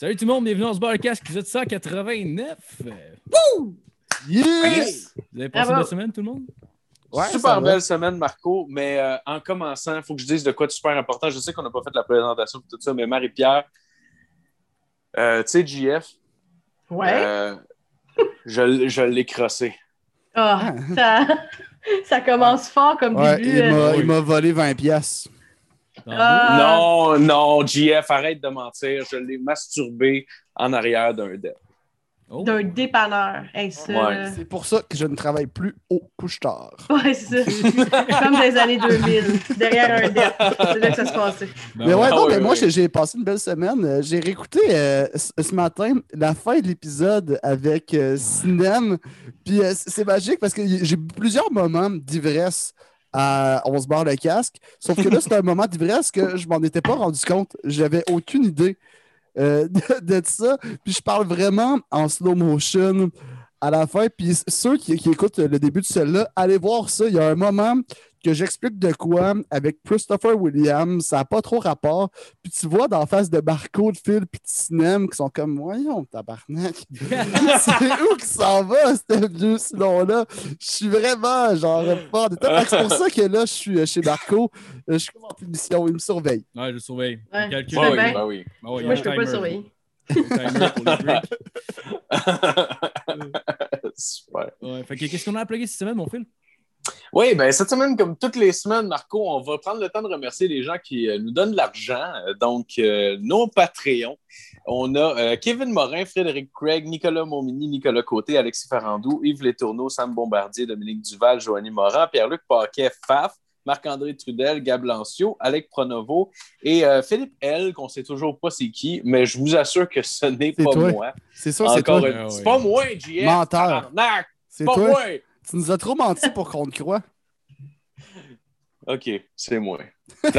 Salut tout le monde, bienvenue dans ce barcast, épisode 189. Woo! Yes! Vous avez passé une bonne semaine, tout le monde? Ouais, super belle semaine, Marco. Mais euh, en commençant, il faut que je dise de quoi de super important. Je sais qu'on n'a pas fait la présentation et tout ça, mais Marie-Pierre, euh, tu sais, JF, Ouais. euh, je, je l'ai crossé. Ah, ça, ça commence fort comme Ouais, début. il euh. m'a- volé 20 pièces. Dans Ah. Non, non, JF, arrête de mentir. Je l'ai masturbé en arrière d'un. Oh. D'un dépanneur. Hey, ça, Ouais. là. C'est pour ça que je ne travaille plus au couche-tard. Ouais, c'est ça. Comme dans les années 2000, derrière un dep. C'est là que ça se passait. Ben mais ouais, Ah non, ouais, mais moi, ouais. j'ai j'ai passé une belle semaine. Euh, J'ai réécouté euh, ce matin la fin de l'épisode avec euh, Sinem. Puis euh, c'est magique parce que j'ai eu plusieurs moments d'ivresse On se barre le casque. Sauf que là, c'était un moment d'ivresse que je m'en étais pas rendu compte. J'avais aucune idée euh, de, ça. Puis je parle vraiment en slow motion à la fin. Puis ceux qui, qui écoutent le début de celle-là, allez voir ça. Il y a un moment que j'explique de quoi avec Christopher Williams. Ça n'a pas trop rapport. Puis tu vois d'en face de Marco, de Phil, puis de Cinem qui sont comme Voyons, tabarnak. c'est où qu'il s'en va, ce vieux sinon-là? Je suis vraiment genre que C'est pour ça que là, je suis euh, chez Marco. Euh, Je suis comme en punition. Il me surveille. Ouais, je surveille. Ouais. On calcule. Ouais, oui, ben. ben oui. Il Moi, je peux pas le surveiller. Super. Ouais, fait que qu'est-ce qu'on a à plugger cette semaine, mon fil? Oui, ben cette semaine, comme toutes les semaines, Marco, on va prendre le temps de remercier les gens qui euh, nous donnent de l'argent. Euh, Donc, euh, nos Patreons. On a euh, Kevin Morin, Frédéric Craig, Nicolas Momini, Nicolas Côté, Alexis Ferrandou, Yves Létourneau, Sam Bombardier, Dominique Duval, Joanie Morin, Pierre-Luc Paquet, Faf, Marc-André Trudel, Gab Lancio, Alec Pronovo et euh, Philippe L, qu'on sait toujours pas c'est qui, mais je vous assure que ce n'est pas toi. moi. C'est ça, c'est toi. une- Ah. C'est pas moi, JF. Menteur. C'est pas toi. moi. Tu nous as trop menti pour qu'on te croie. OK, c'est moi. le,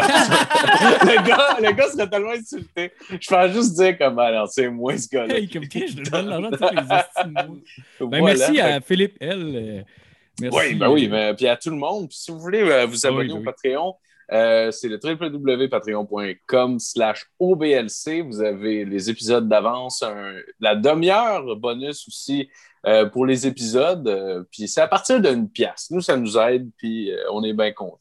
gars, le gars serait tellement insulté. Je peux juste dire comme alors, c'est moi ce gars-là. Hey, comme qui je te donne l'argent de tous les estimés. Ben, Voilà. merci Fait à Philippe L. euh, Merci. Oui, ben oui, mais puis à tout le monde. Puis si vous voulez euh, vous Ah oui, abonner ben au oui. Patreon, euh, c'est le www.patreon.com slash OBLC. Vous avez les épisodes d'avance, la demi-heure bonus aussi euh, pour les épisodes. Euh, puis c'est à partir d'une pièce. Nous, ça nous aide, puis on est bien contents.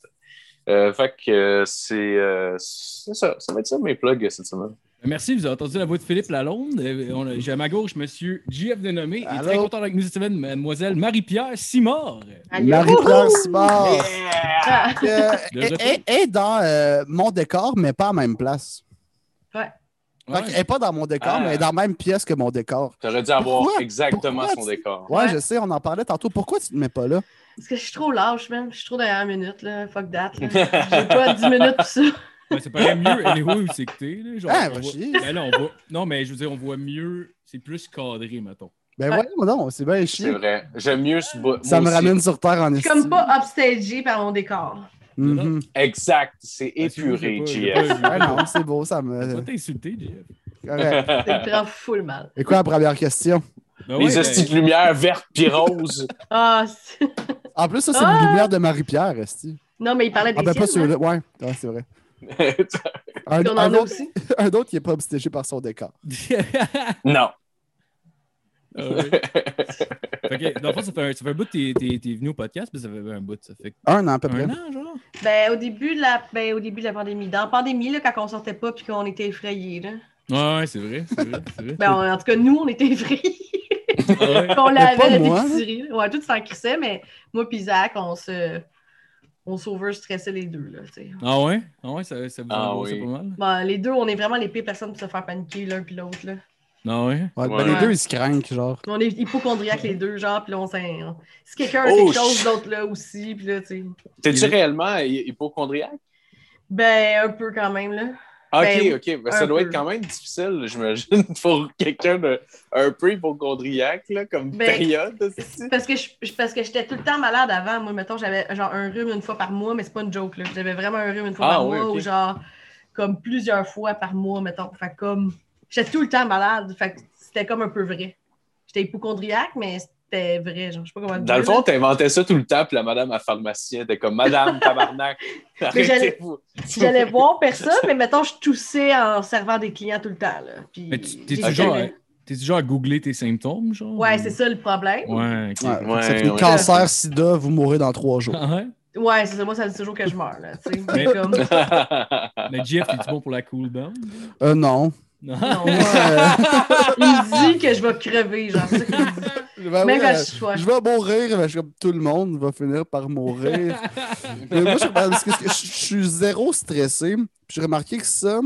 Euh, fait que c'est c'est ça. Ça va être ça mes plugs cette semaine. Merci, vous avez entendu la voix de Philippe Lalonde. Euh, J'ai à ma gauche Monsieur JF Dénommé et très content avec nous cette semaine, Mademoiselle Marie-Pierre Simard. Marie-Pierre Simard. Ah, Euh, elle- elle elle est dans euh, mon décor, mais pas à la même place. ouais. Ouais. n'est pas dans mon décor, Ah. mais elle est dans la même pièce que mon décor. Tu aurais dû avoir Pourquoi? exactement Pourquoi son tu- décor. Ouais, Ouais. je sais, on en parlait tantôt. Pourquoi tu te mets pas là? Parce que je suis trop lâche, man. Je suis trop dernière minute, là. Fuck that. J'ai pas 10 minutes pour ça. Ouais, ça paraît mieux, anyway, où c'est que t'es. là, genre, Ah, on voit- chier. Ben là, on voit... Non, mais je veux dire, on voit mieux. C'est plus cadré, mettons. Ben Ouais. voyons non, c'est bien C'est chier. vrai. J'aime mieux ce bout. Ça me aussi. ramène sur terre en Je suis comme estime. pas upstagé par mon décor. Mhm. Exact. C'est Ah, j'ai épuré, pas- JF. pas- pas- non, c'est beau, ça me. pas t'insulter, JF. Correct. Ça me prend full mal. Et quoi la première question? Ben Les ouais, hosties ben, de lumière vertes puis roses. Ah, c'est- En plus, ça, c'est Ah! une lumière de Marie-Pierre, Esti. non, mais il parlait des Ah, ben pas siennes, celui-là. Ouais, ouais c'est vrai. Un. On en un a autre, aussi? un autre qui n'est pas obstéché par son décor. non. Que, dans le fond, ça fait un, ça fait un bout que t'es, t'es- t'es venu au podcast, mais ça fait un bout. Ça fait Un an à peu près. un an, genre? Ben, au début de la, ben, au début de la pandémie. Dans la pandémie, là, quand on sortait pas puis qu'on était effrayés, là. Ouais, ouais, c'est vrai, c'est vrai, c'est vrai. Ben, on- en tout cas, nous, on était effrayés. Ah on l'avait à l'épicerie. Ouais, tout s'en crissait, mais moi puis Zach, on se... On s'overstressait les deux, là. Ah ouais? Ah ouais, ça, ça vous Ah oui. pas mal? Bon, les deux, on est vraiment les pires personnes pour se faire paniquer l'un puis l'autre, là. Ah ouais? Ouais, ben, Ouais. les deux, ils se craignent, genre. On est hypochondriaques les deux, genre, puis là, on s'en... Si quelqu'un a Oh, quelque chose, ch- l'autre là aussi, puis là, tu sais... T'es-tu réellement hy- hypochondriaque? Ben, un peu quand même, là. Ok, Ben, ok. Ben, ça doit peu. être quand même difficile, j'imagine, pour quelqu'un de un peu hypochondriaque, là, comme Ben, période. Parce que je- parce que j'étais tout le temps malade avant. Moi, mettons, j'avais genre un rhume une fois par mois, mais c'est pas une joke, là. J'avais vraiment un rhume une fois Ah, par oui, mois, ok. ou genre, comme plusieurs fois par mois, mettons. Fait comme... J'étais tout le temps malade, fait que c'était comme un peu vrai. J'étais hypochondriaque, mais c'était vrai. Genre, je sais pas comment Dans le fond, t'inventais ça tout le temps, puis la madame à pharmacien était comme Madame Tabarnak, arrêtez-vous. J'allais voir personne, mais mettons, je toussais en servant des clients tout le temps. Là. Puis, Mais tu- t'es-tu genre à googler tes symptômes, genre? Ouais, ou- c'est ça le problème. Ouais, ok. Ouais, Ouais, ça fait ouais. cancer, sida, vous mourrez dans trois jours. Ah ouais? C'est ça. Moi, ça dit toujours que je meurs. Là, tu. Mais- Comme... Mais Jeff, es-tu bon pour la cool down? Euh, non. Non. Non, Moi, il dit que je vais crever, genre, c'est euh, ben Même ouais, euh, je vais mourir, mais je suis comme tout le monde va finir par mourir. moi, je, parce que je, je suis zéro stressé. Puis J'ai remarqué que ça,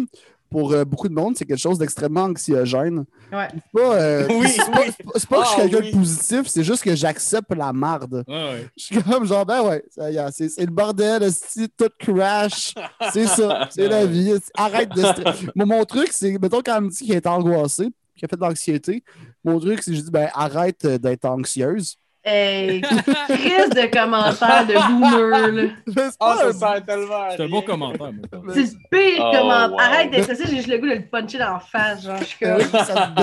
pour euh, beaucoup de monde, c'est quelque chose d'extrêmement anxiogène. Ouais. C'est pas, euh, Oui, c'est pas, oui. c'est pas- c'est que je suis Ah, quelqu'un de positif, c'est juste que j'accepte la marde. Ouais, ouais. Je suis comme genre, ben ouais, ça y est, c'est c'est le bordel, esti, tout crash. C'est ça, c'est la vie. Arrête de stresser. Mon, mon truc, c'est, mettons, quand elle me dit qu'elle est angoissée, qu'elle fait de l'anxiété, mon truc, c'est que je dis, ben arrête euh, d'être anxieuse. Hey, crise de commentaires de boomer, là. Ah, pas ça un- sert tellement C'est un bon commentaire. C'est le pire Oh, commentaire. wow. Arrête d'être stressé, j'ai juste le goût de le puncher dans la face. Genre, je suis comme. ça?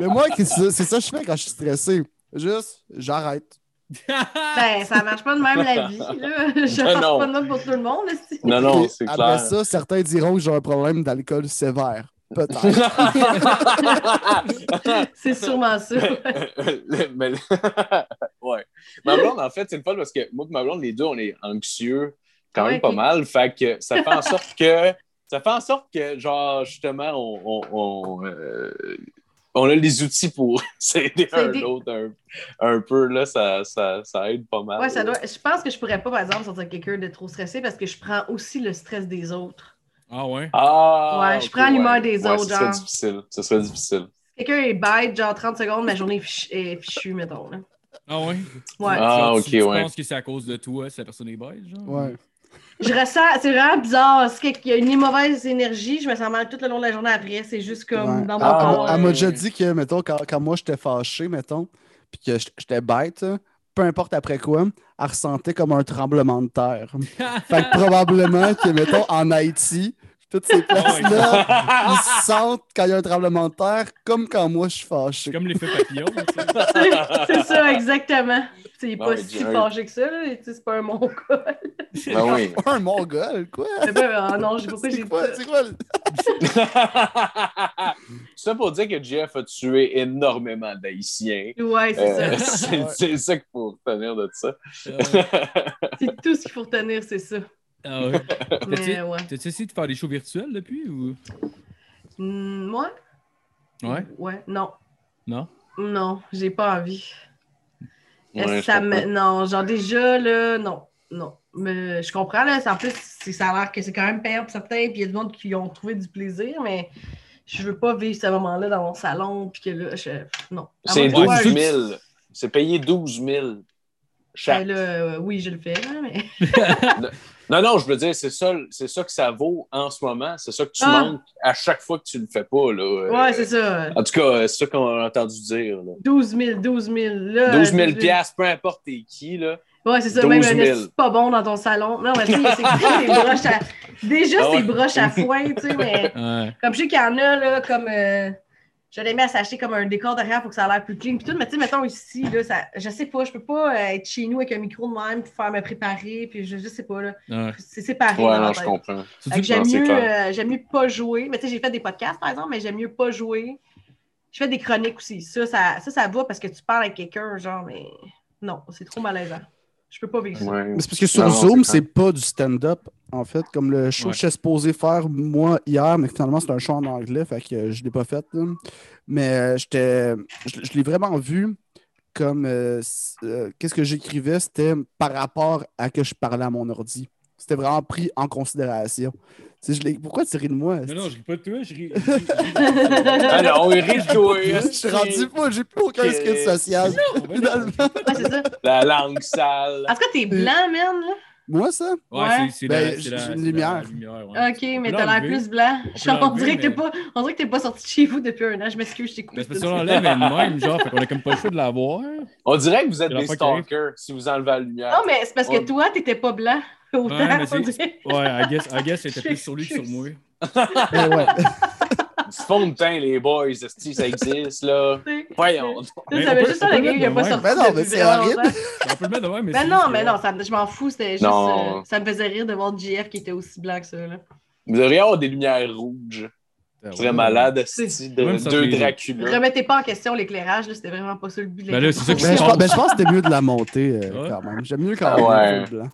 Mais moi, c'est ça que je fais quand je suis stressé. Juste, j'arrête. Ben, ça marche pas de même la vie, là. Je pense non. pas de même pour tout le monde. Non, non, c'est Après clair. ça, certains diront que j'ai un problème d'alcool sévère. Peut-être. C'est sûrement ça. mais, ouais. Ma blonde, en fait, c'est le fun parce que moi et ma blonde, les deux, on est anxieux quand même Ouais, pas mal. Fait que ça fait en sorte que, ça fait en sorte que, genre, justement, on, on, on, euh, on a les outils pour s'aider un l'autre un, un peu. Là, ça, ça, ça aide pas mal. Ouais, ça doit. Je pense que je pourrais pas, par exemple, sortir quelqu'un de trop stressé parce que je prends aussi le stress des autres. Ah ouais? Ah, Ouais, je prends l'humeur ouais. des Ouais, autres, Ce serait genre. difficile. Ce serait difficile. Si quelqu'un est bête, genre 30 secondes, ma journée est fichue, est fichue, mettons. Là. Ah ouais? Ouais. Ah, ok, tu, tu ouais. penses que c'est à cause de toi si la personne est bête, genre? Ouais. Je ressens, c'est vraiment bizarre. C'est qu'il y a une mauvaise énergie, je me sens mal tout le long de la journée après. C'est juste comme Ouais. dans mon Ah, corps. Elle m'a déjà dit que, mettons, quand, quand moi j'étais fâché, mettons, puis que j'étais- bête, peu importe après quoi, elle ressentait comme un tremblement de terre. fait que probablement que, mettons, en Haïti, toutes ces places-là, ils se sentent quand il y a un tremblement de terre, comme quand moi je suis fâché. C'est comme l'effet papillon. C'est c'est ça, exactement. C'est pas mais si fâché que ça, là. C'est pas un mongol. Ben oui. Un mongol, quoi? C'est pas- Ah non, je sais pas pourquoi j'ai C'est quoi, ça. c'est quoi? ça pour dire que Jeff a tué énormément d'Haïtiens. Ouais, c'est Euh, ça. c'est Ouais. c'est ça qu'il faut retenir de ça. C'est tout ce qu'il faut retenir, c'est ça. Ah ouais. T'as-tu Mais ouais. t'as-tu essayé de faire des shows virtuels depuis ou? Moi? Ouais? Ouais, non. Non? Non, j'ai pas envie. Ouais, ça me... Non, genre déjà, là, non. Non. Mais je comprends, là. c'est- En plus, c'est- ça a l'air que c'est quand même payant pour certains, puis il y a du monde qui ont trouvé du plaisir, mais je veux pas vivre ce moment-là dans mon salon, puis que là, je... non. C'est moins de 12 pouvoir- 000. C'est payé 12 000 chaque. Ben là, euh, oui, je le fais, là, mais... Non, non, je veux dire, c'est ça, c'est ça que ça vaut en ce moment. C'est ça que tu Ah. manques à chaque fois que tu le fais pas. Là. Euh, Ouais, c'est ça. En tout cas, c'est ça qu'on a entendu dire. Là. 12 000, 12 000. Là, 12 000 piastres, peu importe t'es qui. Là. Ouais, c'est ça. 12 Même 000. un pas bon dans ton salon. Non, mais tu sais, c'est c'est des broches à... Déjà, Ah ouais. c'est broches à foin, tu sais, mais... Ouais. Comme je sais qu'il y en a, là, comme. Euh, J'aurais aimé à s'acheter comme un décor derrière pour que ça a l'air plus clean. Puis tout, mais tu sais, mettons ici, là, ça, je sais pas, je peux pas euh, être chez nous avec un micro de même pour faire me préparer. Puis je, je sais pas, là. Ouais. C'est séparé. Ouais, non, je comprends. J'aime mieux, euh, j'aime mieux pas jouer. Mais tu sais, j'ai fait des podcasts, par exemple, mais j'aime mieux pas jouer. Je fais des chroniques aussi. Ça, ça, ça, ça va parce que tu parles avec quelqu'un, genre, mais non, c'est trop malaisant. Je peux pas vivre ça. Ouais. Mais c'est parce que sur Non, Zoom, c'est pas du stand-up, en fait, comme le show Ouais. que j'étais supposé faire moi hier, mais finalement c'est un show en anglais, fait que je l'ai pas fait. là. Mais euh, j'étais, je, je l'ai vraiment vu comme euh, euh, qu'est-ce que j'écrivais, c'était par rapport à que je parlais à mon ordi. C'était vraiment pris en considération. Je l'ai- Pourquoi tu ris de moi? Non, non, je ris pas de toi, je ris. Ah non, il rit de toi. je suis rendu pas, j'ai plus aucun skill social. C'est ça. La langue sale. En tout cas, t'es blanc, man, là. Moi, ça? Ouais, Ouais. c'est- Ben, la, la, une la lumière. ouais. Ok, mais t'as l'air plus blanc. On dirait que pas, on dirait que t'es pas sorti de chez vous depuis un an. Je m'excuse, je t'ai coupé. Ben, c'est parce qu'on l'enlève elle-même, genre, fait qu'on a comme pas le choix de la voir. On dirait que vous êtes des stalkers si vous enlevez la lumière. Non, mais c'est parce que toi, t'étais pas blanc. Autant, Ouais, mais on dirait. Ouais, I guess, I guess c'était plus sur lui que sur moi. Ben ouais. Du fond de teint, les boys, esti, ça existe, là. Voyons. Mais ça veut juste ça, le gars, il a mettre pas de sorti. Ben non, mais c'est horrible. On peut le mettre de même, mais Ben c'est- non, mais non, ça, je m'en fous. C'était juste. Non. euh, ça me faisait rire de voir JF qui était aussi blanc que ça. Là. Vous devriez avoir des lumières rouges. Ah, Très ouais. malade, C'est- de deux Dracula. Remettez pas en question l'éclairage, là, c'était vraiment pas ça le but de Ben là, c'est ça qui Ben, je, pense- ben, je pense que c'était mieux de la monter euh, Ouais. quand même. J'aime mieux quand Ah même ouais. le blanc.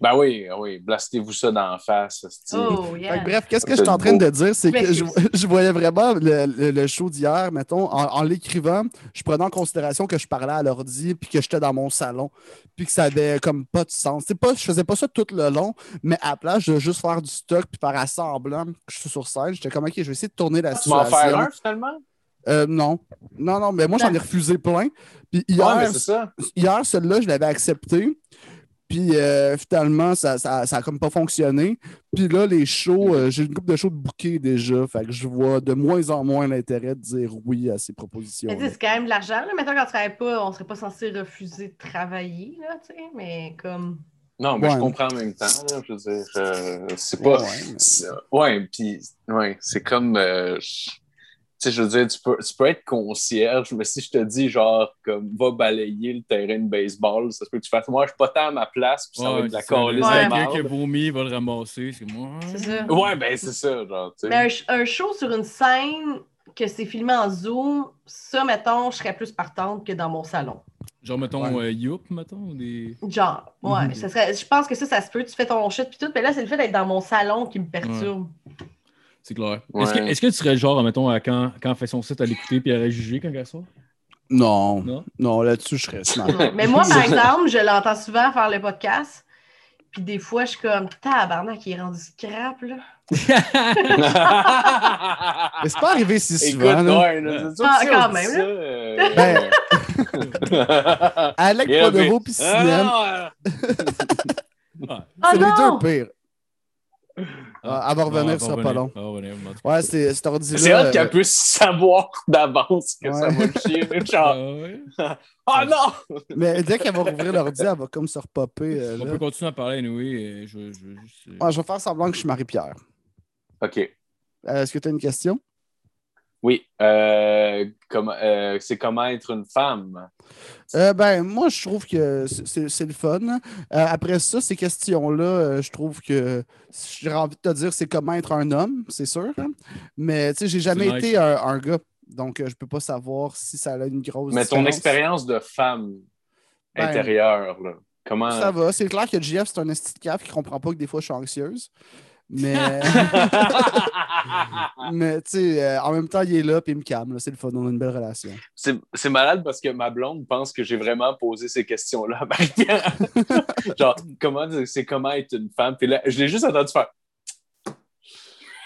Ben oui, ah oui, blastez-vous ça dans la face. Oh, yeah. bref, qu'est-ce que je suis en train beau. de dire, c'est que je, voyais vraiment le, le- le show d'hier, mettons, en, en l'écrivant, je prenais en considération que je parlais à l'ordi, puis que j'étais dans mon salon, puis que ça avait comme pas de sens. C'est pas, je faisais pas ça tout le long, mais à la place, je vais juste faire du stock, puis faire assemblant que je suis sur scène. J'étais comme, OK, je vais essayer de tourner la Tu m'en situation. faire un finalement? Euh, non. Non, non, mais moi, j'en ai refusé plein. Puis hier, Ouais, mais c'est ça. hier, celui-là, je l'avais accepté. Puis euh, finalement, ça, ça, ça a comme pas fonctionné. Puis là, les shows, euh, j'ai une couple de shows de bouquets déjà. Fait que je vois de moins en moins l'intérêt de dire oui à ces propositions. Mais c'est quand même de l'argent. Là. Maintenant, quand on travaille pas, on serait pas censé refuser de travailler, là, tu sais. Mais comme. Non, mais Ouais. je comprends en même temps. là, je veux dire, euh, c'est pas. Ouais, puis ouais, c'est comme. euh, je- sais, je veux dire, tu peux, tu peux être concierge, mais si je te dis, genre, comme, va balayer le terrain de baseball, ça se peut que tu fasses, moi, je suis pas tant à ma place, puis ça va être de la Ouais. de Quelqu'un qui vomi, il va le ramasser. C'est moi. C'est ça. Ouais, ben, c'est ça, genre, tu sais. Mais un, show sur une scène que c'est filmé en Zoom, ça, mettons, je serais plus partante que dans mon salon. Genre, mettons, Ouais. euh, Youp, mettons, ou des. Genre, ouais. Mhm. ça serait, je pense que ça, ça se peut. Tu fais ton shit puis tout. Mais là, c'est le fait d'être dans mon salon qui me perturbe. C'est clair. Ouais. Est-ce que, est-ce que tu serais le genre, mettons, à quand, quand elle fait son site à l'écouter puis elle aurait jugé quand elle sort? Non, Non? non, là-dessus, je serais. Non. Mais moi, par exemple, je l'entends souvent faire le podcast. Puis des fois, je suis comme, tabarnak, il est rendu scrap, là. Mais c'est pas arrivé si Écoute, souvent. là. ouais, là, c'est sûr Ah, si quand même, ça, euh, Ben, Alec Yeah, Podevo mais- puis Ah, Ah, Ah non! c'est les deux pires. Ah, elle va revenir, ce sera pas long. Ouais, c'est cet ordi-là. C'est hâte qu'elle puisse savoir d'avance que ça va le chier. Genre, Ah oh non! Mais dès qu'elle va rouvrir l'ordi, elle va comme se repopper. euh, On là. peut continuer à parler, anyway. euh, Je, je, je, juste, Ouais, je vais faire semblant que je suis Marie-Pierre. OK. Euh, Est-ce que tu as une question? Oui. Euh, euh, c'est comment être une femme? Euh, ben, moi, je trouve que c'est- le fun. Euh, après ça, ces questions-là, je trouve que j'ai envie de te dire, c'est comment être un homme, c'est sûr. hein. Mais tu sais, j'ai jamais été un, un gars. Donc, je peux pas savoir si ça a une grosse Mais ton différence. expérience de femme Ben, intérieure, là, comment. Ça va. C'est clair que JF, c'est un esti de qui comprend pas que des fois, je suis anxieuse. Mais, mais tu sais, euh, en même temps, il est là puis il me calme. là. C'est le fun. On a une belle relation. c'est c'est malade parce que ma blonde pense que j'ai vraiment posé ces questions-là à Marie-Pierre. Genre, comment c'est comment être une femme? Puis là, je l'ai juste entendu faire.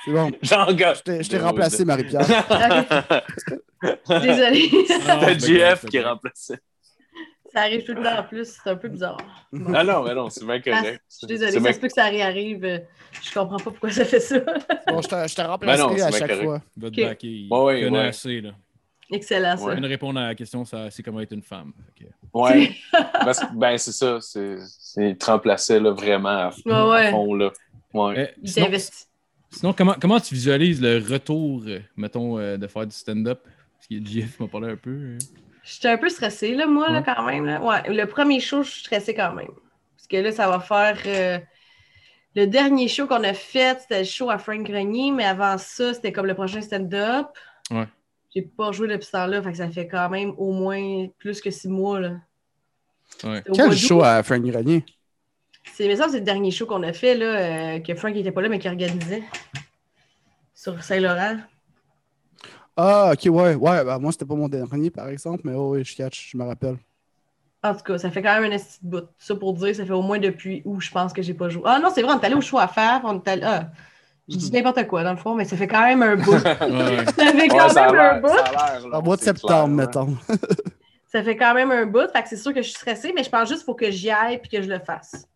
C'est bon. Je t'ai- Je t'ai remplacé, Marie-Pierre. Désolée. Ben, JF qui est remplacé. Ça arrive tout le temps en plus. C'est un peu bizarre. Bon. Ah non, mais non, c'est bien Ah, correct. je suis désolée, ça bien- se peut que ça réarrive. euh, Je comprends pas pourquoi ça fait ça. Bon, je te, je te remplacerai Ben non, c'est à bien chaque correct. fois. Va te Ok. backer, il Ouais, ouais, connaît ouais. assez, là. Excellent, ça. Ouais. De répondre à la question, ça, c'est comment être une femme. Ok. Ouais. Parce que, ben, c'est ça. C'est, te remplaçait là, vraiment à, fond, Ouais, ouais. à fond, là. Ouais. Euh, Il sinon, t'investit. sinon, comment, comment tu visualises le retour, euh, mettons, euh, de faire du stand-up? Parce que JF m'a parlé un peu. euh. J'étais un peu stressée, là, moi, là, quand même. Là. Ouais, le premier show, je suis stressée quand même. Parce que là, ça va faire. euh, Le dernier show qu'on a fait, c'était le show à Frank Grenier, mais avant ça, c'était comme le prochain stand-up. Ouais. J'ai pas joué depuis ce temps-là, fait que ça fait quand même au moins plus que six mois. Là. Ouais. Quel show à Frank Grenier? C'est, mais ça, c'est le dernier show qu'on a fait, là, euh, que Frank n'était pas là, mais qui organisait. Sur Saint-Laurent. Ah, ok, ouais. Ouais, ben, moi, c'était pas mon dernier, par exemple, mais oh, oui, je catch, je me rappelle. En tout cas, ça fait quand même un esti de bout. Ça pour dire, ça fait au moins depuis où je pense que j'ai pas joué. Ah non, c'est vrai, on est allé au show à faire. On est allé... ah, je dis n'importe quoi, dans le fond, mais ça fait quand même un bout. ça Ouais, fait Ouais, quand même un bout. En mois de septembre, clair, mettons. Ça fait quand même un bout. Fait que c'est sûr que je suis stressée, mais je pense juste qu'il faut que j'y aille et que je le fasse.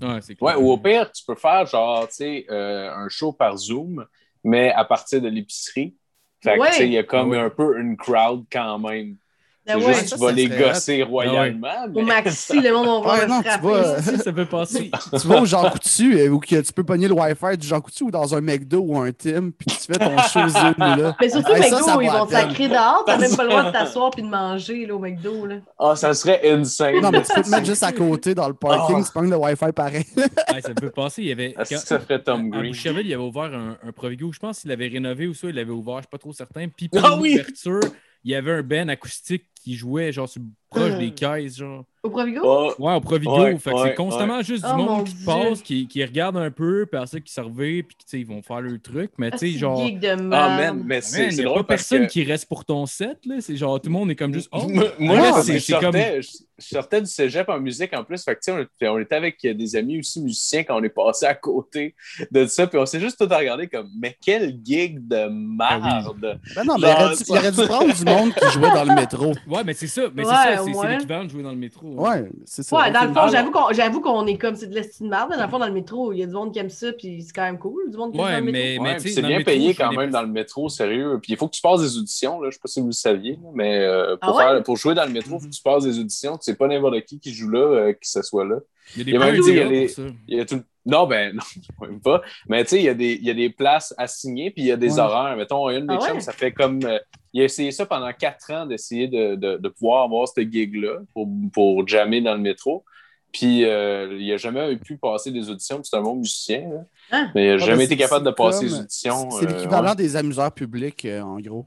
Ouais, c'est Ouais, clair. ou au pire, tu peux faire genre, tu sais, euh, un show par Zoom, mais à partir de l'épicerie. Fait que, Ouais. tu sais, il y a comme ouais. un peu une crowd quand même. Ben C'est ouais. juste Ça, tu vas les gosser royalement. Au mais- maxi, le monde va non, tu vois. Ça, peut passer. tu vas au Jean Coutu euh, ou que tu peux pogner le Wi-Fi du Jean Coutu ou dans un McDo ou un Tim, puis tu fais ton show Zoom là. Mais surtout, Hey, au ça, McDo, ça ils vont te sacrer dehors. T'as même pas le droit de t'asseoir puis de manger là, au McDo. Là. Ah, ça serait insane. Non, mais tu peux te mettre juste à côté dans le parking, Ah. tu pognes le Wi-Fi pareil. Ouais, ça peut passer. Il y avait. Est-ce quand- que ça ferait Tom À Green? Boucherville, il avait ouvert un, un Provigo. Je pense qu'il l'avait rénové ou ça, il l'avait ouvert, je suis pas trop certain. Puis pour Ah oui! l'ouverture, il y avait un band acoustique qui jouait genre sur- proche des caisses, genre. Au Provigo? Ah, Ouais, au Provigo. Ouais, fait que ouais, c'est constamment juste Oh, du mon monde qui Dieu. passe, qui, qui regarde un peu, puis après qui servait, puis tu sais, ils vont faire leur truc. Mais Ah, tu sais, c'est genre. ah, man, mais Man, c'est il c'est n'y a pas personne que... qui reste pour ton set, là. C'est genre, tout le monde est comme juste. Oh, Moi, c'est- comme- sortais, je, sortais du cégep en musique en plus. Fait que, tu sais, on, était- on était avec des amis aussi musiciens quand on est passé à côté de ça. Puis on s'est juste tout regardé comme, mais quel gig de merde! Ben non, mais il aurait dû prendre du monde qui jouait dans le métro. Ouais, mais c'est ça. Mais Ouais, c'est ça, c'est- l'équivalent de jouer dans le métro. Ouais, c'est ça. Ouais, dans le fond, j'avoue qu'on, j'avoue qu'on est comme, c'est de l'estime mais Dans le fond, dans le métro, il y a du monde qui aime ça, puis c'est quand même cool. Du monde qui Ouais, aime dans le mais- métro. Ouais, tu puis sais, c'est bien le métro, payé quand même dans le métro, sérieux. Puis il faut que tu passes des auditions, là. je sais pas si vous le saviez, mais euh, pour, Ah ouais? faire, pour jouer dans le métro, il faut que tu passes des auditions. C'est pas n'importe qui qui joue là, euh, que ce soit là. Il y a des Il y a même il y a là les- pour ça. Il y a tout- Non, ben non, même pas. Mais tu sais, il y, a des- il y a des places assignées, puis il y a des Ouais. horaires. Mettons, une de mes Ah ouais? ça fait comme. euh, il a essayé ça pendant quatre ans d'essayer de, de, de pouvoir avoir ce gig-là pour, pour jammer dans le métro. Puis euh, il n'a jamais pu passer des auditions, c'est un bon musicien. là. Ah. Mais il n'a Ah, jamais mais été capable de passer comme- les auditions. C'est euh, l'équivalent ouais. des amuseurs publics, euh, en gros.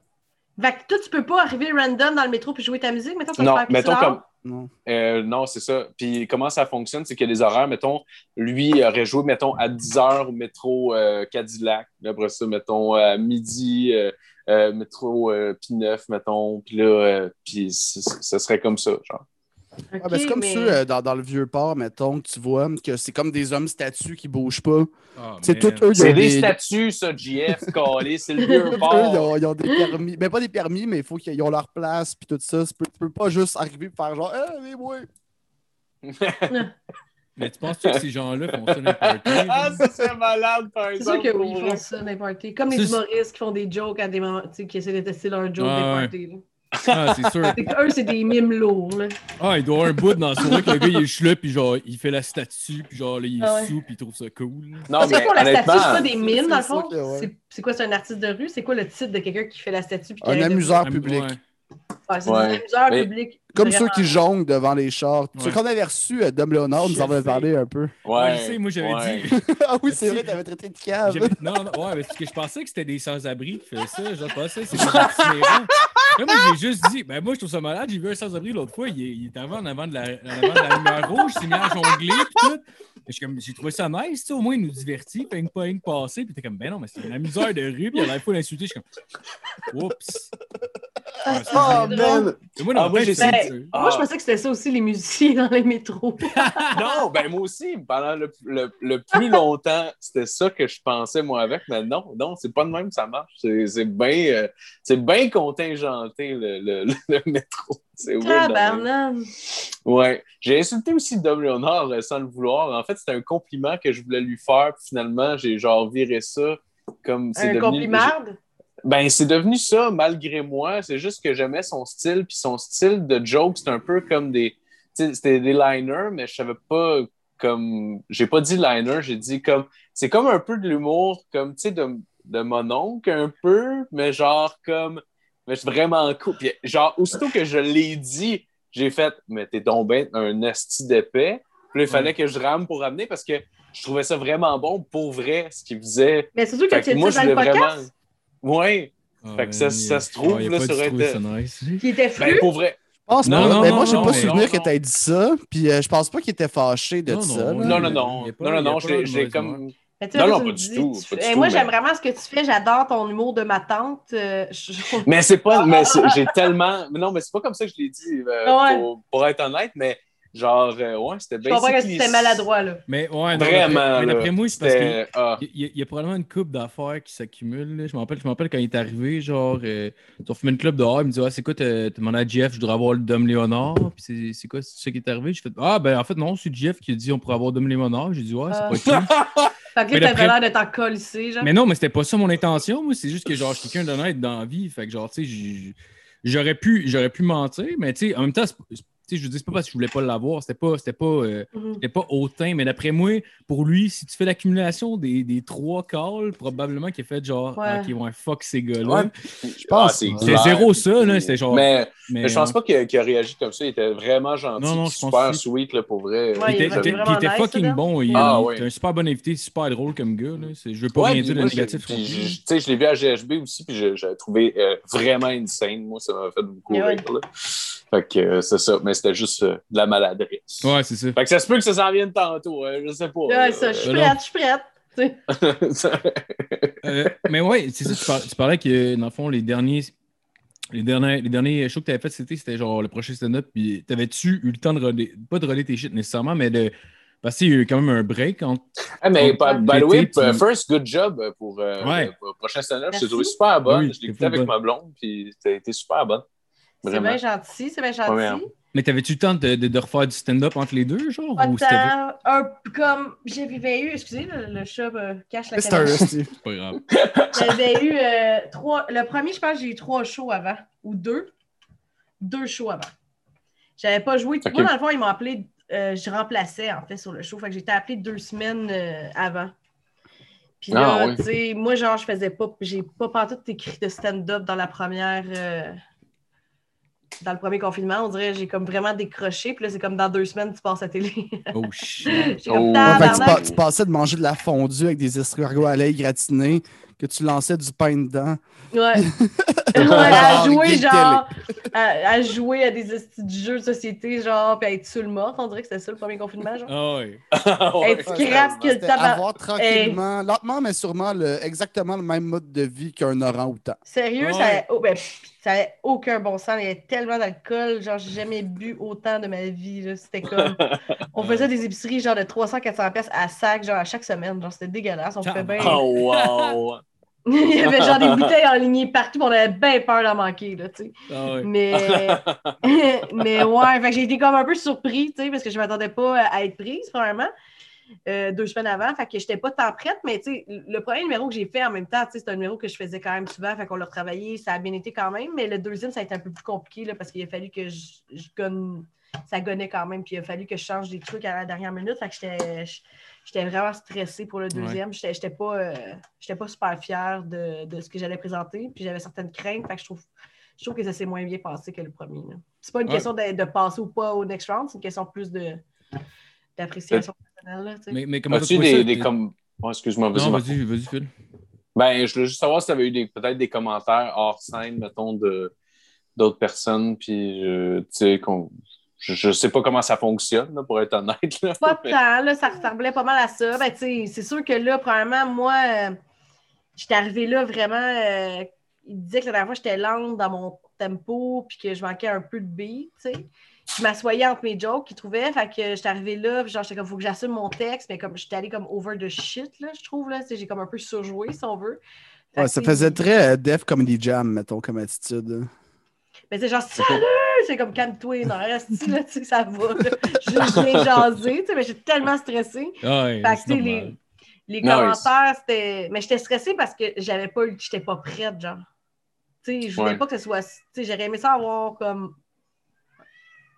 Fait que toi, tu peux pas arriver random dans le métro puis jouer ta musique. Mettons, ça Non, fait appeler mettons ça comme. Non. Euh, non, c'est ça. Puis comment ça fonctionne, c'est a des horaires, mettons, lui aurait joué, mettons, à 10 h au métro euh, Cadillac. Après ça, mettons, à midi, euh, métro euh, P9, mettons. Puis là, puis ce serait comme ça, genre. Ah, ben, c'est comme mais- ceux euh, dans, dans le vieux port, mettons, que tu vois, que c'est comme des hommes statues qui bougent pas. Ah, C'est man. tout eux, C'est des des. statuts, ça, JF, calé, c'est le Eux, vieux ils port. ont, ils ont des permis. Mais pas des permis, mais il faut qu'ils aient leur place puis tout ça. Tu peux, tu peux pas juste arriver et faire genre, eh, mais moi. Mais tu penses que ces gens-là font ça n'importe ah, ça serait malade, par C'est sûr exemple. que oui, ils font ça, n'importe Comme les C'est- humoristes qui font des jokes à des moments, tu sais, qui essaient de tester leur joke Ouais, n'importe là. Ah, c'est sûr. Eux, c'est des mimes lourds, là. Ah, il doit avoir un bout dans son que le gars, il est là, puis genre, il fait la statue, puis genre, là, il est Ah ouais. sous, puis il trouve ça cool. Non, Parce que mais pour la statue, c'est pas des mimes, dans le c'est fond. ça que, ouais. C'est- C'est quoi, c'est un artiste de rue? C'est quoi le titre de quelqu'un qui fait la statue? puis Un amuseur public. ouais. Ouais, c'est Ouais. des amuseurs Mais- publics. Comme vraiment. ceux qui jonglent devant les chars. Ouais. Ceux qu'on avait reçus, euh, Dom Léonard nous en avait parlé un peu. Ouais, je sais, moi, j'avais ouais. dit. ah oui, c'est vrai, t'avais traité de cave. J'avais- Non, non, ouais, mais parce que je pensais que c'était des sans-abri qui faisaient ça. Je pensais que c'était des moi, j'ai juste dit, ben moi, je trouve ça malade. J'ai vu un sans-abri l'autre fois, il, est- il était avant, en avant de la, en avant de la lumière rouge, il s'est mis à jongler, pis tout. J'ai trouvé ça nice, tu sais, au moins, il nous divertit, fait une pas une passer, puis t'es comme, ben non, mais c'est un amuseur de rue, puis il a la fois d'insulter, je suis comme, oups. Ah, Oh, man! Moi, Ah, moi, essayé- c'est- Moi, je pensais que c'était ça aussi, les musiciens dans les métros. non, ben moi aussi, pendant le, le- le plus longtemps, c'était ça que je pensais, moi, avec, mais non, non, c'est pas de même que ça marche. C'est c'est bien euh, c'est bien le, le, le métro. C'est. Tabarnane. Ouais. J'ai insulté aussi Dom Léonard euh, sans le vouloir. En fait, c'était un compliment que je voulais lui faire, puis finalement, j'ai genre viré ça comme c'est Un devenu... compliment? Ben, c'est devenu ça malgré moi. C'est juste que j'aimais son style. Puis son style de joke, c'est un peu comme des. C'était des liners, mais je savais pas comme. J'ai pas dit liner, j'ai dit comme. C'est comme un peu de l'humour, comme, tu sais, de, de mon oncle, un peu, mais genre comme. Mais c'est vraiment cool. Puis, genre, aussitôt que je l'ai dit, j'ai fait, mais t'es donc ben un asti d'épais. Puis là, il fallait que je rame pour ramener parce que je trouvais ça vraiment bon pour vrai, ce qu'il faisait. Mais c'est sûr que tu je dans le podcast vraiment. Ouais. Ah, Fait que ça- se trouve, là, sur Internet. nice. Qui était Ben, fru? pour vrai. Je pense Non, pas. non, mais non, moi, j'ai non, pas souvenir non, que non. t'aies dit ça. Puis euh, je pense pas qu'il était fâché de Non, ça. non, là. Non, non, non. Non, non, je je mauvaise comme. Mais tu Non, non, tu pas du dis, tout, tu pas du fais- tout, moi, mais- j'aime vraiment ce que tu fais. J'adore ton humour de ma tante. Euh, je- Mais c'est pas. Mais j'ai tellement. mais Non, mais c'est pas comme ça que je l'ai dit, euh, Ouais. pour, pour être honnête, mais genre, euh, ouais, c'était Je bien. comprends que c'était maladroit, là. Mais ouais, non, Vraiment. d'après- mais d'après moi, c'est parce que. c'était- ah. Il y, a- il y a probablement une coupe d'affaires qui s'accumulent. là. Je me rappelle, je quand il est arrivé, genre, euh, ils ont fumé une club dehors, il me dit Ah, c'est quoi, demandé à Jeff, je voudrais avoir le Dom Léonard. Puis c'est- quoi, c'est ça qui est arrivé? J'ai fait Ah, ben en fait, non, c'est Jeff qui a dit on pourrait avoir Dom Léonard. J'ai dit Ouais, c'est Ah. pas chiant. Fait que là, t'avais l'air de t'en colisser, genre. Mais non, mais c'était pas ça mon intention. Moi, c'est juste que genre, je suis quelqu'un d'honnête dans la vie. Fait que genre, tu sais, j'aurais pu, pu mentir, mais tu sais, en même temps, c'est- sais, je veux dire, c'est pas parce que je voulais pas l'avoir, c'était pas, c'était pas, euh, Mhm. c'était pas hautain, mais d'après moi, pour lui, si tu fais l'accumulation des, des trois calls, probablement qu'il a fait genre, Ouais. ah, ok, ouais, fuck ces gars-là. Ouais. Je pense Ah, c'est clair. zéro ça, là, c'était genre. Mais, mais, mais je pense pas qu'il qu'il a réagi comme ça. Il était vraiment gentil. Non, non, je pense super que- sweet, là, pour vrai. Ouais, Il était, il était- vraiment il était nice, fucking là. bon. Il, Ah, il était un super bon invité, super drôle comme gars. Là. C'est- Je veux pas Ouais, rien dire de j'ai- négatif. tu sais, je l'ai vu à GHB aussi, puis je- j'avais trouvé euh, vraiment insane. Moi, ça m'a fait beaucoup ouais. rire. là. Fait que euh, c'est ça, mais c'était juste euh, de la maladresse. Ouais, c'est ça. Fait que ça se peut que ça s'en vienne tantôt, hein, je sais pas. Ouais, ça, je suis Euh, prête, je suis prête. Euh, mais ouais, c'est ça, tu, par- tu parlais que dans le fond, les derniers. Les derniers, les derniers shows que tu avais fait, c'était, c'était genre le prochain stand-up. Puis t'avais-tu eu le temps de relayer, pas de relayer tes shit nécessairement, mais de. Parce qu'il y a eu quand même un break entre. Ah, mais Donc, by, by the way, first, good job pour, euh, Ouais. pour le prochain stand-up. Je trouvé super bonne. Oui, je l'ai écouté avec bonne. ma blonde, puis a été super bonne. C'est bien gentil, c'est bien Ouais, gentil. Mais t'avais-tu le temps de, de- de refaire du stand-up entre les deux, genre? Pas ou de c'était temps, un, comme j'avais eu, excusez, le, le chat me cache la C'est un caméra. c'est pas grave? J'avais eu euh, trois. Le premier, je pense que j'ai eu trois shows avant, ou deux. Deux shows avant. J'avais pas joué. Ok. Moi, dans le fond, ils m'ont appelé. euh, je remplaçais, en fait, sur le show. Fait que j'étais appelée deux semaines euh, avant. Puis là, Ah, ouais. tu sais, moi, genre, je faisais pas. J'ai pas pantoute écrit de stand-up dans la première. Dans le premier confinement, on dirait que j'ai comme vraiment décroché. Puis là, c'est comme dans deux semaines, tu passes à la télé. Oh shit. Comme Oh. Fait pa- tu passais de manger de la fondue avec des escargots à l'ail gratinés, que tu lançais du pain dedans. Ouais. ouais, à Ah, jouer, genre, à, à jouer à des jeux de société, genre, puis à être seul mort. On dirait que c'était ça le premier confinement, genre. Ah. Ouais, Hey, tu scrapes que le tabac. avoir tranquillement, lentement, mais sûrement, le- exactement le même mode de vie qu'un orang-outan. Sérieux, ça oh, ben, ça avait aucun bon sens. Il y avait tellement d'alcool. Genre, j'ai jamais bu autant de ma vie. C'était comme. On faisait des épiceries, genre, de 300-400 pièces à sac, genre, à chaque semaine. Genre, c'était dégueulasse. On pouvait bien. Oh, wow! Il y avait, genre, des bouteilles enlignées partout. On avait bien peur d'en manquer, là, tu sais. Ah ouais. Mais, mais ouais, j'ai été comme un peu surpris, tu sais, parce que je m'attendais pas à être prise, premièrement, euh, deux semaines avant. Fait que j'étais pas tant prête, mais tu sais, le premier numéro que j'ai fait en même temps, c'est un numéro que je faisais quand même souvent, fait qu'on l'a travaillé, ça a bien été quand même, mais le deuxième, ça a été un peu plus compliqué, là, parce qu'il a fallu que je, je gonne- ça gonnait quand même, puis il a fallu que je change des trucs à la dernière minute, fait que j'étais... Vraiment stressée pour le deuxième. J'étais J'étais pas, euh, pas super fière de, de ce que j'allais présenter. Puis j'avais certaines craintes. Fait que je trouve, je trouve que ça s'est moins bien passé que le premier. C'est pas une Ouais. question de, de passer ou pas au next round, c'est une question plus de d'appréciation là. Mais, mais comment As-tu des, ça? des comme. Oh, excuse-moi, vas-y. Vas-y, vas-y, Phil. Ben, je voulais juste savoir si tu avais eu des- peut-être des commentaires hors scène, mettons, de d'autres personnes, puis euh, tu sais, qu'on. Je, je sais pas comment ça fonctionne, là, pour être honnête. Là, Pas mais- tant, là, ça ressemblait pas mal à ça. Ben, tu sais, c'est sûr que là, premièrement, moi, euh, j'étais arrivée là vraiment. euh, il disait que la dernière fois, j'étais lente dans mon tempo, puis que je manquais un peu de beat, tu sais. Je m'assoyais entre mes jokes qu'il trouvait, fait que j'étais arrivée là, puis genre, j'étais comme, faut que j'assume mon texte, mais comme j'étais allée comme over the shit, là, je trouve, là. J'ai comme un peu surjoué, si on veut. Fait Ouais, ça faisait très euh, Def Comedy Jam, mettons, comme attitude. Mais c'est genre, salut! C'est comme calme-toi, non, reste là, tu sais, ça va. Je, viens jaser, tu sais, mais j'étais tellement stressée. Ah ouais, Fait que, les, les Nice. commentaires, c'était. Mais j'étais stressée parce que j'avais pas eu. J'étais pas prête, genre. Tu sais, je voulais Ouais. pas que ce soit. Tu sais, j'aurais aimé ça avoir comme.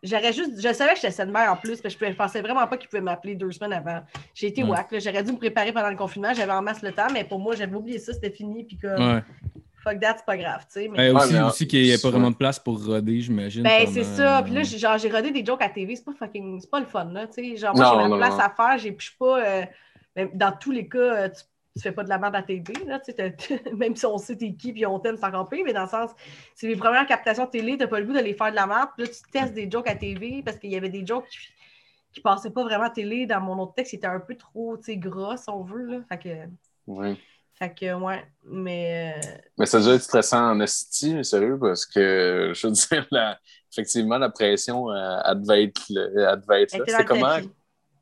J'aurais juste. Je savais que j'étais cette mère en plus, mais je, je pensais vraiment pas qu'il pouvait m'appeler deux semaines avant. J'ai été Ouais. là. J'aurais dû me préparer pendant le confinement. J'avais en masse le temps, mais pour moi, j'avais oublié ça, c'était fini. Puis comme. Ouais. Fuck that, c'est pas grave, tu sais. Mais... Ben, aussi, mais, aussi qu'il n'y a pas ouais. vraiment de place pour roder, j'imagine. Ben, pendant- c'est ça. Puis là, j'ai- genre, j'ai rodé des jokes à TV. C'est pas fucking. C'est pas le fun, là. Tu sais, genre, moi, j'ai ma non, place non. à faire. J'ai, puis je suis pas. euh, même dans tous les cas, euh, tu, tu fais pas de la merde à TV, là. Tu sais, t'as- même si on sait t'es qui, puis on t'aime, c'est encore pire. Mais dans le sens, c'est les premières captations télé, t'as pas le goût d'aller faire de la merde. Puis là, tu testes des jokes à TV parce qu'il y avait des jokes qui, qui passaient pas vraiment à télé. Dans mon autre texte, c'était un peu trop, tu gras, si on veut, là. Fait que. Ouais. Fait que, ouais. Mais. euh, Mais ça doit être stressant en esti, mais sérieux, parce que je veux dire, la- effectivement, la pression, euh, elle devait être, là- elle devait être elle là. était C'est dans le comment? tapis.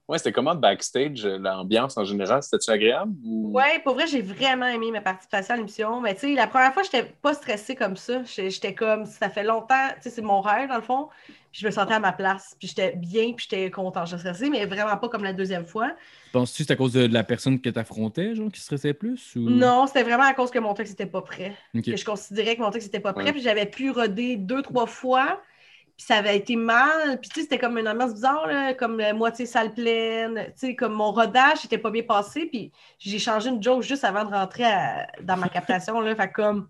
Ouais, c'était comment backstage, euh, l'ambiance en général? C'était-tu agréable? Ou... Ouais, pour vrai, j'ai vraiment aimé ma participation à l'émission. Mais tu sais, la première fois, j'étais pas stressée comme ça. J'étais comme, ça fait longtemps, tu sais, c'est mon rêve dans le fond. Puis je me sentais à ma place. Puis j'étais bien, puis j'étais contente. J'étais stressée, mais vraiment pas comme la deuxième fois. Penses-tu que c'est à cause de la personne que t'affrontais, genre, qui stressait plus? Ou... Non, c'était vraiment à cause que mon texte n'était pas prêt. Que je considérais que mon texte n'était pas prêt. Ouais. Puis j'avais pu roder deux, trois fois. Puis ça avait été mal. Puis tu sais, c'était comme une ambiance bizarre, là, comme la moitié salle pleine. Tu sais, comme mon rodage n'était pas bien passé. Puis j'ai changé une joke juste avant de rentrer à- dans ma captation. Là. Fait comme.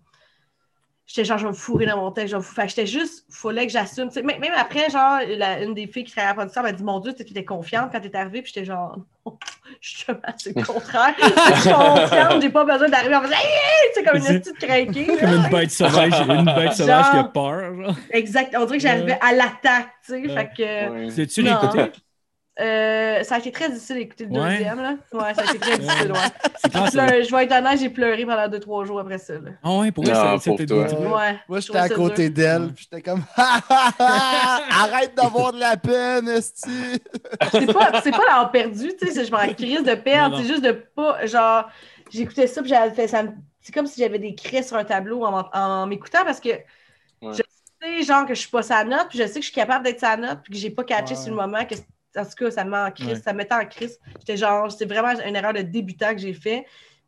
J'étais genre, je vais me fourrer dans mon texte. Je vais me fou- Fait que j'étais juste, fallait que j'assume. Tu sais, Même même après, genre, la- une des filles qui travaillait à la production m'a dit Mon Dieu, tu étais confiante quand t'es arrivée. Puis j'étais genre, non, justement, c'est le contraire. Je suis confiante, j'ai pas besoin d'arriver en faisant, Hey, hey! Tu sais, comme une petite craquée. Comme une bête sauvage, une bête sauvage qui a peur, genre. Exact. On dirait que j'arrivais à l'attaque, tu sais. Ouais. Fait que. Ouais. C'est-tu Non. Euh, ça a été très difficile d'écouter le Ouais. deuxième, là. Ouais, ça a été très difficile, ouais. Clair, Je ça. pleure- Je vais être honnête, j'ai pleuré pendant deux, trois jours après ça, là. Ah ouais, pour ça- pour c'était dur. Ouais. Moi, Je j'étais à côté d'elle, puis j'étais comme Ha, ha, ha! Arrête d'avoir de la peine, esti! C'est pas, c'est pas l'avoir perdu, tu sais, je m'en crise de perdre, c'est juste de pas, genre, j'écoutais ça, puis j'avais fait ça, c'est comme si j'avais des craies sur un tableau en, en m'écoutant, parce que Ouais. je sais, genre, que je suis pas sa note, puis je sais que je suis capable d'être sa note, puis que j'ai pas catché Ouais. sur le moment, que, en tout cas, ça me met en crise, Ouais. ça me mettait en crise. J'étais genre, c'est vraiment une erreur de débutant que j'ai fait,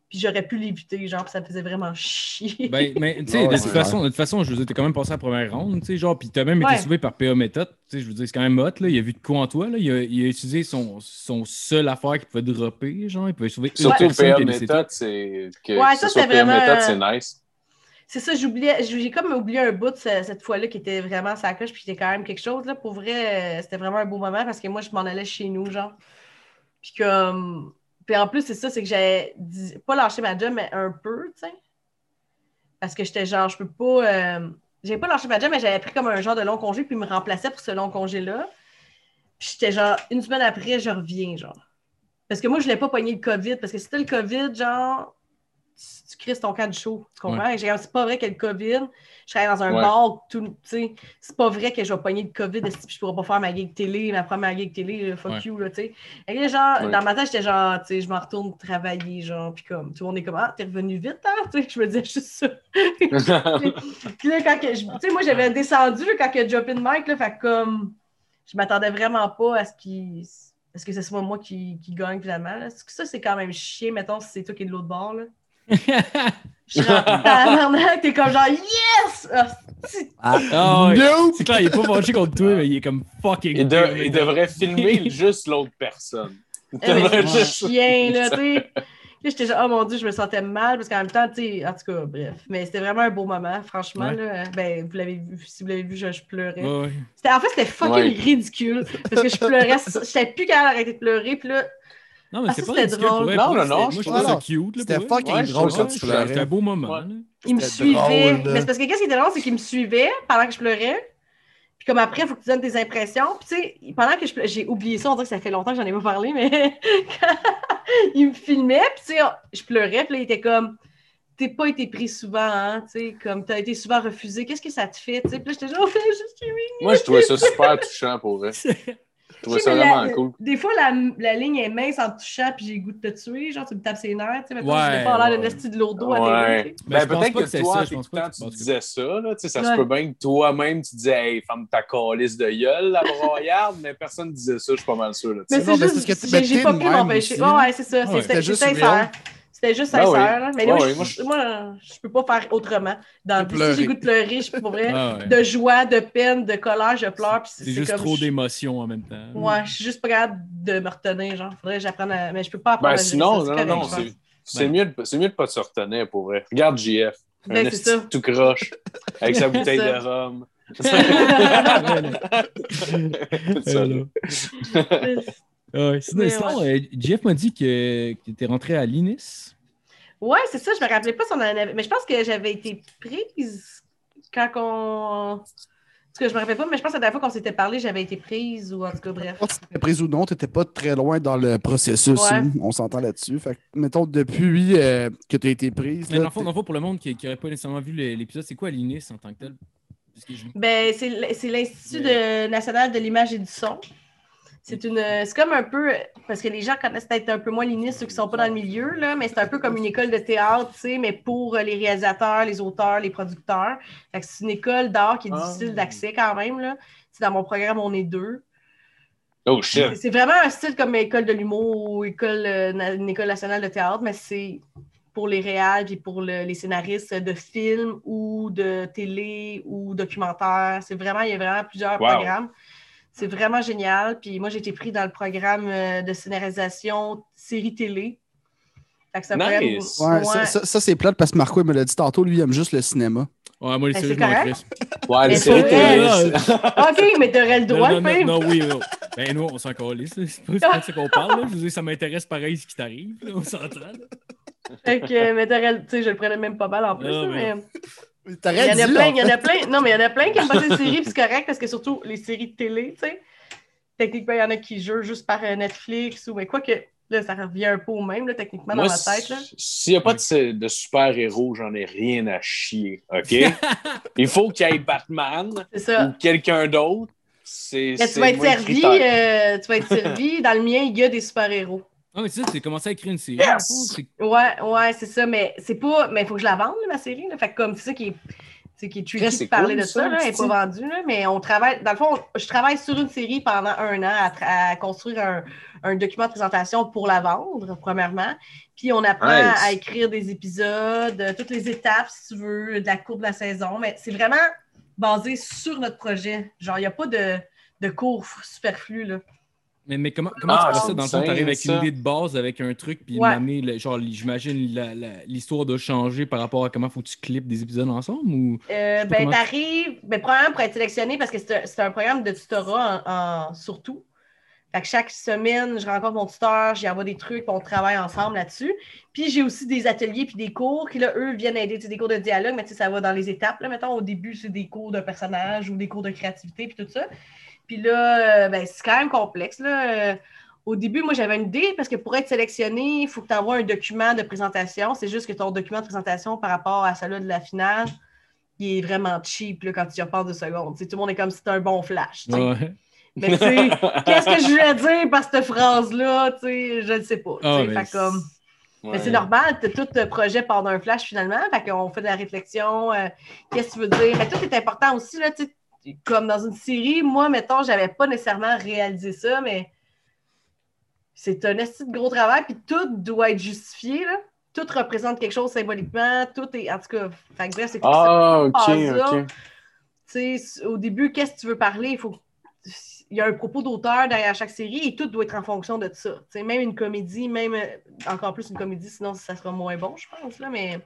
puis j'aurais pu l'éviter, genre, puis ça me faisait vraiment chier. Ben, mais tu sais, Ouais, de, ouais. toute façon, de toute façon, je veux dire, t'as quand même passé la première ronde, tu sais, genre, puis t'as même Ouais. été sauvé par PA Méthode, tu sais, je veux dire, c'est quand même hot, là, il a vu de quoi en toi, là, il a, il a utilisé son, son seul affaire qu'il pouvait dropper, genre, il pouvait sauver une Surtout personne, PA puis elle, c'est méthode, c'est que Ouais, ça, ce soit c'était PA méthode, c'est nice. C'est ça, j'oubliais, j'ai comme oublié un bout de ce- cette fois-là qui était vraiment sa coche, puis qui était quand même quelque chose. Là. Pour vrai, euh, c'était vraiment un beau moment parce que moi, je m'en allais chez nous, genre. Puis comme. Puis en plus, c'est ça, c'est que j'avais pas lâché ma job, mais un peu, tu sais. Parce que j'étais genre, je peux pas. euh, J'avais pas lâché ma job, mais j'avais pris comme un genre de long congé, puis me remplaçait pour ce long congé-là. Puis j'étais genre, une semaine après, je reviens, genre. Parce que moi, je voulais pas pogner le COVID, parce que c'était le COVID, genre, tu, crises ton camp de chaud. Tu comprends? J'ai dit, C'est pas vrai que le COVID, je serais dans un Ouais. bar, tout, tu sais, c'est pas vrai que je vais pogner le COVID, puis je pourrais pas faire ma gig télé, ma première gig télé, fuck Ouais. you, là, tu sais. Et genre, Ouais. dans ma tête, j'étais genre, tu sais, je m'en retourne travailler, genre, puis comme, tout le monde est comme, ah, t'es revenu vite, hein? Tu sais, je me disais juste ça. Puis là, quand que tu sais, moi, j'avais descendu quand il a drop in mic, là, fait que comme, je m'attendais vraiment pas à ce qu'il est-ce que ce soit moi qui, qui gagne finalement? là? Est-ce que ça, c'est quand même chier, mettons, si c'est toi qui es de l'autre bord, là? Je suis en tabarnak, t'es comme genre, yes! Ah, c'est- Ah. Nope! C'est clair, il est pas fâché contre toi, mais il est comme fucking. Il, de- il devrait filmer juste l'autre personne. Il Eh, devrait juste- chien, là, tu sais. Là, j'étais genre, oh mon Dieu, je me sentais mal, parce qu'en même temps, tu sais, en tout cas, bref. Mais c'était vraiment un beau moment, franchement, Ouais. là. Ben, vous l'avez vu, si vous l'avez vu, je, je pleurais. Ouais, ouais. C'était- en fait, c'était fucking Ouais. ridicule, parce que je pleurais, j'étais plus capable d'arrêter de pleurer, puis là, Non, mais Ah, c'est pas drôle. pour vrai, Non, non, non, Moi, je trouve ça cute. là, C'était fucking Ouais, drôle quand ça tu C'était c'était un pleurais. beau moment. Ouais. il me suivait. drôle, mais c'est parce que qu'est-ce qui était drôle, c'est qu'il me suivait pendant que je pleurais. Puis comme après, il faut que tu donnes tes impressions. Puis tu sais, pendant que je pleurais, j'ai oublié ça, on dirait que ça fait longtemps que j'en ai pas parlé, mais quand il me filmait, puis tu sais, je pleurais, puis là, il était comme t'es pas été pris souvent, hein, tu sais, comme t'as été souvent refusé, qu'est-ce que ça te fait, tu sais, puis là, j'étais genre, je suis Moi, je trouvais ça super touchant pour vrai. Je trouvais Tu sais, ça mais vraiment la- cool. Des fois, la, la ligne est mince en te touchant, puis j'ai le goût de te tuer, genre, tu me tapes ses nerfs, tu sais, Ouais, pas l'air ouais. d'un esti de lourdeau à Ouais. sais. Mais Ben, peut-être que, que c'est toi, ça, pense pas que- tu disais ça. Là, tu sais, ça Ouais. se peut bien que toi-même, tu disais Hey, ferme ta calice de gueule, la broyarde, mais personne ne disait ça, je suis pas mal sûr. Là, Mais c'est juste, que j'ai j'ai t'es pas pu m'empêcher. Ouais, c'est ça. C'était juste sincère. C'était juste Ben sincère. oui. là. Mais moi, je, moi, je- moi, je peux pas faire autrement. Dans, peux si j'ai le goût de pleurer, je peux pour vrai. Ah ouais. De joie, de peine, de colère, je pleure. C'est juste comme trop je- d'émotions en même temps. Ouais, je suis juste pas capable de me retenir. Genre, faudrait que j'apprenne à. Mais je peux pas apprendre Ben, à sinon, non, non, c'est c'est Ben. mieux, de- c'est mieux de pas se retenir pour vrai. Regarde JF. Ben, un ça. tout croche, avec sa bouteille de rhum. Euh. Ouais, sinon, sinon, euh, Jeff m'a dit que, que tu étais rentré à l'INIS. Ouais, c'est ça. Je me rappelais pas si on en avait. Mais je pense que j'avais été prise quand on. Tout cas, je me rappelle pas, mais je pense que la dernière fois qu'on s'était parlé, j'avais été prise ou en tout cas, bref. Pas si prise ou non, t'étais pas très loin dans le processus. Ouais. hein. On s'entend là-dessus. Fait que, mettons, depuis euh, que tu as été prise. Mais là, dans le fond, dans le fond, pour le monde qui n'aurait pas nécessairement vu l'épisode, c'est quoi l'INIS en tant que tel? Parce que je- Ben, c'est l'Institut de- national de l'image et du son. C'est une, c'est comme un peu, parce que les gens connaissent peut-être un peu moins l'INIS, ceux qui sont pas dans le milieu, là, mais c'est un peu comme une école de théâtre, tu sais, mais pour les réalisateurs, les auteurs, les producteurs. Fait que c'est une école d'art qui est Ah. difficile d'accès quand même, là. C'est dans mon programme, on est deux. Oh shit. C'est- vraiment un style comme école de l'humour ou école, euh, une école nationale de théâtre, mais c'est pour les réals et pour le- les scénaristes de films ou de télé ou documentaires. C'est vraiment, il y a vraiment plusieurs Wow. programmes. C'est vraiment génial. Puis moi, j'ai été pris dans le programme euh, de scénarisation série télé. Fait que Ouais, ça, ça- ça, c'est plate parce que Marco il me l'a dit tantôt, lui, il aime juste le cinéma. Ouais, moi, les Ben, séries, je m'en crisse. Ouais, Mais les séries télé, OK, mais t'aurais le droit, non, non, non, non, oui, non. Ben, nous, on s'en calisse. là. C'est pas, de ça qu'on parle. là. Je veux dire, ça m'intéresse pareil ce qui t'arrive. On s'entend. Fait que, mais t'aurais le- tu sais, je le prenais même pas mal en plus. Mais... Il y en a dit, plein, là, il y en a plein. Non, mais il y en a plein qui aiment pas ces séries, puis c'est correct parce que surtout les séries de télé, tu sais. Techniquement, il y en a qui jouent juste par euh, Netflix ou mais quoi que là, ça revient un peu au même, là, techniquement, dans ma tête. Là. s'il n'y a pas de, de super-héros, j'en ai rien à chier. OK? Il faut qu'il y ait Batman ça. ou quelqu'un d'autre. C'est, Mais c'est tu vas être servi, euh, tu vas être servi. Dans le mien, il y a des super-héros. Ah, mais tu sais, tu as commencé à écrire une série. Yes! c'est- Ouais, ouais, c'est ça, mais c'est pas. Mais il faut que je la vende, là, ma série. Là. Fait que comme c'est ça qui est. C'est qui est tricky Ouais, c'est de parler cool, de ça, ça, là, elle n'est pas vendue, là, mais on travaille, dans le fond, je travaille sur une série pendant un an à, à construire un, un document de présentation pour la vendre, premièrement. Puis on apprend Nice. à écrire des épisodes, euh, toutes les étapes, si tu veux, de la courbe de la saison, mais c'est vraiment basé sur notre projet. Genre, il n'y a pas de, de cours superflus, là. Mais, mais comment, comment Ah, tu fais ça? Dans le fond, insane, tu arrives avec ça. une idée de base, avec un truc, puis Ouais. une genre, j'imagine l'histoire doit changer par rapport à comment faut que tu clips des épisodes ensemble ou. Euh, ben, comment- t'arrives, ben, premièrement, pour être sélectionné, parce que c'est un, programme de tutorat en, en- surtout. Fait que chaque semaine, je rencontre mon tuteur, j'y envoie des trucs, on travaille ensemble là-dessus. Puis j'ai aussi des ateliers puis des cours qui, là, eux, viennent aider, des cours de dialogue, mais tu sais, ça va dans les étapes. Là, mettons, au début, c'est des cours de personnage ou des cours de créativité, puis tout ça. Puis là, euh, ben, c'est quand même complexe, là. Euh, Au début, moi, j'avais une idée parce que pour être sélectionné, il faut que tu envoies un document de présentation. C'est juste que ton document de présentation par rapport à celui de la finale, il est vraiment cheap là, quand tu y repenses deux secondes. Tout le monde est comme si c'était un bon flash. Ouais. Mais tu sais, qu'est-ce que je voulais dire par cette phrase-là? Tu sais, je ne sais pas. Ah, mais Fait comme- Ouais. mais c'est normal, tout le projet part d'un flash finalement. Fait qu'on fait de la réflexion. euh, Qu'est-ce que tu veux dire? Mais tout est important aussi, là, tu comme dans une série, moi, mettons, j'avais pas nécessairement réalisé ça, mais c'est un esti de gros travail, puis tout doit être justifié, là. Tout représente quelque chose symboliquement, tout est. En tout cas, fait bref, c'est. Ah, ok, phase-là, ok. Tu sais, au début, qu'est-ce que tu veux parler? Il faut il y a un propos d'auteur derrière chaque série et tout doit être en fonction de ça. Tu sais, même une comédie, même euh, encore plus une comédie, sinon ça sera moins bon, je pense. Là, mais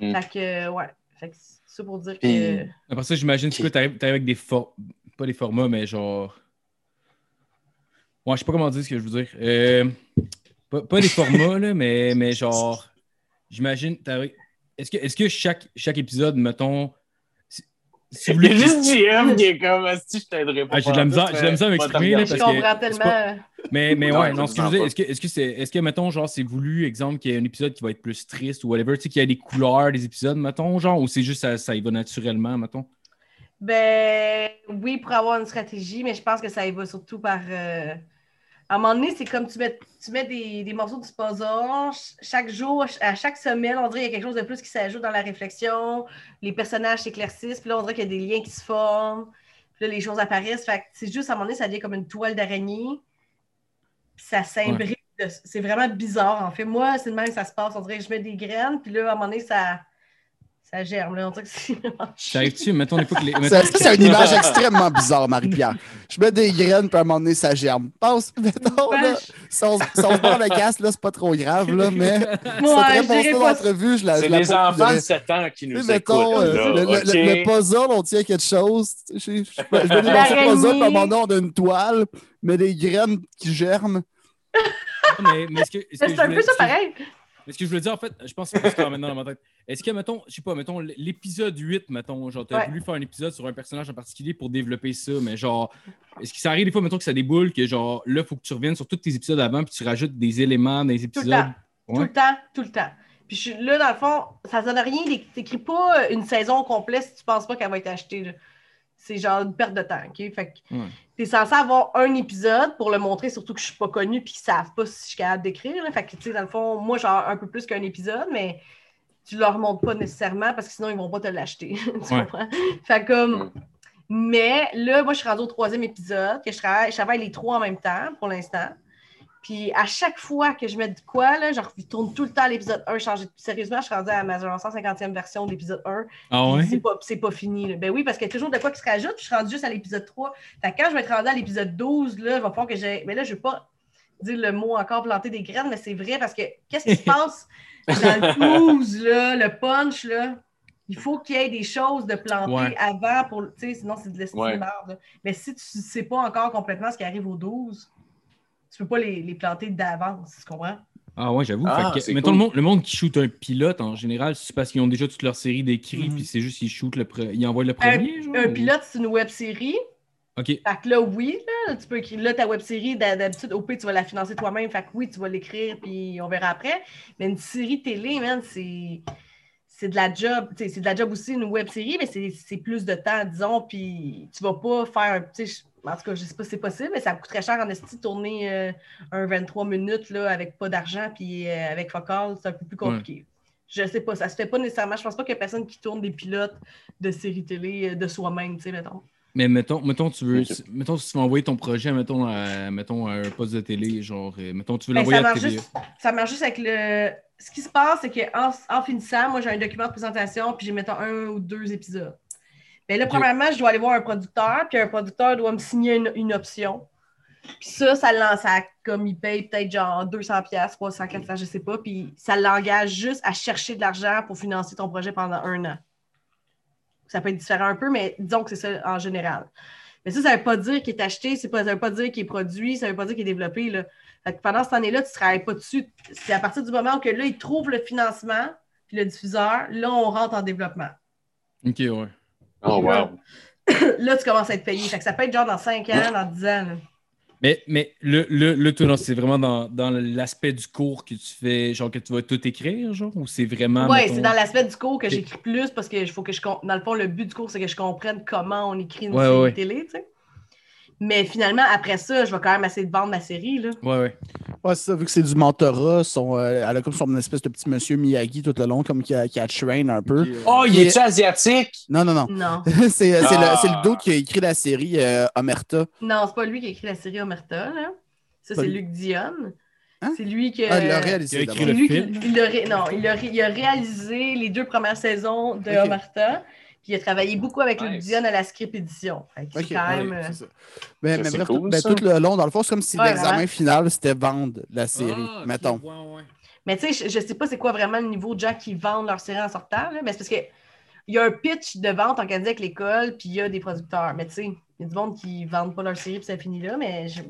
Mm. fait que ouais. Fait que c'est ça pour dire Puis- que. Après ça, j'imagine que tu arrives avec des formats. Pas des formats, mais genre. Ouais, je sais pas comment dire ce que je veux dire. Euh, pas, pas des formats, là, mais, mais genre. J'imagine. Est-ce que, est que chaque, chaque épisode, mettons. Si- vous Il y a voulez- juste JM qui est comme si je t'aiderais pas. Ah, j'ai de la misère- j'ai de la misère à m'exprimer, là, Je parce que comprends tellement. pas- Mais, mais Non, ouais, non, ce que je veux dire, absolument est-ce que, est-ce que c'est, est-ce que, mettons, genre, c'est voulu, exemple, qu'il y ait un épisode qui va être plus triste ou whatever, tu sais, qu'il y a des couleurs des épisodes, mettons, genre, ou c'est juste ça, ça y va naturellement, mettons? Ben oui, pour avoir une stratégie, mais je pense que ça y va surtout par. euh, À un moment donné, c'est comme tu mets, tu mets des, des morceaux du puzzle. ch- Chaque jour, à chaque semaine, on dirait qu'il y a quelque chose de plus qui s'ajoute dans la réflexion. Les personnages s'éclaircissent, puis là, on dirait qu'il y a des liens qui se forment. Puis là, les choses apparaissent. Fait que c'est juste à un moment donné, ça devient comme une toile d'araignée. Puis ça s'imbrique. C'est vraiment bizarre, en fait. Moi, c'est de même que ça se passe. On dirait que je mets des graines, puis là, à un moment donné, ça, ça germe. Là. On dirait que c'est arrive-tu, mettons, les. C'est une image extrêmement bizarre, Marie-Pierre. Je mets des graines, puis à un moment donné, ça germe. Pense, mettons, là, si on, si on se barre le casse, là, c'est pas trop grave, là, mais c'est très bon d'entrevue. Je la, C'est la les enfants de proposerais. 7 ans qui nous mettons, écoutent. euh, là, le, le- puzzle, on tient quelque chose. Je, je, je, je mets des La morceaux de puzzle, puis à un moment donné, on a une toile, mais des graines qui germent. mais, mais C'est je un voulais- peu ça pareil. Mais ce que je voulais dire, en fait, je pense que c'est quand maintenant dans ma tête. Est-ce que, mettons, je sais pas, mettons, l'épisode 8, mettons, genre, t'as Ouais. voulu faire un épisode sur un personnage en particulier pour développer ça, mais genre, est-ce que ça arrive des fois, mettons, que ça déboule, que genre, là, faut que tu reviennes sur tous tes épisodes avant, puis tu rajoutes des éléments dans les Tout épisodes? le temps. Tout le temps, tout le temps. Puis je là, dans le fond, ça ne donne rien. Tu n'écris pas une saison complète si tu ne penses pas qu'elle va être achetée. là. c'est genre une perte de temps, OK? Fait que Ouais. T'es censé avoir un épisode pour le montrer, surtout que je suis pas connue puis qu'ils savent pas si je suis capable d'écrire. Fait que, tu sais, dans le fond, moi, genre un peu plus qu'un épisode, mais tu leur montres pas nécessairement parce que sinon, ils vont pas te l'acheter. tu Ouais. comprends? Fait comme... Mm. Mais là, moi, je suis rendue au troisième épisode, que je travaille, je travaille les trois en même temps pour l'instant. Puis à chaque fois que je mets de quoi, là, genre, je tourne tout le temps l'épisode 1 changé. Sérieusement, je suis rendue à ma genre, 150e version de l'épisode 1. Ah puis ouais? C'est pas, c'est pas fini. là. Ben oui, parce qu'il y a toujours de quoi qui se rajoute. puis Je suis rendue juste à l'épisode 3. Fait que quand je vais être rendue à l'épisode 12, là, il va falloir que j'ai. Mais là, je vais pas dire le mot encore planter des graines, mais c'est vrai parce que qu'est-ce qui se passe dans le 12, là, le punch, là? Il faut qu'il y ait des choses de planter Ouais. avant pour. Tu sais, sinon, c'est de l'estime Ouais. de merde, là. Mais si tu sais pas encore complètement ce qui arrive au 12, tu peux pas les, les planter d'avance, tu comprends? Ah ouais, j'avoue. Ah, Fait que, c'est mettons, cool. le, monde, le monde qui shoot un pilote, en général, c'est parce qu'ils ont déjà toute leur série d'écrits, Mhm. puis c'est juste qu'ils shootent le pre- ils envoient le premier, genre? Un ou- pilote, c'est une web série. OK. Fait que là, oui, là, tu peux écrire. Là, ta web série, d'hab- d'habitude, au pire, tu vas la financer toi-même. Fait que oui, tu vas l'écrire, puis on verra après. Mais une série télé, man, c'est. C'est de la job, c'est de la job aussi, une web série, mais c'est c'est plus de temps, disons, puis tu vas pas faire un petit. En tout cas, je sais pas si c'est possible, mais ça me coûterait cher en esti de tourner euh, un 23 minutes là, avec pas d'argent, puis euh, avec focal, c'est un peu plus compliqué. Je sais pas, ça se fait pas nécessairement. Je pense pas qu'il y a personne qui tourne des pilotes de séries télé euh, de soi-même, tu sais, mettons. Mais mettons, mettons, tu veux. Ok. Mettons, si tu veux envoyer ton projet, mettons, à, mettons, à un poste de télé, genre, mettons, tu veux Ben, l'envoyer ça, à marche TVA. juste, ça marche juste avec le. Ce qui se passe, c'est qu'en en finissant, moi, j'ai un document de présentation, puis j'ai, mettons, un ou deux épisodes. Mais là, Ok. premièrement, je dois aller voir un producteur, puis un producteur doit me signer une, une option. Puis ça, ça lance à, comme il paye peut-être genre 200 pièces, 300, 400, je sais pas, puis ça l'engage juste à chercher de l'argent pour financer ton projet pendant un an. Ça peut être différent un peu, mais disons que c'est ça en général. Mais ça, ça ne veut pas dire qu'il est acheté, ça ne veut pas dire qu'il est produit, ça ne veut pas dire qu'il est développé. Là. Fait que pendant cette année-là, tu ne travailles pas dessus. C'est à partir du moment où que là, ils trouvent le financement, puis le diffuseur, là, on rentre en développement. Ok, ouais. Oh, wow. là, tu commences à être payé. Fait que ça peut être genre dans 5 ans, dans 10 ans. là. Mais, mais le, le, le tout, non, c'est vraiment dans, dans l'aspect du cours que tu fais, genre que tu vas tout écrire, genre, ou c'est vraiment. Oui, mettons- c'est dans l'aspect du cours que j'écris plus parce que faut que je dans le fond, le but du cours, c'est que je comprenne comment on écrit une Ouais, série ouais. télé, tu sais. Mais finalement, après ça, je vais quand même essayer de vendre ma série. Là. Ouais, ouais. Ouais, c'est ça, vu que c'est du mentorat, son, euh, elle a comme son espèce de petit monsieur Miyagi tout le long, comme qui a, qui a train un peu. Oh, il est-tu asiatique? Non, non, non. Non. c'est c'est Ah. le, c'est le dude qui a écrit la série euh, Omerta. Non, c'est pas lui qui a écrit la série Omerta. Là. Ça, Pas c'est lui. Luc Dionne. Hein? C'est lui qui Ah, il Il a réalisé. écrit C'est d'abord. le lui qui film. il a, ré- non, il a, ré- il a réalisé les deux premières saisons de Ok. Omerta. Puis il a travaillé beaucoup avec Luc Nice. Dionne à la script édition. Fait que c'est Ok, quand même. euh, ça. Mais, Ça, mais c'est bref, cool, tout, ben, tout le long, dans le fond, c'est comme si Ouais, l'examen final, c'était vendre la série, Ah, mettons. ouais, ouais. Mais tu sais, je, je sais pas c'est quoi vraiment le niveau de gens qui vendent leur série en sortant. là, mais c'est parce que il y a un pitch de vente organisé avec l'école, puis il y a des producteurs. Mais tu sais, il y a du monde qui ne vendent pas leur série, puis ça finit là. Mais je,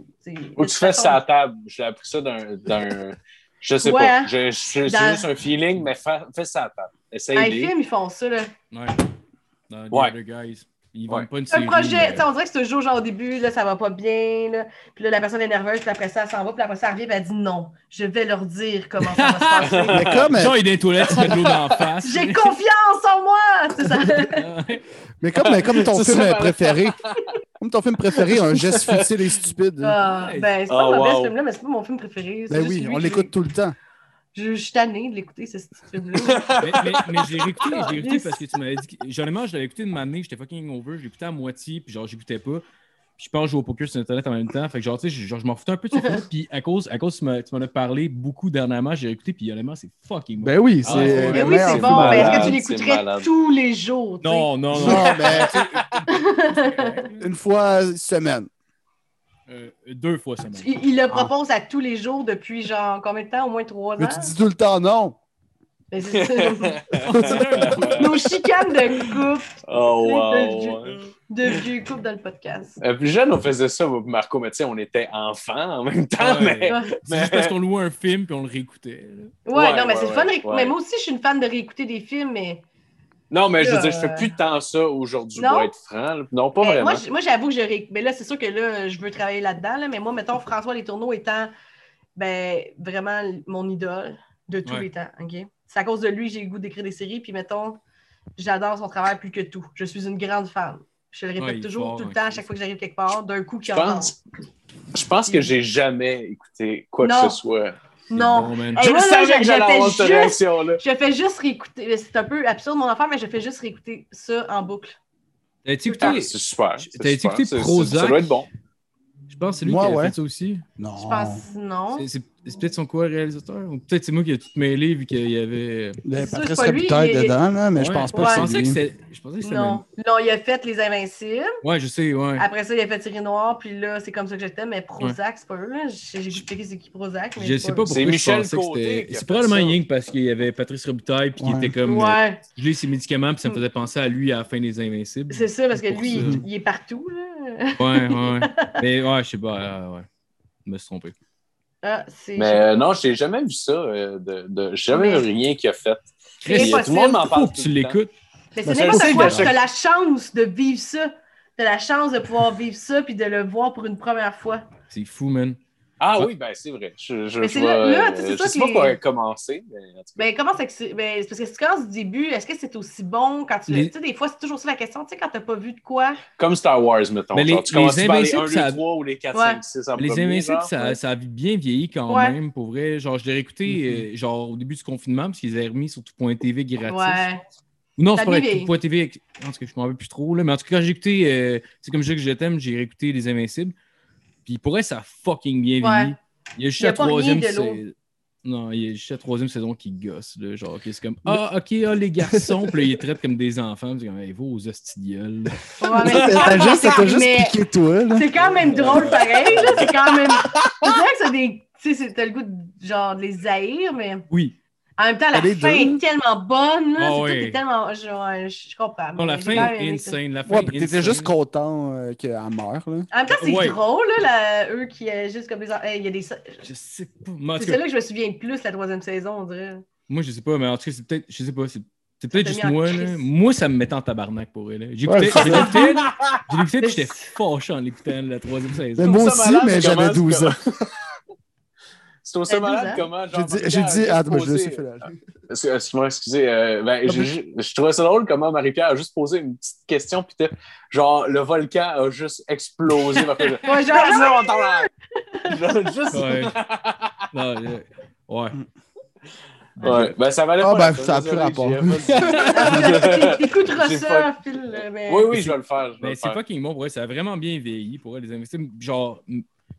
Ou tu fais ça à table. J'ai appris ça d'un. d'un- Je sais Ouais, pas. hein? C'est Dans- juste un feeling, mais fais, fais ça à table. Essaye les films, ils font ça. Là. Ouais. Dans The Ouais. Other Guys. Ils Ouais. vendent pas une Un projet, mais- on dirait que c'est toujours genre au début, là, ça va pas bien. Là. Puis là, la personne est nerveuse, puis après ça, elle s'en va, puis après ça, elle revient, puis elle dit non, je vais leur dire comment ça va se passer. Mais comme, euh, Genre, il est dans les toilettes, il met de l'eau dans la face. J'ai confiance en moi! C'est ça. Mais comme, mais comme ton film préféré. Comme ton film préféré, un geste futile et stupide. Ah, ben, c'est pas Oh, mauvais wow. ce film-là, mais c'est pas mon film préféré. Ben oui, on l'écoute tout le temps. Je, je suis tannée de l'écouter, ce film-là. mais, mais, mais j'ai réécouté, j'ai réécouté parce que tu m'avais dit. que- Généralement, je l'avais écouté de m'amener, j'étais fucking over, je l'écoutais à moitié, puis genre, j'écoutais pas. Puis je pense jouer au poker sur Internet en même temps. Fait que genre, tu sais, je- genre, je m'en foutais un peu de ce film. Puis à cause, à cause tu m'as tu m'en as parlé beaucoup dernièrement, j'ai réécouté, puis honnêtement, c'est fucking bon. Ben oui, c'est Ah, ouais. le Mais oui, c'est bon, mais est-ce que tu c'est l'écouterais tous les jours? tu sais? Non, non, non. Non, mais une fois semaine. Euh, deux fois semaine. Il, il le propose à tous les jours depuis genre combien de temps? Au moins trois ans? Mais tu dis tout le temps non. Mais c'est ça. Nos chicanes de couple, Oh, de, wow. de vieux couple dans le podcast. Euh, plus jeune, on faisait ça, Marco, mais tu sais, on était enfants en même temps, Ouais. mais. Ouais, juste parce qu'on louait un film, puis on le réécoutait. là. Ouais, Ouais, non, mais ouais, c'est le fun de. Mais moi aussi, je suis une fan de réécouter des films, mais. Non, mais je veux dire, je fais plus tant ça aujourd'hui, non? pour être franc. Non, pas Mais vraiment. moi, j'avoue que je. Mais là, c'est sûr que là, je veux travailler là-dedans, là, mais moi, mettons, François Les Tourneaux étant ben, vraiment mon idole de tous Ouais. les temps. OK? C'est à cause de lui que j'ai le goût d'écrire des séries, puis mettons, j'adore son travail plus que tout. Je suis une grande fan. Je le répète Ouais, toujours, fort, tout le hein, temps, à chaque fois que j'arrive quelque part, d'un coup qui Je en pense, je pense que j'ai jamais écouté quoi Non. que ce soit. Non. Bon, je moi, savais que j'allais fais avoir cette juste- réaction-là. Je fais juste réécouter. C'est un peu absurde mon affaire, mais je fais juste réécouter ça en boucle. T'as-tu Ah, écouté? c'est super. T'as écouté Prozac? Ça doit être bon. Je pense que c'est lui Moi, qui a ouais. fait ça aussi. Non. Je pense non. C'est- C'est peut-être son co-réalisateur. Ou peut-être c'est moi qui ai tout mêlé vu qu'il y avait. Il y avait C'est sûr, Patrice Robitaille il dedans, là, mais je pense pas Ouais. Je que pensais c'est que lui. c'était. Je pensais que c'était Non. Non, il a fait Les Invincibles. Ouais, je sais, ouais. Après ça, il a fait Thierry Noir, puis là, c'est comme ça que j'étais. Mais Prozac, c'est pas eux. là. J'ai j'ai expliqué c'est qui Prozac. Mais Je sais pas pourquoi C'est je Michel pensais que Côté C'est probablement que parce qu'il y avait Patrice Robitaille puis qu'il Ouais. était comme. euh, Ouais, gelé ses médicaments puis ça me faisait penser à lui à la fin des Invincibles. c'est ça, parce que lui, il, il est partout. Là. Ouais, ouais. Mais ouais, je sais pas. euh, ouais. Je me suis trompé. Ah, c'est. Mais euh, non, j'ai jamais vu ça. euh, de, de- j'ai jamais Mais- vu rien qu'il a fait. Puis, tout le monde m'en Faut parle. que tu tout le temps. l'écoutes. Mais c'est n'importe quoi. Tu as la chance de vivre ça. Tu as la chance de pouvoir vivre ça puis de le voir pour une première fois. C'est fou, man. Ah oui, ben c'est vrai. Je, je, Mais je c'est vais, là- là, tu sais, c'est je ça sais pas commencer. Mais. Ben, comment c'est que c'est. Ben, parce que si tu commences du début, est-ce que c'est aussi bon quand tu le. Les- Tu sais, des fois, c'est toujours ça la question. Tu sais, quand t'as pas vu de quoi. Comme Star Wars, mettons. Mais les- genre, tu commences les par les Invincibles, 1, 2, ça- 3 ou les 4, Ouais. 5, 6 en Les premier, Invincibles, genre. ça, ça a bien vieilli quand Ouais. même, pour vrai. Genre, je l'ai réécouté euh, genre, au début du confinement, parce qu'ils avaient remis sur tout.tv gratis. Non, c'est pas tout.tv. En tout cas, je m'en rappelle plus trop. Là. Mais en tout cas, quand j'ai écouté, euh, c'est comme je dis que je t'aime, j'ai réécouté Les Invincibles. Puis pour vrai, ça a fucking bien Ouais. vieilli. Il y a juste la troisième saison. Non, il y a juste la troisième saison qui gosse. Là, genre, qui c'est comme Ah, ok, ah, les garçons. puis là, ils traitent comme des enfants. C'est comme, hey, va aux gueule. Ouais, mais T'as quand- juste, ça t'a mais- juste mais piqué toi. C'est quand même drôle pareil. là. C'est quand même. C'est vrai que c'est des. Tu sais, c'est- t'as le goût de, genre, de les haïr, mais Oui. En même temps, la Les fin deux? est tellement bonne. Là. C'est tout est tellement. Je, je comprends. Non, mais la fin est insane. La fin Ouais, est t'étais juste content euh, qu'elle meure, là. En même temps, c'est Ouais. drôle, là, la- eux qui est juste comme des. Hey, il y a des. C'est Je sais pas. Cas, celle-là que je me souviens le plus, la troisième saison, on dirait. Moi, je sais pas, mais en tout cas, c'est peut-être. Je sais pas. C'est c'est peut-être juste moi. Là. Moi, ça me mettait en tabarnak pour elle. J'écoutais, c'est j'ai là. J'ai l'écouté, puis j'étais fâché en l'écoutant la troisième saison. Mais moi aussi, mais j'avais comment- 12 ans. C'est aussi T'as 12 malade comment. J'ai Genre, dit, Marie-Pierre j'ai a dit, juste attends, moi, je le sais. Excuse- Excuse-moi, excusez. euh, ben, Ah, je, trouvais ça drôle comment Marie-Pierre a juste posé une petite question, puis t'es- genre, le volcan a juste explosé. que- Ouais, genre. Genre, juste- Ouais. Non, euh, ouais. Ouais, ben ça valait Ah, pas ben, la peine, ça a plus rapport. T'écouteras ça, Phil. Mais... Oui, oui, je vais le faire. Mais le c'est fucking bon pour. Ça a vraiment bien vieilli pour les investisseurs. Genre,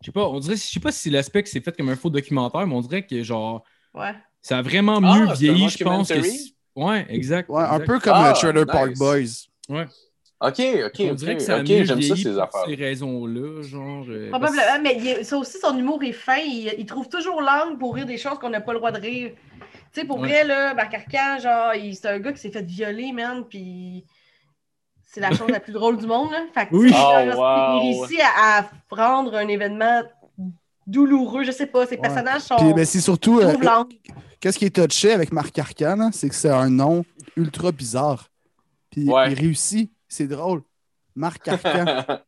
je sais pas, on dirait, je sais pas si c'est l'aspect que c'est fait comme un faux documentaire, mais on dirait que genre, Ouais. ça a vraiment Ah, mieux vieilli, je pense. Que... Ouais, exact. Ouais, un peu comme Ah, euh, Trailer nice. Park Boys. Ok, ok, On dirait ok, que ça a ok, mieux j'aime ça vieilli ces pour affaires. ces raisons-là, genre. euh, Probablement, mais il ça aussi, son humour est fin. Il, il trouve toujours l'angle pour rire des choses qu'on n'a pas le droit de rire. Tu sais, pour Ouais. vrai, là, Marc Arcan, genre, il- c'est un gars qui s'est fait violer, man, puis c'est la chose la plus drôle du monde, là. Fait que, Oui. tu sais, Oh, genre, wow. il réussit à, à rendre un événement douloureux, je sais pas, ses Ouais. personnages sont... Puis, ben, c'est surtout, euh, l'angle. qu'est-ce qui est touché avec Marc Arcan, hein, c'est que c'est un nom ultra bizarre. Puis Ouais. il réussit, c'est drôle. Marc Arcan.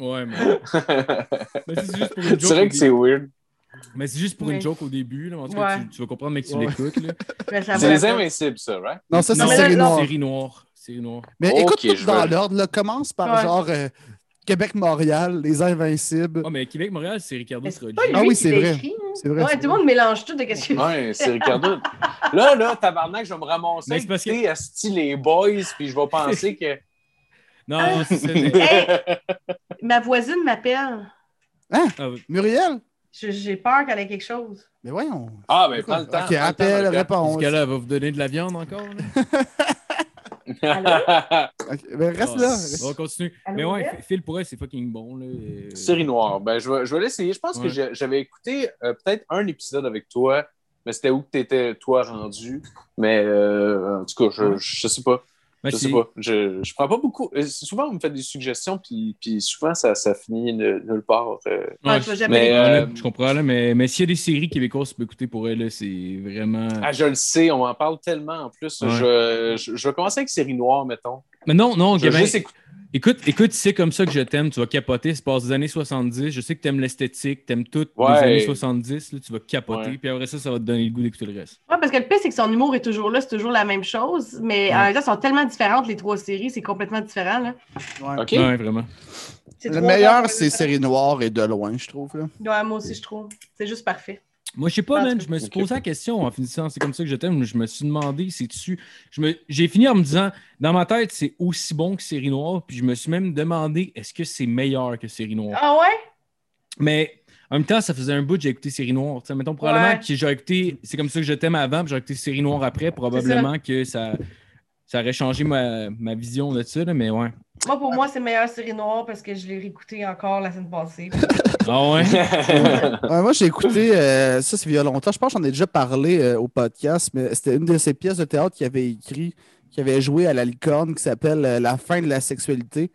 Ouais, mais. mais c'est juste pour une joke. C'est vrai que c'est weird. Mais c'est juste pour Oui. une joke au début, là. En tout cas, Ouais. tu, tu vas comprendre, mec, tu Ouais. l'écoutes. Mais C'est les. Invincibles, ça, right? non, ça, c'est mais série noire. Série noire. Mais écoute tout dans l'ordre. là. Commence par Ouais. genre euh, Québec-Montréal, Les Invincibles. Oh, mais Québec-Montréal, c'est Ricardo c'est Trogi. Ah oui, c'est vrai. écrit, hein? C'est vrai. Ouais, c'est tout le monde mélange tout de qu'est-ce que Ouais, c'est Ricardo. Là, là, tabarnak, je vais me ramasser Mais c'est parce que- à style les boys, puis je vais penser que. Non, c'est ça. mais- Hey, ma voisine m'appelle. Ah, oui. Muriel? J'ai peur qu'elle ait quelque chose. Mais voyons. Ah, ben, prends le temps. Ok, appelle, réponse. Parce qu'elle elle va vous donner de la viande encore. Ben, reste Ah, là. On va continuer. Allô, Mais ouais? Phil pour elle, c'est fucking bon. Là. Série noire. Ben, je vais, je vais l'essayer. Je pense que Ouais. j'avais écouté euh, peut-être un épisode avec toi, mais c'était où que tu étais, toi, rendu? Mais euh, en tout cas, je, je sais pas. Je sais pas. Je, je prends pas beaucoup. euh, Souvent, on me fait des suggestions, puis, puis souvent, ça, ça finit nulle part. euh. Ouais, Ah, je je, jamais mais, euh, je comprends, là, mais, mais s'il y a des séries québécoises tu peux écouter pour elle, c'est vraiment. Ah, je le sais, on m'en parle tellement en plus. Ouais. Je, je, je vais commencer avec Série Noire, mettons. Mais non, non, Je vais Québec- juste écouter. Écoute, écoute, c'est comme ça que je t'aime. Tu vas capoter. Ça passe des années 70. Je sais que t'aimes l'esthétique, t'aimes tout Ouais. les années 70. Là, tu vas capoter. Ouais. Puis après ça, ça va te donner le goût d'écouter le reste. Ouais, parce que le pire, c'est que son humour est toujours là, c'est toujours la même chose, mais en même temps, sont tellement différentes, les trois séries, c'est complètement différent. Là. Ouais. Vraiment. C'est Le meilleur, c'est. Série Noire et de loin, je trouve. Là. Ouais, moi aussi, je trouve. C'est juste parfait. Moi, je sais pas, Parce man. Je me suis posé la question en finissant. C'est comme ça que je t'aime. Je me suis demandé, c'est dessus. Je me... J'ai fini en me disant, dans ma tête, c'est aussi bon que Série Noire. Puis je me suis même demandé, est-ce que c'est meilleur que Série Noire? Ah ouais? Mais en même temps, ça faisait un bout que j'ai écouté Série Noire. T'sais, mettons, probablement Ouais. que j'ai écouté, c'est comme ça que je t'aime avant, puis j'ai écouté Série Noire après. Probablement que ça, ça aurait changé ma, ma vision de ça, là, mais ouais. Moi, pour moi, c'est meilleure série noire parce que je l'ai réécouté encore la semaine passée. Ah ouais? Ouais, moi, j'ai écouté, euh, ça, c'est il y a longtemps. Je pense que j'en ai déjà parlé euh, au podcast, mais c'était une de ces pièces de théâtre qu'il avait écrit, qui avait joué à la licorne, qui s'appelle euh, La fin de la sexualité.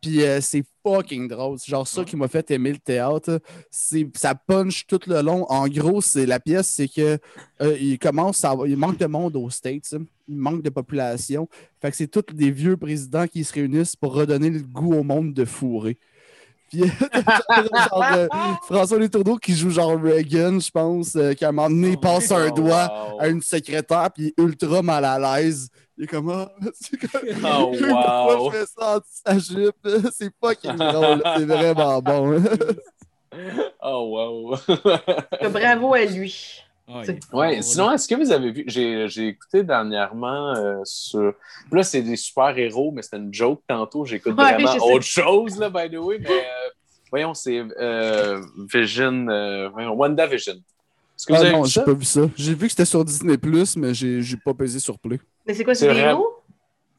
Puis euh, c'est fucking drôle. C'est genre ça qui m'a fait aimer le théâtre. Ça punch tout le long. En gros, c'est la pièce, c'est que euh, il commence à il manque de monde aux States. hein. Il manque de population. Fait que c'est tous des vieux présidents qui se réunissent pour redonner le goût au monde de fourrer. Puis genre, euh, François Letourneau qui joue genre Reagan, je pense, euh, qui à un moment donné il passe un Oh, doigt à une secrétaire, puis ultra mal à l'aise. Il est comme Ah, c'est comme- Oh, Pourquoi wow. je fais ça en sa jupe? C'est fucking drôle. C'est vraiment bon. Oh, wow. Que bravo à lui. Ouais, sinon, est-ce que vous avez vu, j'ai j'ai écouté dernièrement euh, sur. Là, c'est des super-héros, mais c'était une joke tantôt. J'écoute Ouais, vraiment autre chose, là, by the way, mais euh, voyons, c'est euh, Vision, euh, voyons, WandaVision. Est-ce que vous Ah avez non, j'ai ça? pas vu ça. J'ai vu que c'était sur Disney, mais j'ai j'ai pas pesé sur Play. Mais c'est quoi, C'est c'est des héros?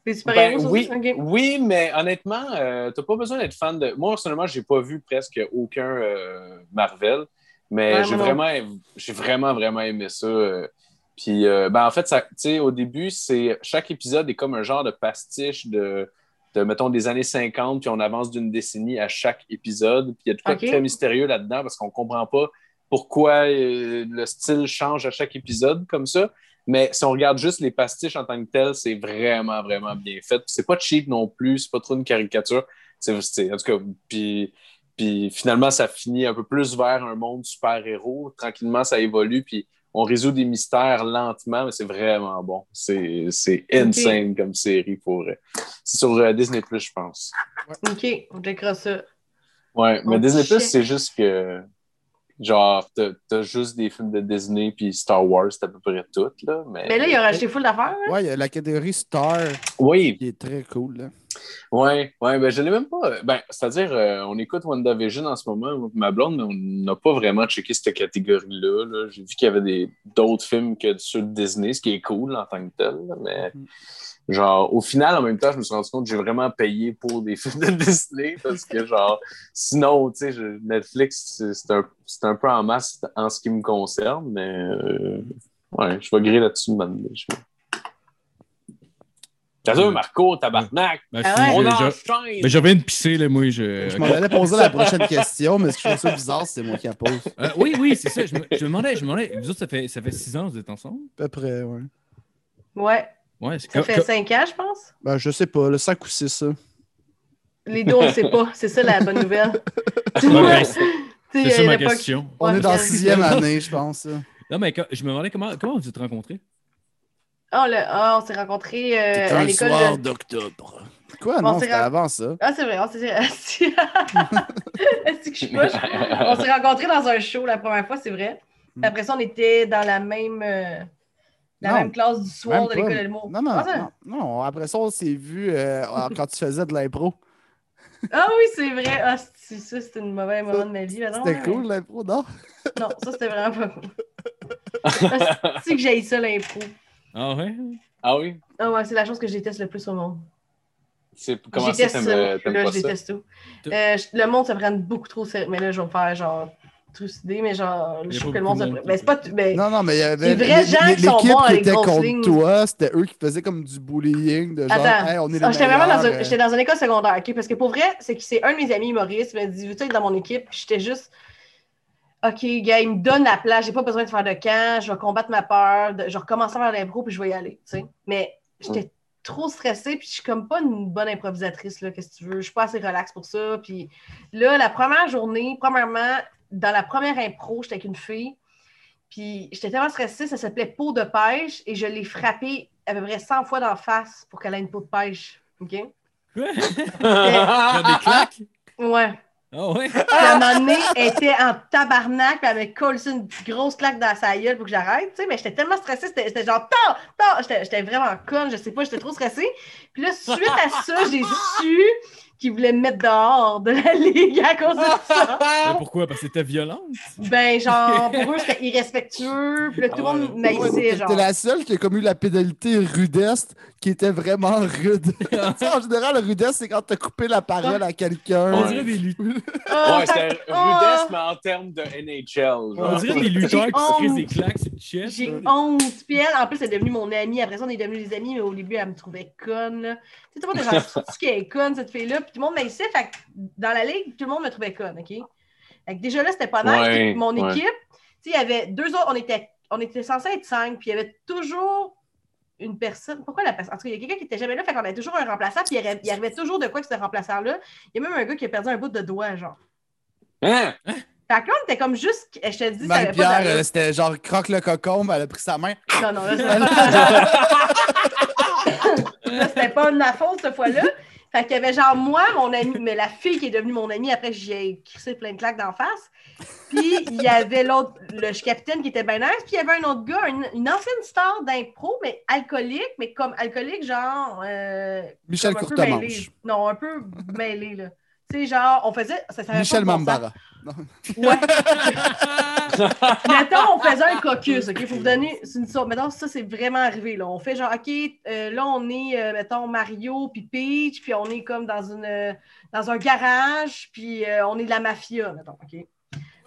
Des super-héros, Ben, oui, oui, mais honnêtement, euh, t'as pas besoin d'être fan de. Moi, personnellement, j'ai pas vu presque aucun euh, Marvel, mais Ouais, j'ai vraiment, j'ai vraiment, vraiment aimé ça. euh. Puis, euh, ben, en fait, ça, tu sais, au début, c'est chaque épisode est comme un genre de pastiche de, de mettons, des années 50, puis on avance d'une décennie à chaque épisode. Puis il y a de quoi de Ok. très mystérieux là-dedans parce qu'on comprend pas pourquoi euh, le style change à chaque épisode comme ça. Mais si on regarde juste les pastiches en tant que tels, c'est vraiment, vraiment bien fait. C'est pas cheap non plus, c'est pas trop une caricature. En tout cas, puis, puis finalement, ça finit un peu plus vers un monde super-héros. Tranquillement, ça évolue, puis on résout des mystères lentement, mais c'est vraiment bon. C'est, insane comme série pour. euh, C'est sur euh, Disney, je pense. Ok, on checkera ça. Ouais, mais Disney shit. c'est juste que. Genre, t'as, juste des films de Disney, puis Star Wars, c'est à peu près tout, là. Mais, Mais là, il a rajouté full d'affaires. hein? Ouais, il y a la catégorie Star Oui, qui est très cool. Là. Ouais, ouais, ben je l'ai même pas. Ben, c'est-à-dire, euh, on écoute WandaVision en ce moment, ma blonde, mais on n'a pas vraiment checké cette catégorie-là. là. J'ai vu qu'il y avait des, d'autres films que ceux de Disney, ce qui est cool en tant que tel. mais Mhm. Genre, au final, en même temps, je me suis rendu compte que j'ai vraiment payé pour des films de Disney parce que, genre, sinon, tu sais, je- Netflix, c'est, un, c'est un peu en masse en ce qui me concerne, mais euh, ouais, je vais griller là-dessus, man. Je... T'as vu, Marco, tabarnak! Ben, Ah ouais? On enchaîne! ben, de pisser, là, moi. Je, Je m'en allais poser la prochaine question, mais ce que je trouve ça bizarre, c'est moi qui la pose. Euh, oui, oui, c'est ça. Je me, je me demandais, je me demandais, vous autres, ça fait, ça fait six ans que vous êtes ensemble? À peu près, ouais. Ouais, Ouais, c'est ça fait co- 5 ans, je pense? Ben, je sais pas, le 5 ou 6, ça. Les deux, on ne sait pas. C'est ça la bonne nouvelle. Ouais, c'est ça ma question. On est dans la sixième année, je pense. Non, mais je me demandais comment, comment vous êtes rencontrés? Ah, le- ah, on s'est rencontrés euh, à un l'école. soir de- d'octobre. Quoi? On Non, c'était avant ça. Ah, c'est vrai, on s'est. Est-ce que je suis poche? On s'est rencontrés dans un show la première fois, c'est vrai. Puis Après ça, on était dans la même, euh, la Non, même classe du soir de l'école de l'humour. Non, non, Ah, non, non. Après ça, on s'est vu euh, quand tu faisais de l'impro. Ah oui, c'est vrai. Ah, c'est- ça, c'était un mauvais moment de ma vie. maintenant, C'était cool, l'impro, non? Non, ça, c'était vraiment pas cool. Ah, C'est que j'ai ça, l'impro. Ah ouais? Ah oui? Ah ouais, c'est la chose que je déteste le plus au monde. C'est, comment ça, t'aimes, ça. je déteste tout. Tout- Euh, le monde se prend beaucoup trop sérieux. Mais là, je vais me faire genre trucider, mais genre, Il je trouve que le monde monde Ben, qui c'est pas. tout- ben, Non, non, mais il y avait. Les vrais gens qui sont bons qui grosses contre lignes. toi, c'était eux qui faisaient comme du bullying, de genre, Attends, hey, on est les Ah, j'étais vraiment dans, un, euh. j'étais dans une école secondaire, OK? Parce que pour vrai, c'est que c'est un de mes amis humoristes qui m'a dit, veux-tu être dans mon équipe? Puis J'étais juste, OK, gars, il me donne la place, j'ai pas besoin de faire de camp, je vais combattre ma peur, de- je vais recommencer à faire de l'impro, puis je vais y aller, tu sais. Mais j'étais trop stressée, puis je suis comme pas une bonne improvisatrice, là, qu'est-ce que tu veux? Je suis pas assez relax pour ça. Puis là, la première journée, premièrement, dans la première impro, j'étais avec une fille, puis j'étais tellement stressée, ça s'appelait peau de pêche, et je l'ai frappée à peu près 100 fois d'en face pour qu'elle ait une peau de pêche. OK? Quoi? Des claques? Ouais. Ah ouais? Puis à un moment donné, elle était en tabarnak, puis elle m'avait collé une grosse claque dans sa gueule pour que j'arrête, tu sais, mais j'étais tellement stressée, c'était genre, tant, tant, j'étais j'étais vraiment conne, je sais pas, j'étais trop stressée. Puis là, suite à ça, j'ai su qu'ils voulaient me mettre dehors de la ligue à cause de ça. Mais pourquoi? Parce que c'était violente? Ben, genre, pour eux, c'était irrespectueux, puis là, tout le Ah monde ouais. m'haïssait, T'es genre. la seule qui a comme eu la pénalité rudeste qui était vraiment rude. En général, le rudesse, c'est quand t'as coupé la parole à quelqu'un. On dirait des lutteurs. Ah, Ouais, c'était ah, rudesse, mais en termes de NHL. genre. On dirait des lutteurs qui se des claques chest. J'ai honte. Puis elle, en plus, elle est devenue mon amie. Après ça, on est devenus des amis, mais au début, elle me trouvait conne. là. Tu sais, tout le monde est genre, tu qu'elle est conne, cette fille-là? Puis tout le monde m'haïssait. Fait que dans la ligue, tout le monde me trouvait conne, OK? Fait que déjà là, c'était pas nice. Ouais, Puis mon ouais. équipe, tu sais, il y avait deux autres, on était, on était censé être cinq, puis il y avait toujours une personne. Pourquoi la personne? En tout cas, il y a quelqu'un qui était jamais là, fait qu'on avait toujours un remplaçant, puis il arrivait, il arrivait toujours de quoi que ce remplaçant-là. Il y a même un gars qui a perdu un bout de doigt, genre. Hein? Fait que là, on était comme juste. Je te dis, ça avait pas Marie-Pierre, d'allure. euh, c'était genre croque le cocombe, elle a pris sa main. Non, non, là, c'était pas... C'était pas de ma faute cette fois-là. Fait qu'il y avait genre moi, mon ami, mais la fille qui est devenue mon amie, après j'ai crissé plein de claques d'en face. Puis il y avait l'autre, le capitaine qui était bien nice. Puis il y avait un autre gars, une, une ancienne star d'impro, mais alcoolique, mais comme alcoolique, genre. euh, Michel Courtemanche. mêlé. Non, un peu mêlé, là. Tu sais, genre, on faisait. Ça, Michel bon. Mambara. Ouais. mettons, on faisait un caucus, OK? Faut vous donner une sorte. Mettons, ça, c'est vraiment arrivé, là. On fait genre, OK, euh, là, on est, euh, mettons, Mario puis Peach, puis on est comme dans une euh, dans un garage, puis on est de la mafia, mettons, OK?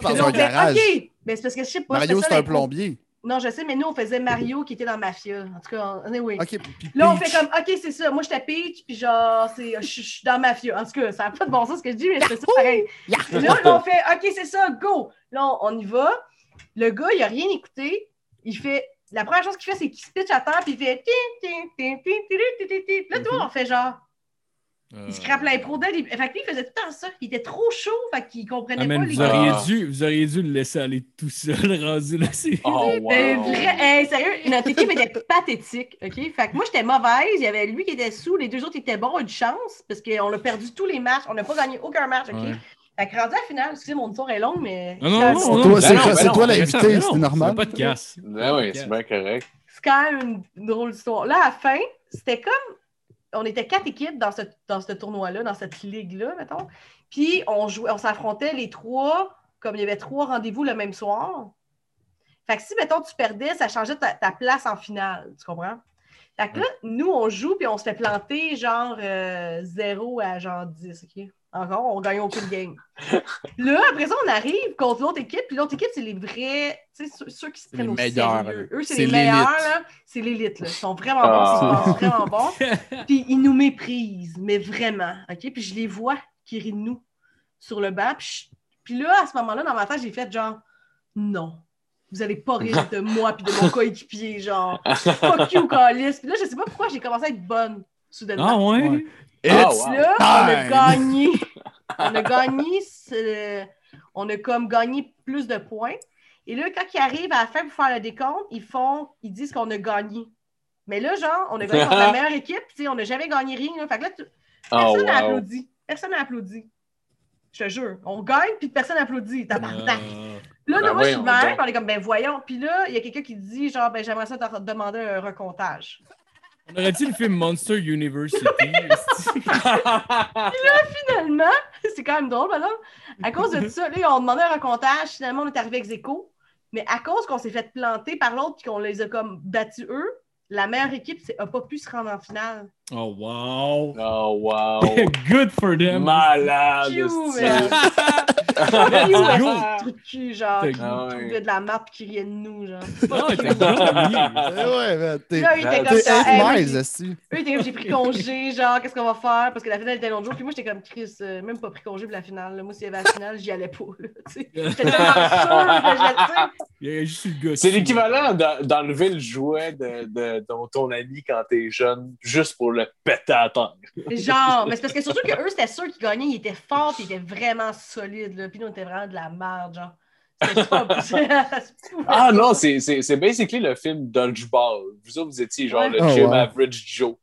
Dans là, un fait, garage. OK! Mais c'est parce que je sais pas. Mario, c'est un plombier. Non, je sais, mais nous, on faisait Mario qui était dans Mafia. En tout cas, on... est okay, Là, on fait comme, OK, c'est ça. Moi, j'étais Peach, puis genre, je suis dans Mafia. En tout cas, ça n'a pas de bon sens ce que je dis, mais c'est ça pareil. Là, on fait, OK, c'est ça, go. Là, on, y va. Le gars, il n'a rien écouté. Il fait, la première chose qu'il fait, c'est qu'il se pitch à terre, puis il fait, là, toi, on fait genre, euh, il scrape l'impro d'elle. il- Fait que lui, il faisait tout le temps ça. Il était trop chaud, fait qu'il comprenait Ah, man, pas les vous, auriez Ah. dû, vous auriez dû le laisser aller tout seul, rendu là. c'est- Oh, wow. Ben, vrai, hey, sérieux, notre équipe était pathétique, OK? Fait que moi, j'étais mauvaise, il y avait lui qui était sous, les deux autres étaient bons, une chance, parce qu'on a perdu tous les matchs, on n'a pas gagné aucun match, OK? Ouais. Fait que rendu à la finale, excusez, mon histoire est longue, mais... Non, non, c'est non, C'est non, toi, c'est Ben toi- ben l'invité, c'est normal. pas de casse. Ben oui, c'est bien correct. c'est quand même une drôle d'histoire. Là, à la fin, c'était comme... On était quatre équipes dans ce, dans ce tournoi-là, dans cette ligue-là, mettons. Puis on jouait, on s'affrontait les trois, comme il y avait trois rendez-vous le même soir. Fait que si, mettons, tu perdais, ça changeait ta, ta place en finale, tu comprends? Fait que là, nous, on joue, puis on se fait planter genre euh, 0 à genre 10, OK? Encore, on gagne aucune game. là, après ça, on arrive contre l'autre équipe, puis l'autre équipe, c'est les vrais, tu sais, ceux, ceux qui se prennent au meilleurs, sérieux. Eux, c'est C'est les meilleurs. C'est l'élite, là. Ils sont vraiment Ah. bons, ils sont vraiment bons. Puis ils nous méprisent, mais vraiment, OK? Puis je les vois qui rient de nous sur le banc. Puis, je- puis là, à ce moment-là, dans ma tête, j'ai fait genre, non, vous allez pas rire de moi puis de mon coéquipier, genre, fuck you, Calis. Puis là, je sais pas pourquoi j'ai commencé à être bonne, soudainement. Ah ouais? Ouais. It's wow. Là, on a gagné. On a gagné, on a comme gagné plus de points. Et là, quand ils arrivent à la fin pour faire le décompte, ils font, ils disent qu'on a gagné. Mais là, genre, on a gagné contre la meilleure équipe, tu sais, on n'a jamais gagné rien. Là. Fait que là, tu- Oh, personne n'a wow. applaudi. Personne n'a applaudi. Je te jure. On gagne, puis personne n'applaudit. Tabarnak. Euh, Là, Ben moi, je suis mère, on est comme, ben voyons. Puis là, il y a quelqu'un qui dit, genre, ben j'aimerais ça te demander un recomptage. On aurait dit le film Monster University? Finalement, c'est quand même drôle, maintenant. À cause de ça, là, on demandait un recomptage. Finalement, on est arrivé ex aequo. Mais à cause qu'on s'est fait planter par l'autre et qu'on les a comme battus eux, la meilleure équipe n'a pas pu se rendre en finale. Oh, wow. Oh, wow. Good for them. Malade. Cute, cul, genre, qui Ah trouvait de la map qui riait de nous, genre. Non, t'es gagné. Eh ouais, man, t'es Là, il était comme ça. Eux, ils étaient comme, j'ai pris congé, genre, qu'est-ce qu'on va faire? Parce que la finale était l'autre jour. Puis moi, j'étais comme, Chris, euh, même pas pris congé pour la finale. Moi, s'il y avait la finale, j'y allais pas. J'étais tellement sûre. Il. C'est l'équivalent d'en- d'enlever le jouet de ton ami quand t'es jeune, juste pour le péter à terre. Genre, mais c'est parce que surtout que eux, c'était sûr qu'ils gagnaient, ils étaient forts, puis ils étaient vraiment solides, là. Puis nous, on était vraiment de la merde, genre. Ah non, c'est c'est- c'est basically le film Dodgeball. Vous autres, vous étiez genre Ouais. le Oh, Jim. Average Joe.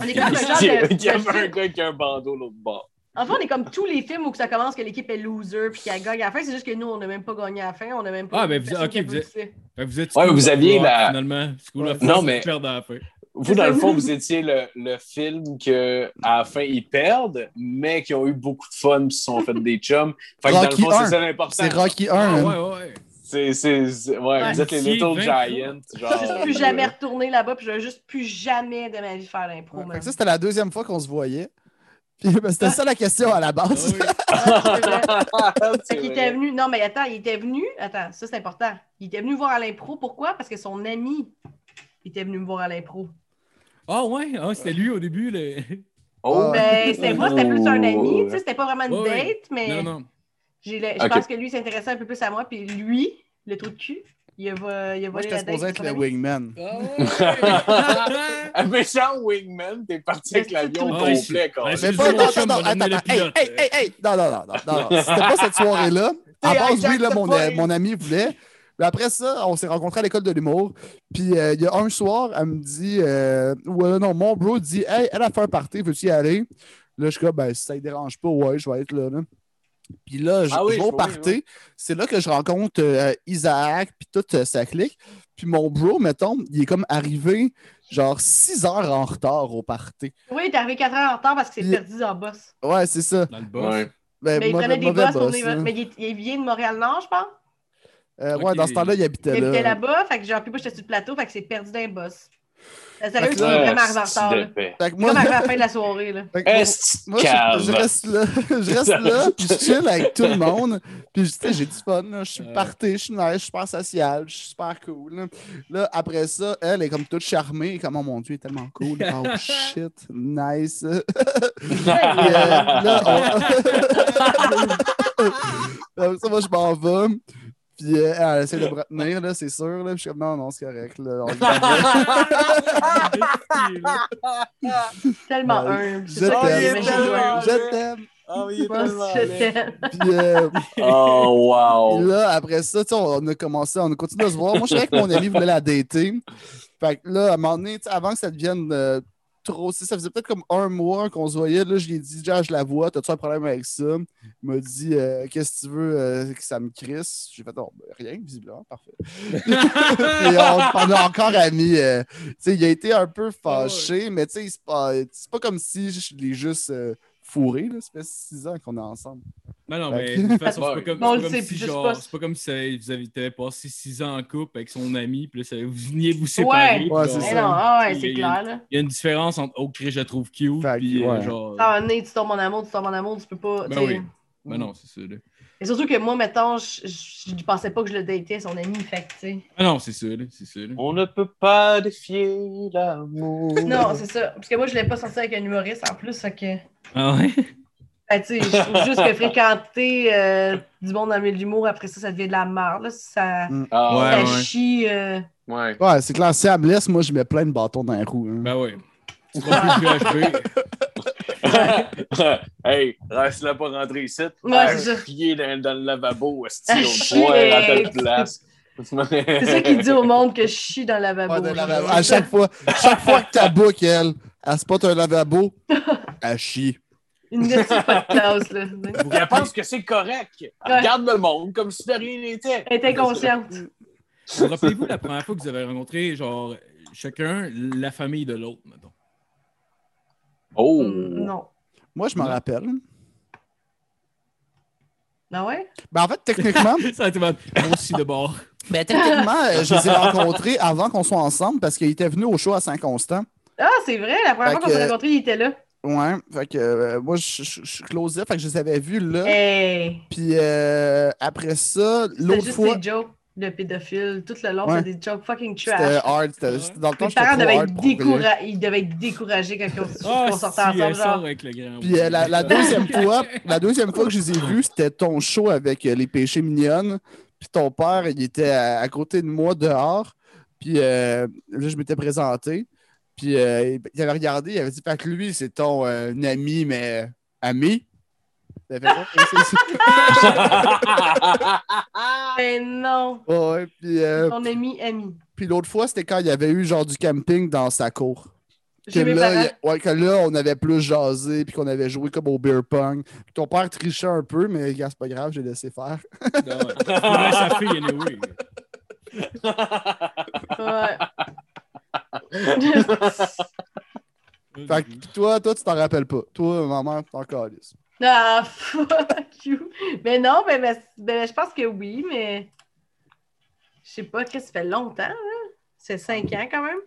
On est comme le genre de. qui de avait un gars qui a un bandeau l'autre bord. Enfin, on est comme tous les films où que ça commence que l'équipe est loser puis qu'elle gagne à la fin. C'est juste que nous, on n'a même pas gagné à la fin. On n'a même pas. Ah, ben, vous- ok, vous êtes-. Fait vous êtes Ouais, vous aviez la- Finalement, School of Non, mais- c'est perdre à la fin. Vous, dans le fond, vous étiez le, le film que à la fin, ils perdent, mais qui ont eu beaucoup de fun et se sont fait des chums. Fait que dans le Rocky fond, c'est 1. ça l'important. C'est Rocky 1. Ah, ouais, ouais. C'est, c'est, ouais, Ouais. vous êtes les Little Giants. Genre, Juste plus jamais retourner là-bas, puis je vais juste plus jamais de ma vie faire l'impro. Ouais, fait man. que ça, c'était la deuxième fois qu'on se voyait. Puis ben, c'était ça la question à la base. Ah oui. Fait qu'il était venu. Non, mais attends, il était venu. Attends, ça c'est important. Il était venu voir à l'impro. Pourquoi? Parce que son ami était venu me voir à l'impro. Ah, ouais, ah, c'était lui au début. Le... Oh, Ben, c'était pas, c'était plus un ami. Tu sais, c'était pas vraiment une Ouais, date, mais Non, non. j'ai le- je pense que lui s'intéressait un peu plus à moi. Puis lui, le trou de cul, il a, vo- il a Moi, j'étais supposé être le ami. wingman. Un méchant wingman, t'es parti avec l'avion Ah, complet, quoi. Mais c'est pas, non, non, on non, attends, hey, hey, hey, hey, non, non, non, non, non, c'était pas cette soirée-là. À base, oui, là, mon, mon ami voulait. Mais après ça, on s'est rencontrés à l'école de l'humour. Puis euh, il y a un soir, elle me dit, euh, ouais, non, mon bro dit, hey, elle a fait un party, veux-tu y aller? Là, je suis comme, ben, si ça ne dérange pas, ouais, je vais être là. là. Puis là, je, Ah oui, je vais au oui, party. oui. C'est là que je rencontre euh, Isaac, puis toute euh, sa clique. Puis mon bro, mettons, il est comme arrivé genre 6 heures en retard au party. Oui, il est arrivé 4 heures en retard parce qu'il s'est Il- perdu dans le boss. Ouais, c'est ça. Dans le boss. Ouais. Ben, Mais il prenait des boss pour boss, là. Mais il vient de Montréal-Nord, je pense? Euh, Ouais, dans ce temps-là, il Il habitait habitait là. là-bas, fait que genre, puis moi, j'étais sur le plateau, fait que c'est perdu dans les boss. Sérieux, vraiment arrivé en c'est retard. comme arrivé à la fin de la soirée, là. moi- je, je reste là, je reste là, puis je chill avec tout le monde. Puis, tu sais, j'ai du fun, là. je suis party, je suis nice, je suis super social, je suis super cool. Là. Là, après ça, elle est comme toute charmée, et comme, oh mon Dieu, il est tellement cool. Oh shit, nice. Euh, là, on- Après ça, moi, je m'en vais. Puis euh, elle essaie de me retenir, là, c'est sûr. Là. Puis je suis comme, non, non, c'est correct. Là, on. Tellement Ouais. humble. Je t'aime. je t'aime. Oh, laid. t'aime. Puis, euh, Oh, wow. là, après ça, tu sais, on a commencé, on a continué à se voir. Moi, je savais que mon ami voulait la dater. Fait que là, à un moment donné, tu sais, avant que ça devienne euh, trop. Ça faisait peut-être comme un mois qu'on se voyait. Là, je lui ai dit, déjà, je la vois, t'as-tu un problème avec ça? Il m'a dit, euh, qu'est-ce que tu veux euh, que ça me crisse? J'ai fait, oh, ben, rien, visiblement, parfait. Et on, on est encore amis. euh, il a été un peu fâché, mais tu sais, c'est pas, pas comme si je l'ai juste euh, fourré. Là. Ça fait six ans qu'on est ensemble. Non, non, mais de toute façon, c'est pas comme, Bon, si, genre, c'est pas comme si ça- vous avez t'avais passé six ans en couple avec son ami, puis là, ça- vous veniez vous séparer. Ouais, c'est ça. non, ah ouais, Il- c'est clair, là. Il y a une différence entre Oh, Chris, je la trouve cute, puis euh, ouais. genre. Ah, un nez, tu tombes mon amour, tu tombes mon amour, tu peux pas. Ben oui. Ben non, c'est ça. Là. Et surtout que moi, mettons, je, je, je pensais pas que je le datais, son ami, fait que, tu sais. Ah non, c'est là. C'est là. On ne peut pas défier l'amour. Non, c'est ça. Parce que moi, je l'ai pas sorti avec un humoriste en plus, fait que. Ah ouais? Ben, tu sais, je trouve juste que fréquenter euh, du monde dans le milieu de l'humour, après ça, ça devient de la merde. Là. Ça, Ah, Ouais, ça ouais. chie. euh, ouais. Ouais, c'est clair. Si elle me laisse, moi, je mets plein de bâtons dans les roues. hein. Ben pas plus. hey, reste-la pas rentrer ici. Ouais, ça. chier dans, dans le lavabo, à telle place. C'est ça qu'il dit au monde que je chie dans le lavabo. Ouais, de lavabo. À chaque fois, chaque fois que ta boucle, elle, elle spot un lavabo, elle chie. Une petite pas de classe, là. Elle pense que c'est correct. Elle Ouais. Regarde le monde comme si de rien n'était. Elle était inconsciente. Vous Rappelez-vous la première fois que vous avez rencontré, genre, chacun la famille de l'autre, mettons. Oh! Mm, Non. Moi, je m'en rappelle. Ah ouais? Ben, en fait, techniquement, Ça a été bon. Moi aussi de bord. ben, techniquement euh, je les ai rencontrés avant qu'on soit ensemble parce qu'ils étaient venus au show à Saint-Constant. Ah, c'est vrai, la première Fait fois qu'on s'est rencontrés, il était là. Ouais, fait que euh, moi, je, je, je closais, fait que je les avais vus là. Hey! Puis euh, après ça, l'autre juste fois, des jokes de pédophiles. Tout le long, Ouais. c'était des jokes fucking c'était trash. hard. c'était- c'était- Dans le temps, parents devaient hard être, découra- ils devaient être découragés quand on, Ah, on sortait si, ensemble. Genre. avec le grand. Puis euh, la, la deuxième fois, la deuxième fois que je les ai vus, c'était ton show avec euh, les péchés mignonnes. Puis puis ton père, il était à, à côté de moi dehors. Puis euh, là, je m'étais présenté. Puis euh, il avait regardé, il avait dit Fait que lui, c'est ton euh, ami, mais ami. Ça. Ben non. Ouais, puis, euh, Ton ami, ami. puis l'autre fois, c'était quand il y avait eu genre du camping dans sa cour. Que là, il- ouais, que là, on avait plus jasé, puis qu'on avait joué comme au beer pong. Puis ton père trichait un peu, mais gars, c'est pas grave, j'ai laissé faire. Non, ouais. Sa fille, anyway. Ouais. Fait que toi, toi, tu t'en rappelles pas. Toi, maman, t'en calisses. Ah, fuck you. Mais non, ben, ben, ben, je pense que oui, mais je sais pas, qu'est-ce que ça fait longtemps, là? C'est cinq ans quand même?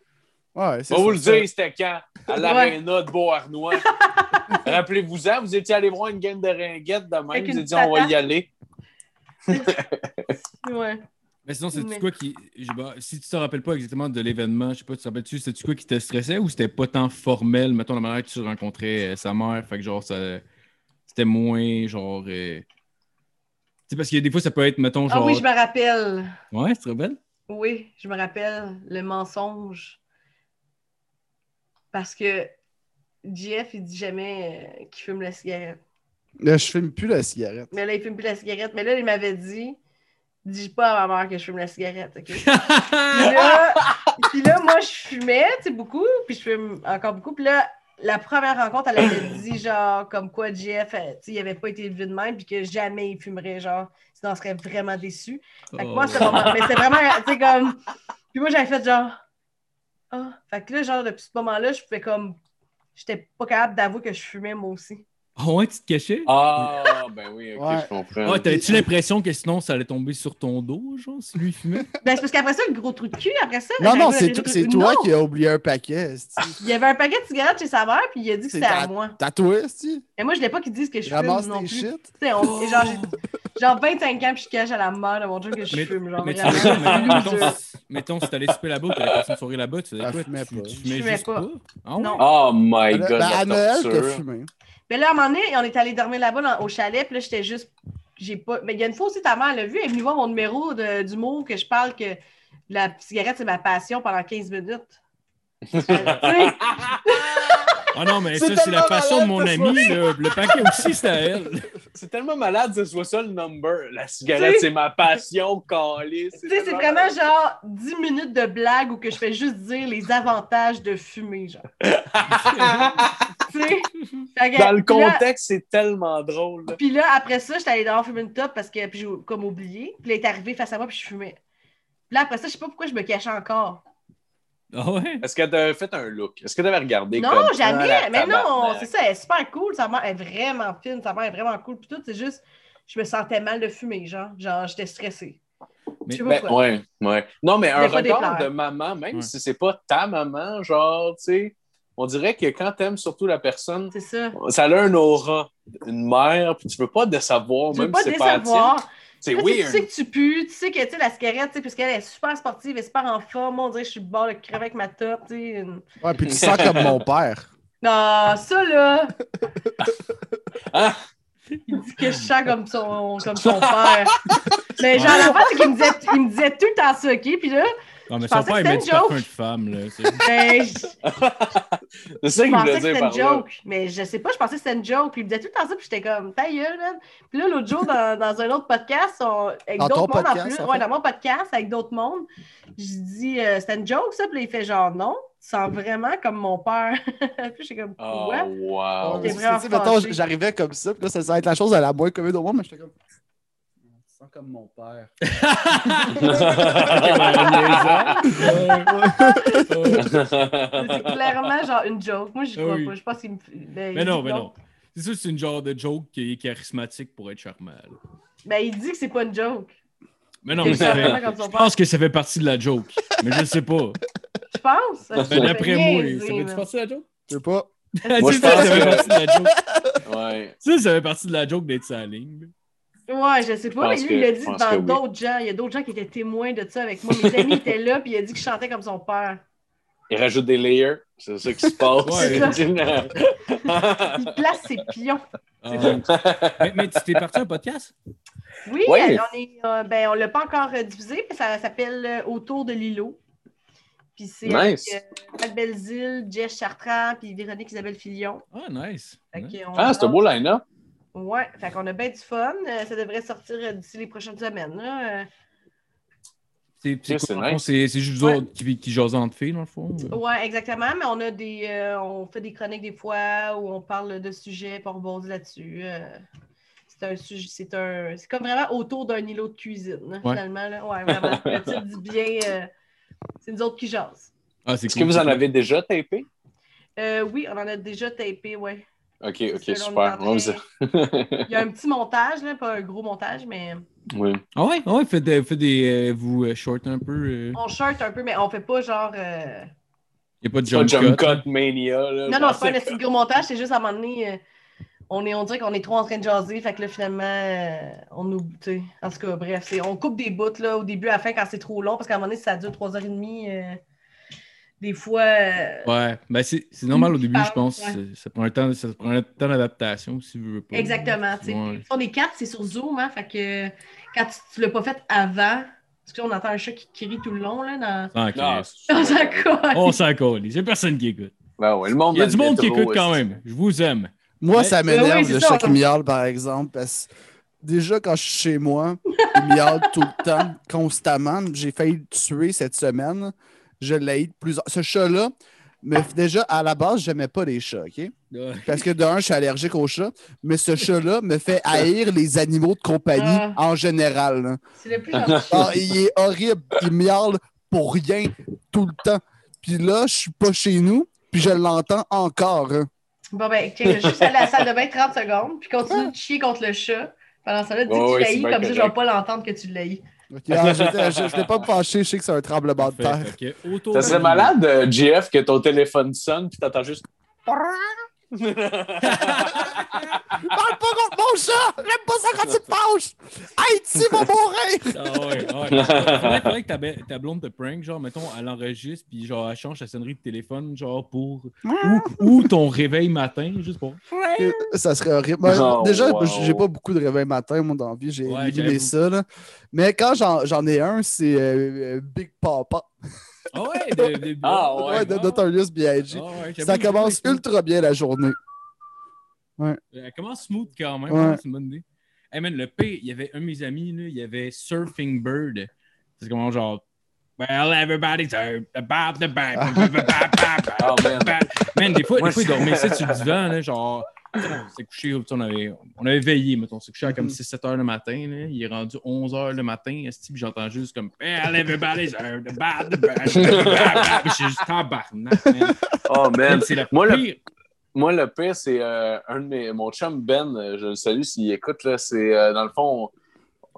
Ouais, c'est On va vous le dire, c'était quand? À l'aréna de Beauharnois. Rappelez-vous-en, vous étiez allé voir une game de ringuettes de même, Avec vous avez dit on va y aller. Ouais. Mais sinon, c'est-tu Mais- quoi qui. je- bah, si tu te rappelles pas exactement de l'événement, je sais pas, tu te rappelles-tu, c'était-tu quoi qui te stressait ou c'était pas tant formel, mettons, la manière que tu rencontrais euh, sa mère, fait que genre, ça. C'était moins, genre. euh, Tu sais, parce a des fois, ça peut être, mettons, Ah genre. oui, je me rappelle. Ouais, tu te rappelles? Oui, je me rappelle le mensonge. Parce que Jeff, il dit jamais euh, qu'il fume la cigarette. Là, je fume plus la cigarette. Mais là, il fume plus la cigarette. Mais là, il m'avait dit Dis pas à ma mère que je fume la cigarette. OK? Puis là, puis là, moi, je fumais, tu sais, beaucoup, puis je fume encore beaucoup. Puis là, la première rencontre, elle avait dit, genre, comme quoi Jeff, euh, il avait pas été élevé de même, puis que jamais il fumerait, genre, sinon on serait vraiment déçu. Fait que moi, Oh. c'est moment, mais c'est vraiment, tu sais, comme. Puis moi, j'avais fait genre. Ah. Fait que là, genre, depuis ce moment-là, je pouvais comme. J'étais pas capable d'avouer que je fumais, moi aussi. Ah ouais, tu te cachais? Ah, ben oui, ok, Ouais. je comprends. Ah, t'avais-tu l'impression que sinon ça allait tomber sur ton dos, genre, si lui fumait? Ben, c'est parce qu'après ça, le gros trou de cul, après ça. Non, non, c'est c'est toi Non! qui as oublié un paquet. Il y avait un paquet de cigarettes chez sa mère, puis il a dit que C'est c'était à moi. Tatoué, si. Mais moi, je voulais pas qu'ils disent que je Ramasse fume non plus. shit. Tu sais, on- et genre, j'ai genre 25 ans, puis je cache à la mère de mon Dieu que je Mais- fume. Genre, mais mettons, si- mettons, si t'allais souper là-bas ou t'allais passer une soirée là-bas, tu faisais Elle quoi? Tu, fumais pas. Ah ouais? Non. Oh my god, à la Noël, t'as torture. fumé. Mais là, à un moment donné, on est allé dormir là-bas dans- au chalet, puis là, j'étais juste. J'ai pas. Mais il y a une fois aussi, ta mère l'a vu, elle est venue voir mon numéro de- d'humour que je parle que la cigarette, c'est ma passion pendant 15 minutes. Ah non, mais C'est ça, c'est la passion de mon ami. Le paquet aussi, c'était à elle. C'est tellement malade que ce soit ça le number. La cigarette, c'est ma passion, calée. Tu sais, c'est vraiment malade. genre 10 minutes de blague où que je fais juste dire les avantages de fumer, genre. Dans le contexte, c'est tellement drôle. là. Puis là, après ça, j'étais allée dehors fumer une top parce que puis j'ai comme oublié. Puis là, elle est arrivée face à moi, puis je fumais. Puis là, après ça, je sais pas pourquoi je me cachais encore. Ah ouais? Est-ce que t'avais fait un look? Est-ce que t'avais regardé? Non, comme, jamais. mais non, c'est ça, elle est super cool. Sa mère est vraiment fine, sa mère est vraiment cool. Puis tout, c'est juste, je me sentais mal de fumer, genre. Genre, j'étais stressée. Mais- Je sais pas Ben, ouais, ouais. Non, mais un regard de maman, même Ouais. si c'est pas ta maman, genre, tu sais, on dirait que quand t'aimes surtout la personne, C'est ça. ça a un aura, une mère, puis tu veux pas de savoir, veux même pas si c'est pas la. C'est Là, tu sais, weird. que tu pues, tu sais que tu sais, la cigarette, tu sais, puisqu'elle est super sportive, elle est super en forme. On dirait que je suis bord de crever avec ma top. tu sais. une- Ouais, puis tu sens comme mon père. Non, ça là, Ah, il dit que je sens comme son, comme son père. Mais genre, la c'est qu'il me disait, il me disait tout le temps ça, OK? Puis là, Non, mais Je son pensais père, il met du une parfum joke. de femme, là. c'est- ben, je, c'est ça je qu'il pensais voulait dire par là. joke. Mais je sais pas, je pensais que c'était une joke. Puis il me disait tout le temps ça, puis j'étais comme, ta gueule, man. Puis là, l'autre jour, dans, dans un autre podcast, on- avec d'autres mondes en plus, en ouais, dans mon podcast, avec d'autres mondes, je dis, euh, c'était une joke, ça. Puis là, il fait genre, non, tu sens vraiment comme mon père. puis j'étais comme, Oh, quoi? wow. Mettons, fâché. j'arrivais comme ça, puis là, ça, ça va être la chose à la moins commune au monde, mais j'étais comme. Sens comme mon père. C'est clairement genre une joke. Moi, je crois oui. pas. Je pense qu'il me. ben, Mais non, mais non. C'est sûr que c'est une genre de joke qui est charismatique pour être charmant. là. Ben, il dit que c'est pas une joke. Mais non, mais ça fait... Je pense que ça fait partie de la joke. Mais je sais pas. Je pense. Ben, d'après moi, ça fait partie de la joke? Je sais pas. Moi, Tu je sais, ça fait partie de la joke. Ouais. Ça, ça fait partie de la joke d'être sa ligne. Ouais, je sais pas, mais lui, il l'a dit devant oui. d'autres gens. Il y a d'autres gens qui étaient témoins de ça avec moi. Mes amis étaient là, puis il a dit que je chantais comme son père. Il rajoute des layers. C'est ça qui se passe. Ouais. Il place ses pions. Ah. mais, mais tu t'es parti un podcast? Oui, Ouais. on euh, ben, on l'a pas encore euh, diffusé, mais ça s'appelle euh, Autour de l'îlot. Puis c'est Nice. avec euh, Matt Belzile, Jess Chartrand, puis Véronique Isabelle Filion. Ah, nice. Ah, c'est un beau line-up. Ouais, fait qu'on a bien du fun. Euh, ça devrait sortir euh, d'ici les prochaines semaines. Là. C'est juste vous autres qui, qui jasent entre filles, dans le fond? Ouais, exactement. Mais on a des, euh, on fait des chroniques des fois où on parle de sujets puis on rebondit là-dessus. Euh, c'est un sujet, c'est un, c'est comme vraiment autour d'un îlot de cuisine Ouais. finalement. Là. Ouais, vraiment. Le titre dit bien. euh, c'est nous autres qui jasent. Ah, c'est Est-ce cool, que vous en avez déjà tapé? Euh, oui, on en a déjà tapé, ouais. Ok, ok, super. Il y a un petit montage, là, pas un gros montage, mais oui. Ah ouais, ah ouais, faites des, faites des euh, vous euh, short un peu. Il on short un peu, mais on fait pas genre. euh, n'y a pas de pas jump, Jump cut. Cut Mania. Là, Non, non, c'est pas un assez gros montage, c'est juste à un moment donné, euh, on, est, on dirait qu'on est trop en train de jaser, fait que là, finalement, euh, on oublie. En tout cas, bref, c'est- on coupe des bouts, là, au début, à la fin, quand c'est trop long, parce qu'à un moment donné, ça dure 3h30, euh, des fois... euh, Ouais, ben c'est c'est normal au début, parle, je pense. ouais. Ça prend un temps, ça prend un temps d'adaptation si vous voulez pas. Exactement, tu sais. Ouais. Puis, On est quatre, c'est sur Zoom, hein, fait que quand tu, tu l'as pas fait avant, parce que là, on entend un chat qui crie tout le long, là, dans... Non, dans sa colle. On s'en colle. Il y a personne qui écoute. Ben ouais, le monde Il y a du monde qui écoute quand même. Je vous aime. Moi, ça Ben m'énerve oui, le ça, chat qui miaule, par exemple, parce que déjà, quand je suis chez moi, il miaule tout le temps, constamment. J'ai failli le tuer cette semaine. Je l'ai plusieurs. Ce chat-là, me... déjà, à la base, j'aimais pas les chats, OK? Parce que d'un, je suis allergique aux chats, mais ce chat-là me fait haïr les animaux de compagnie Ah. en général. là. C'est le plus gentil. Ah, il est horrible. Il miaule pour rien tout le temps. Puis là, je suis pas chez nous, puis je l'entends encore. hein. Bon, ben, tiens, je vais juste aller à la salle de bain 30 secondes, puis continue de chier contre le chat. Pendant ça, là, dis que ouais, tu c'est l'haïs, comme ça, je vais pas l'entendre que tu l'haïs. Ah, je ne l'ai pas fâché, je sais que c'est un tremblement de terre. Autour Ça serait malade, euh, JF, que ton téléphone sonne puis t'entends juste. Parle pas contre mon chat! J'aime pas ça quand tu te fâches! Haïti va mourir! Ah ouais, ouais. Faudrait, faudrait que ta, blonde te prank, genre, mettons, elle enregistre, puis genre, elle change sa sonnerie de téléphone, genre, pour. Ou, ou ton réveil matin, juste pour. Ça serait horrible. Ben, Oh, déjà, wow. j'ai pas beaucoup de réveil matin, moi, dans la vie. J'ai Ouais, éliminé ça. là. Mais quand j'en j'en ai un, c'est euh, euh, Big Papa. Ah ouais, de, de- Ah Ouais, ouais. de Notorious B.I.G. Ah ouais, Ça commence ultra bien la journée. Elle commence smooth quand même, Ouais. hein, c'est une bonne idée. Hey man, le P, il y avait un de mes amis, là, il y avait Surfing Bird. C'est comment genre. Well, everybody's heard about the bad. Oh, man. Man, des fois, Moi, des fois il dormait ici sur le divan, là, genre. On s'est couché, on avait, on avait veillé, mettons, on s'est couché à comme Mhm. 6-7 heures le matin, là. il est rendu 11 heures le matin, puis j'entends juste comme Well, everybody's heard about the bad. Je suis juste tabarnak, man. Oh man. C'est la Moi, le- pire. Moi, le pire, c'est euh, un de mes. Mon chum Ben, je le salue s'il écoute, là. C'est euh, dans le fond.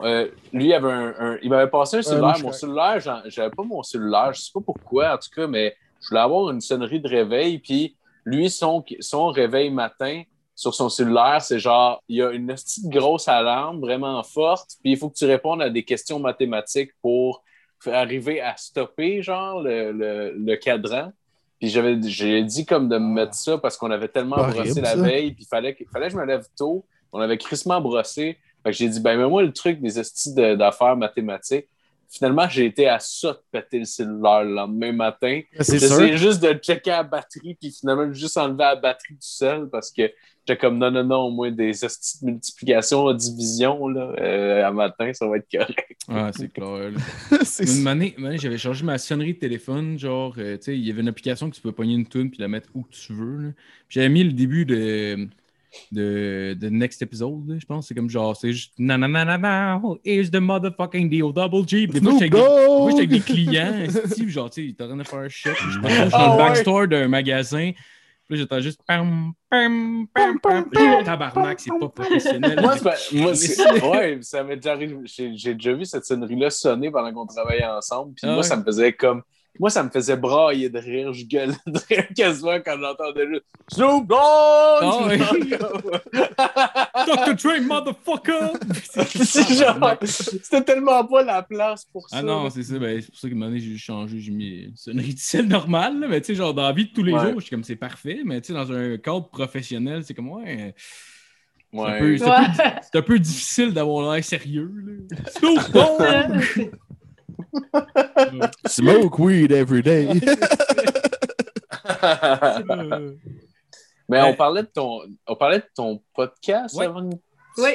euh, lui, il, avait un, un- il m'avait passé un cellulaire. mon cellulaire, j'avais pas mon cellulaire. Je sais pas pourquoi, en tout cas, mais je voulais avoir une sonnerie de réveil. Puis lui, son, son réveil matin sur son cellulaire, c'est genre, il y a une petite grosse alarme vraiment forte. Puis il faut que tu répondes à des questions mathématiques pour arriver à stopper, genre, le, le- le cadran. Puis j'avais, j'ai dit comme de me mettre ça parce qu'on avait tellement Pas brossé horrible, la ça. veille, puis il fallait, que- fallait que je me lève tôt. On avait crissement brossé. Fait que j'ai dit, ben, mets-moi le truc des de- d'affaires mathématiques. Finalement, j'ai été à ça de péter le cellulaire le lendemain matin. C'est J'essayais juste de checker la batterie, puis finalement, juste enlever la batterie tout seul parce que j'étais comme, non, non, non, au moins des estis de multiplication, division, là, euh, à matin, ça va être correct. Ah, c'est clair. Une année, j'avais changé ma sonnerie de téléphone. Genre, euh, tu sais, il y avait une application que tu peux pogner une tune puis la mettre où que tu veux. j'avais mis le début de, de, de Next Episode, je pense. C'est comme genre, c'est juste na na na na na, is the motherfucking deal double G? Puis Des fois, Snoop j'étais avec, des- j'étais clients. genre, tu sais, ils étaient en train de faire un shit. puis Je pense que je suis dans Ah le ouais. backstore d'un magasin. Puis là, j'entends juste pam, pam, pam, pam. Tabarnak, c'est pas professionnel. Moi, moi, ouais, ça m'est déjà arrivé. J'ai j'ai déjà vu cette sonnerie-là sonner pendant qu'on travaillait ensemble. Puis Ah moi, ouais. ça me faisait comme. Moi, ça me faisait brailler de rire. Je gueulais de rire quasiment quand j'entendais juste Snoop Dogg! Ah. Dr. Dre, motherfucker! C'est genre- C'était tellement pas la place pour ça. Ah non, c'est ça. Ben, c'est pour ça qu'à un moment donné, j'ai changé. J'ai mis une sonnerie de ciel normale. là, mais tu sais, genre, dans la vie de tous les Ouais. jours, je suis comme, c'est parfait. Mais tu sais, dans un cadre professionnel, c'est comme, ouais. C'est un Ouais. peu- c'est un peu- Ouais. c'est un peu difficile d'avoir l'air sérieux. Snoop Dogg! Smoke weed every day. Mais on parlait de ton, on parlait de ton podcast Ouais. avant. oui.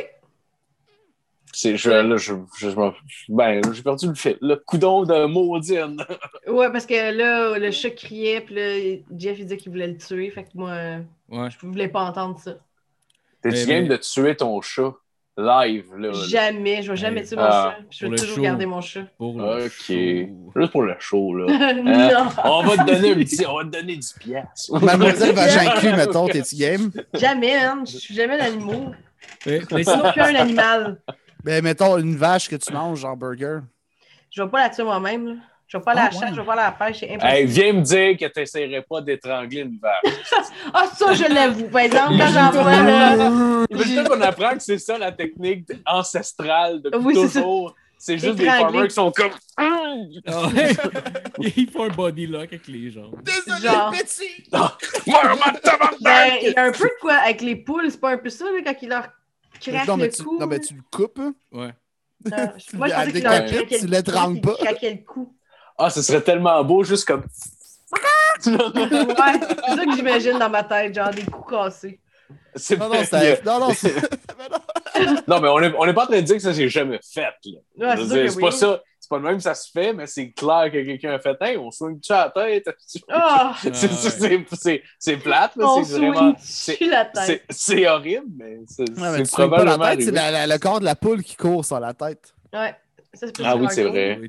C'est, je, là, je, je, je m'en- ben, j'ai perdu le fil. Le coudon de maudine. Ouais, parce que là, le chat criait, puis là, Jeff, il disait qu'il voulait le tuer. Fait que moi, Ouais. je voulais pas entendre ça. T'es-tu Mais- game mais- de tuer ton chat? Live, là? Jamais, je vais jamais tuer mon Ah. chat. Je le toujours show. garder mon chat. Pour le Ok. Juste pour le show, là. non, On va te donner un petit, on va te donner du piastre. Mademoiselle Vagin cul, mettons, t'es-tu game? jamais, man. Je suis jamais l'animal. Mais, sinon, suis plus un animal. Ben, mettons une vache que tu manges en burger. Je vais pas la tuer moi-même. là. Je vais pas à Ah, la chasse, ouais. je vais pas à la pêche, c'est impossible. Hey, viens me dire que t'essaierais pas d'étrangler une vache. Ah, ça, je l'avoue. Par exemple, quand j'en vois, là. Mais peut-être qu'on apprend que c'est ça la technique ancestrale depuis Oui, toujours. C'est juste des farmers qui sont comme. Ah ouais. il faut un body lock avec les jambes. Genre. petit! Ben, il y a un peu de quoi avec les poules, c'est pas un peu ça, là, quand ils leur craquent Non, mais le tu, cou? non, mais tu le coupes. hein? Ouais. Ah, tu Moi, je pensais qu'ils leur craquaient tu le l'étrangles pas. qu'ils craquaient le cou. Ah, ce serait tellement beau, juste comme. Ouais, c'est ça que j'imagine dans ma tête, genre des coups cassés. C'est Non, non, c'est. Non, non, c'est. Non, mais on n'est on est pas en train de dire que ça s'est jamais fait. Là. Ouais, c'est sûr dire, que c'est oui. pas ça. C'est pas le même que ça se fait, mais c'est clair que quelqu'un a fait Hey, on swing-tu à la tête? Ah! C'est- c'est- c'est- c'est- C'est plate, là. On C'est vraiment. la tête? C'est c'est horrible, mais c'est Ouais, mais c'est pas probablement. la tête, c'est la- le corps de la poule qui court sur la tête. Ouais. Ça, Ah oui, c'est vrai.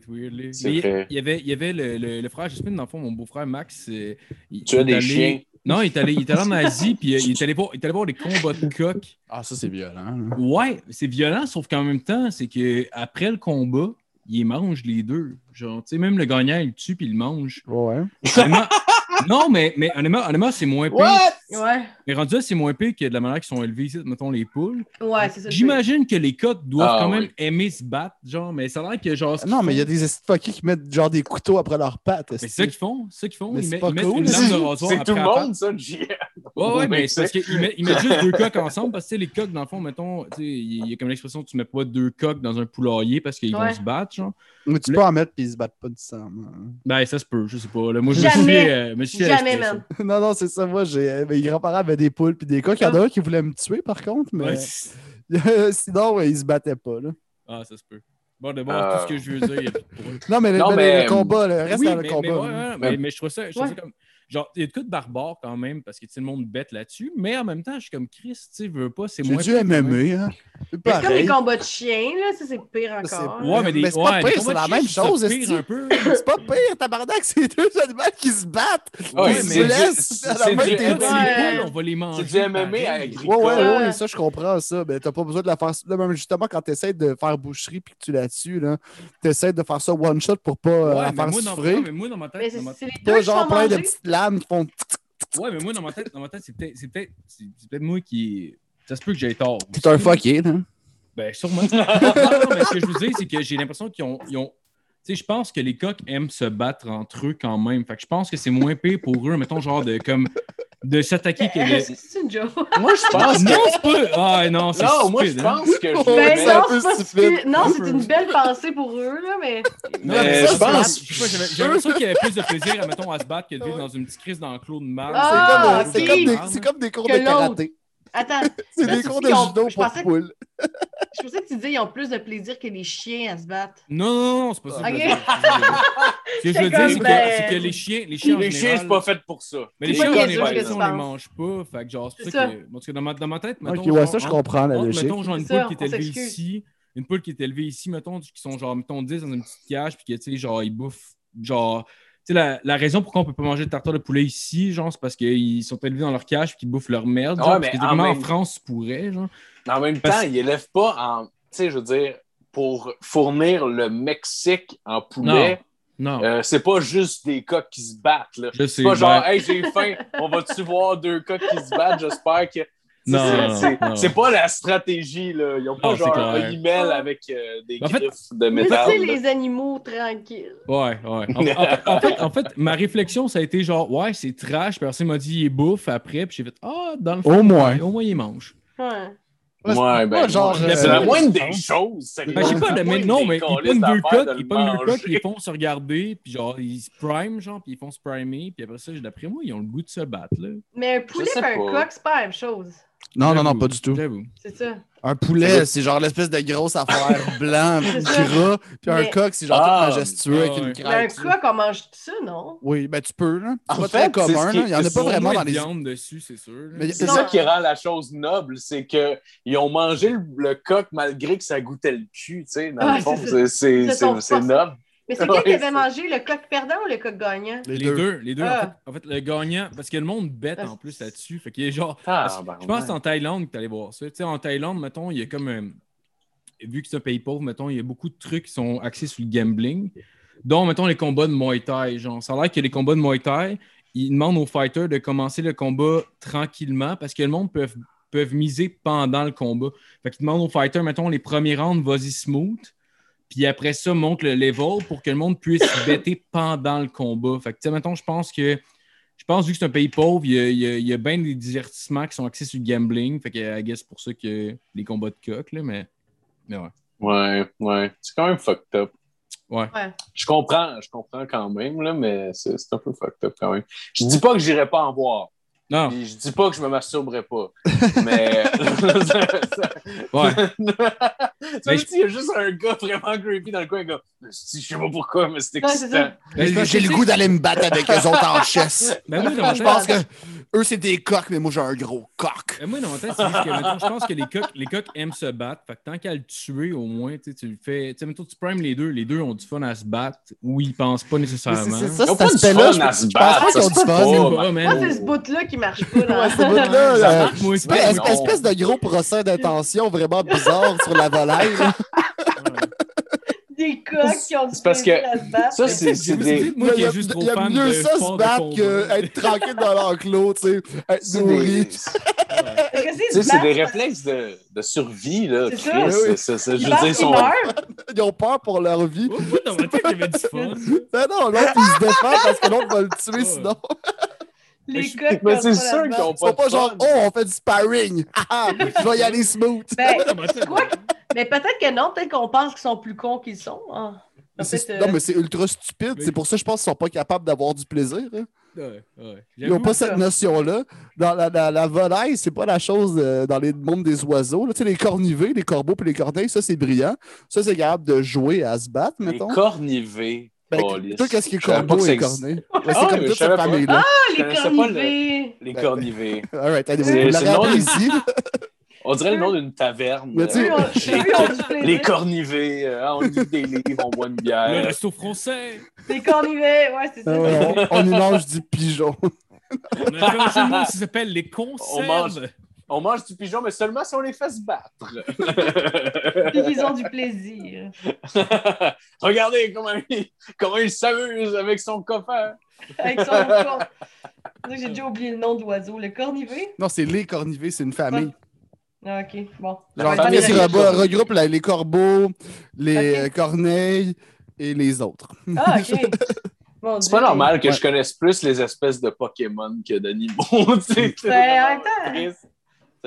Il- vrai. Il y avait, il y avait le, le, le frère Jasmine, dans le fond, mon beau-frère Max. euh, il- Tu il as des allé- chiens. Non, il est allé, il est allé en Asie, puis euh, il est allé voir, il est allé voir des combats de coq. Ah, ça, c'est violent. là. Ouais, c'est violent, sauf qu'en même temps, c'est que après le combat, il mange les deux. Genre, tu sais, même le gagnant, il le tue puis il le mange. Ouais. Honnêtement- non, mais, mais honnêtement, honnêtement, c'est moins pire. What? Ouais. Mais rendu là, c'est moins pire que de la manière qu'ils sont élevés ici, mettons les poules. Ouais, c'est ça. J'imagine que les coqs doivent Ah, quand même oui. aimer se battre, genre, mais ça a l'air que genre. Non, mais il y a des fuckers qui mettent genre des couteaux après leurs pattes. Mais c'est ça qu'ils font, c'est ça qu'ils font. Mais Ils, pas ils mettent cool. une lame de rasoir C'est après tout le monde, ça, le GM. Ouais, ouais, mais c'est parce qu'ils mettent, ils mettent juste deux coqs ensemble parce que tu sais, les coqs, dans le fond, mettons, tu sais, il y a comme l'expression tu mets pas deux coqs dans un poulailler parce qu'ils Ouais. vont se battre, genre. Mais tu Le- peux en mettre puis ils se battent pas nécessairement. Ben, ça se peut, je sais pas. Là, moi, je Jamais. suis, euh, me suis Jamais, man. non, non, c'est ça. Moi, j'ai euh, mes grands-parents avaient des poules puis des coqs. Il y en a un qui voulait me tuer par contre, mais Ouais, sinon, ouais, ils se battaient pas. Là. ah, ça se peut. Bon, de bon, Euh. tout ce que je veux dire, il y a plus de problème. Non, mais, le- Non, mais mais- le combat, le reste Oui, dans le mais, combat. mais, ouais, là. ouais, mais, mais je trouve ça, je trouve ça comme. Genre, il y a de coups de barbare quand même, parce que tu sais, le monde bête là-dessus, mais en même temps, je suis comme Chris, tu sais, veux pas, c'est moins. pire quand même. MMA, hein. C'est C'est comme les combats de chiens, là. Ça, c'est pire encore. Ouais, mais des. Mais c'est pas ouais, pire, c'est la même chose, ça pire un peu. C'est pas pire, tabarnak, c'est deux animaux qui se battent. Ouais, Ils mais se laissent c'est- à la c'est main du- des c'est poules, on va les manger. C'est du MMA agricole. Ouais, ouais, ouais, ça, je comprends ça. Mais t'as pas besoin de la faire. Là, même justement, quand t'essaies de faire boucherie puis que tu la tues, là, t'essaies de faire ça one shot pour pas euh, Ouais, la mais faire moi, dans, souffrir. ouais, mais moi, dans ma tête. c'est c'est Pas qui genre plein de petites lames qui font. Ouais, mais moi, dans ma tête, dans ma tête c'est peut-être c'est peut-être c'est c'est peut-être moi qui. Ça se peut que j'ai tort. T'es un fucké, là. Ben, sûrement. non, non, mais ce que je veux dire, c'est que j'ai l'impression qu'ils ont. ils ont- Tu sais, je pense que les coqs aiment se battre entre eux quand même. Fait que je pense que c'est moins pire pour eux, mettons, genre de comme de s'attaquer que de. C'est une joke. Moi, je pense que. Non, c'est pas. Ah, non, c'est Non, moi, je hein. pense que je le Ben mets- c'est un non, peu c'est pas stupide. stupide. Non, c'est une belle pensée pour eux, là, mais. Non, Mais mais je ça, pense- J'ai l'impression qu'il y avait plus de plaisir, à, mettons, à se battre que de vivre dans une petite crise d'enclos de marde. Ah, c'est ok. comme, des- c'est comme des cours Que de karaté. Attends, C'est des cours de judo je pour poules. Je pensais que tu disais qu'ils ont plus de plaisir que les chiens à se battre. Non, non, non, c'est pas ça. que je veux Ok. dire. Ce que je veux dire, c'est que, ben- que les chiens, les chiens, en Les chiens, c'est pas fait pour ça. Mais les chiens, que on les penses. mange pas. Fait que genre, c'est ça que. Tout cas, dans ma, dans ma tête, mettons. Ok, genre, ouais, ça, je entre- comprends la entre, logique. Mettons, genre, une poule qui est élevée ici, une poule qui est élevée ici, mettons, qui sont genre, mettons, 10 dans une petite cage, puis que, tu sais, genre, ils bouffent. Genre, tu sais, la, la raison pourquoi on peut pas manger de tartare de poulet ici, genre, c'est parce qu'ils sont élevés dans leur cage, puis qu'ils bouffent leur merde. Ouais, Genre, mais parce que en France, tu pourrais, genre. Mais en même temps, ils élèvent pas en. Tu sais, je veux dire, pour fournir le Mexique en poulet, Non. euh, c'est pas juste des coqs qui se battent. Là. Je sais. C'est pas genre, hey, j'ai faim, on va-tu voir deux coqs qui se battent? J'espère que. Non, C'est- non, c'est- non. C'est pas la stratégie, là. Ils ont pas Non, genre un email avec euh, des En fait- griffes de Laissez métal. là. les animaux tranquilles. Ouais, ouais. En, en- en fait, en fait, ma réflexion, ça a été genre, ouais, c'est trash. Personne m'a dit, il est bouffe après. Puis j'ai fait, ah, dans le fond, Au moins. au moins, il mange. Ouais. Ouais, ben, genre, ouais. euh, c'est la euh, moindre des choses. Ben, je sais pas, mais non, mais ils pognent deux coques, de ils pognent deux coques, ils font se regarder, puis genre, ils se priment, genre, puis ils font se primer, puis après ça, d'après moi, ils ont le goût de se battre, là. Mais un poulet et un coq, c'est pas la même chose. Non, non, non, pas du tout. J'avoue. C'est ça. Un poulet, c'est genre l'espèce de grosse affaire blanc, gras. Puis un coq, c'est genre Ah, tout majestueux avec ah une. Mais un coq, on mange ça, non? Oui, ben tu peux, là. C'est En pas fait, très commun, Il y en a c'est pas ça, vraiment dans de les. viande dessus, c'est sûr. C'est ça qui rend la chose noble, c'est qu'ils ont mangé le, le coq malgré que ça goûtait le cul, tu sais, dans Ah, le fond. c'est noble. Mais c'est Ouais, qui qui avait mangé le coq perdant ou le coq gagnant? Les Les deux. deux, les deux. En, Ah. fait, en fait, le gagnant, parce que le monde bête en plus là-dessus. Fait qu'il est genre. Ah, ben, je pense que c'est ouais. en Thaïlande que tu allais voir ça. Tu sais, en Thaïlande, mettons, il y a comme. euh, vu que c'est un pays pauvre, mettons, il y a beaucoup de trucs qui sont axés sur le gambling. Dont, mettons, les combats de Muay Thai. Genre, ça a l'air que les combats de Muay Thai, ils demandent aux fighters de commencer le combat tranquillement parce que le monde peut, peuvent miser pendant le combat. Fait qu'ils demandent aux fighters, mettons, les premiers rounds, vas-y smooth. Puis après ça, monte le level pour que le monde puisse bêter pendant le combat. Fait que, tu sais, mettons, je pense que. Je pense, vu que c'est un pays pauvre, il y a, il y a- il y a bien des divertissements qui sont axés sur le gambling. Fait que, I guess, pour ça que les combats de coq, là, mais. Mais ouais. Ouais, ouais. C'est quand même fucked up. Ouais. Ouais. Je comprends, je comprends quand même, là, mais c'est c'est un peu fucked up quand même. Je dis pas que j'irai pas en voir. Non, Puis je dis pas que je me masturberai pas. mais. ouais. Tu Mais sais, il y a juste un gars vraiment creepy dans le coin, un gars. Je sais pas pourquoi, mais c'est excitant. ça. J'ai le goût d'aller me battre avec eux autres en chess. Ben, moi, dans Je pense que eux, c'est des coqs, mais moi, j'ai un gros coq. ben, moi, dans ma tête, c'est juste que, mettons, je pense que les coqs, les coqs aiment se battre. Fait que tant qu'à le tuer, au moins, tu sais, tu le fais. Tu sais, mettons, tu primes les deux. Les deux ont du fun à se battre ou ils pensent pas nécessairement. c'est- c'est ça, Ils ont pas du fun je à se je pense pas battre, qu'ils ont ça du fun. c'est ce bout-là qui marche pas. Dans... Ouais, ce bout-là, Ça euh, non. espèce de gros procès d'intention vraiment bizarre sur la volaille. là. Des coqs qui ont du C'est parce que à se battre. ça, c'est- des- moi, qui il y a, est juste trop il y a fan mieux de ça se battre qu'être tranquille dans l'enclos, tu sais, être nourri. c'est des réflexes de, de survie, là. C'est Chris. ça. Je veux dire, sont-. Ils ont peur pour leur vie. Oh, moi, dans ma tête, il y avait du fun. Ben non, l'autre, il se défend parce que l'autre va le tuer sinon. Les coqs. Mais qui c'est ont sûr pas qu'ils ont Ils sont pas genre, oh, on fait du sparring. Ah, je vais y aller smooth. Ben, Moi, dans ma tête, quoi? Mais peut-être que non, peut-être qu'on pense qu'ils sont plus cons qu'ils sont. hein. Euh, Non, mais c'est ultra stupide. Oui. C'est pour ça que je pense qu'ils sont pas capables d'avoir du plaisir. hein. Ouais, ouais. Ils n'ont pas ça. cette notion-là. Dans la, la, la volaille, c'est pas la chose euh, dans les mondes des oiseaux. là. Tu sais, les cornivés, les corbeaux et les corneilles, ça, c'est brillant. Ça, c'est capable de jouer à se battre, Les mettons. cornivés. Ben, toi, qu'est-ce qui est corbeau et? Ouais, Ah, c'est comme toute cette pas. famille-là. Ah, les le- cornivés. Les Ben, cornivés. All right, allez, vous le ici. On dirait le nom d'une taverne. Mais tu. Les cornivés. euh, on lit des livres, on boit une Le bière. resto français. Les cornivés, ouais, c'est ça. Ah ouais, on, on y mange du pigeon. On a un jeu qui s'appelle les conserves. On mange. On mange du pigeon, mais seulement si on les fait se battre. Puis qu'ils ont du plaisir. Regardez comment il, comment il s'amuse avec son coffre. Avec son corps. J'ai déjà oublié le nom de l'oiseau. Le cornivé? Non, c'est les cornivés, c'est une famille. Ah, ok, bon. Genre, La famille qui des regroupe, les corbeaux, les euh, corneilles et les autres. Ah, ok. C'est pas normal que Ouais. je connaisse plus les espèces de Pokémon que d'animaux. C'est Ben, en vraiment même temps.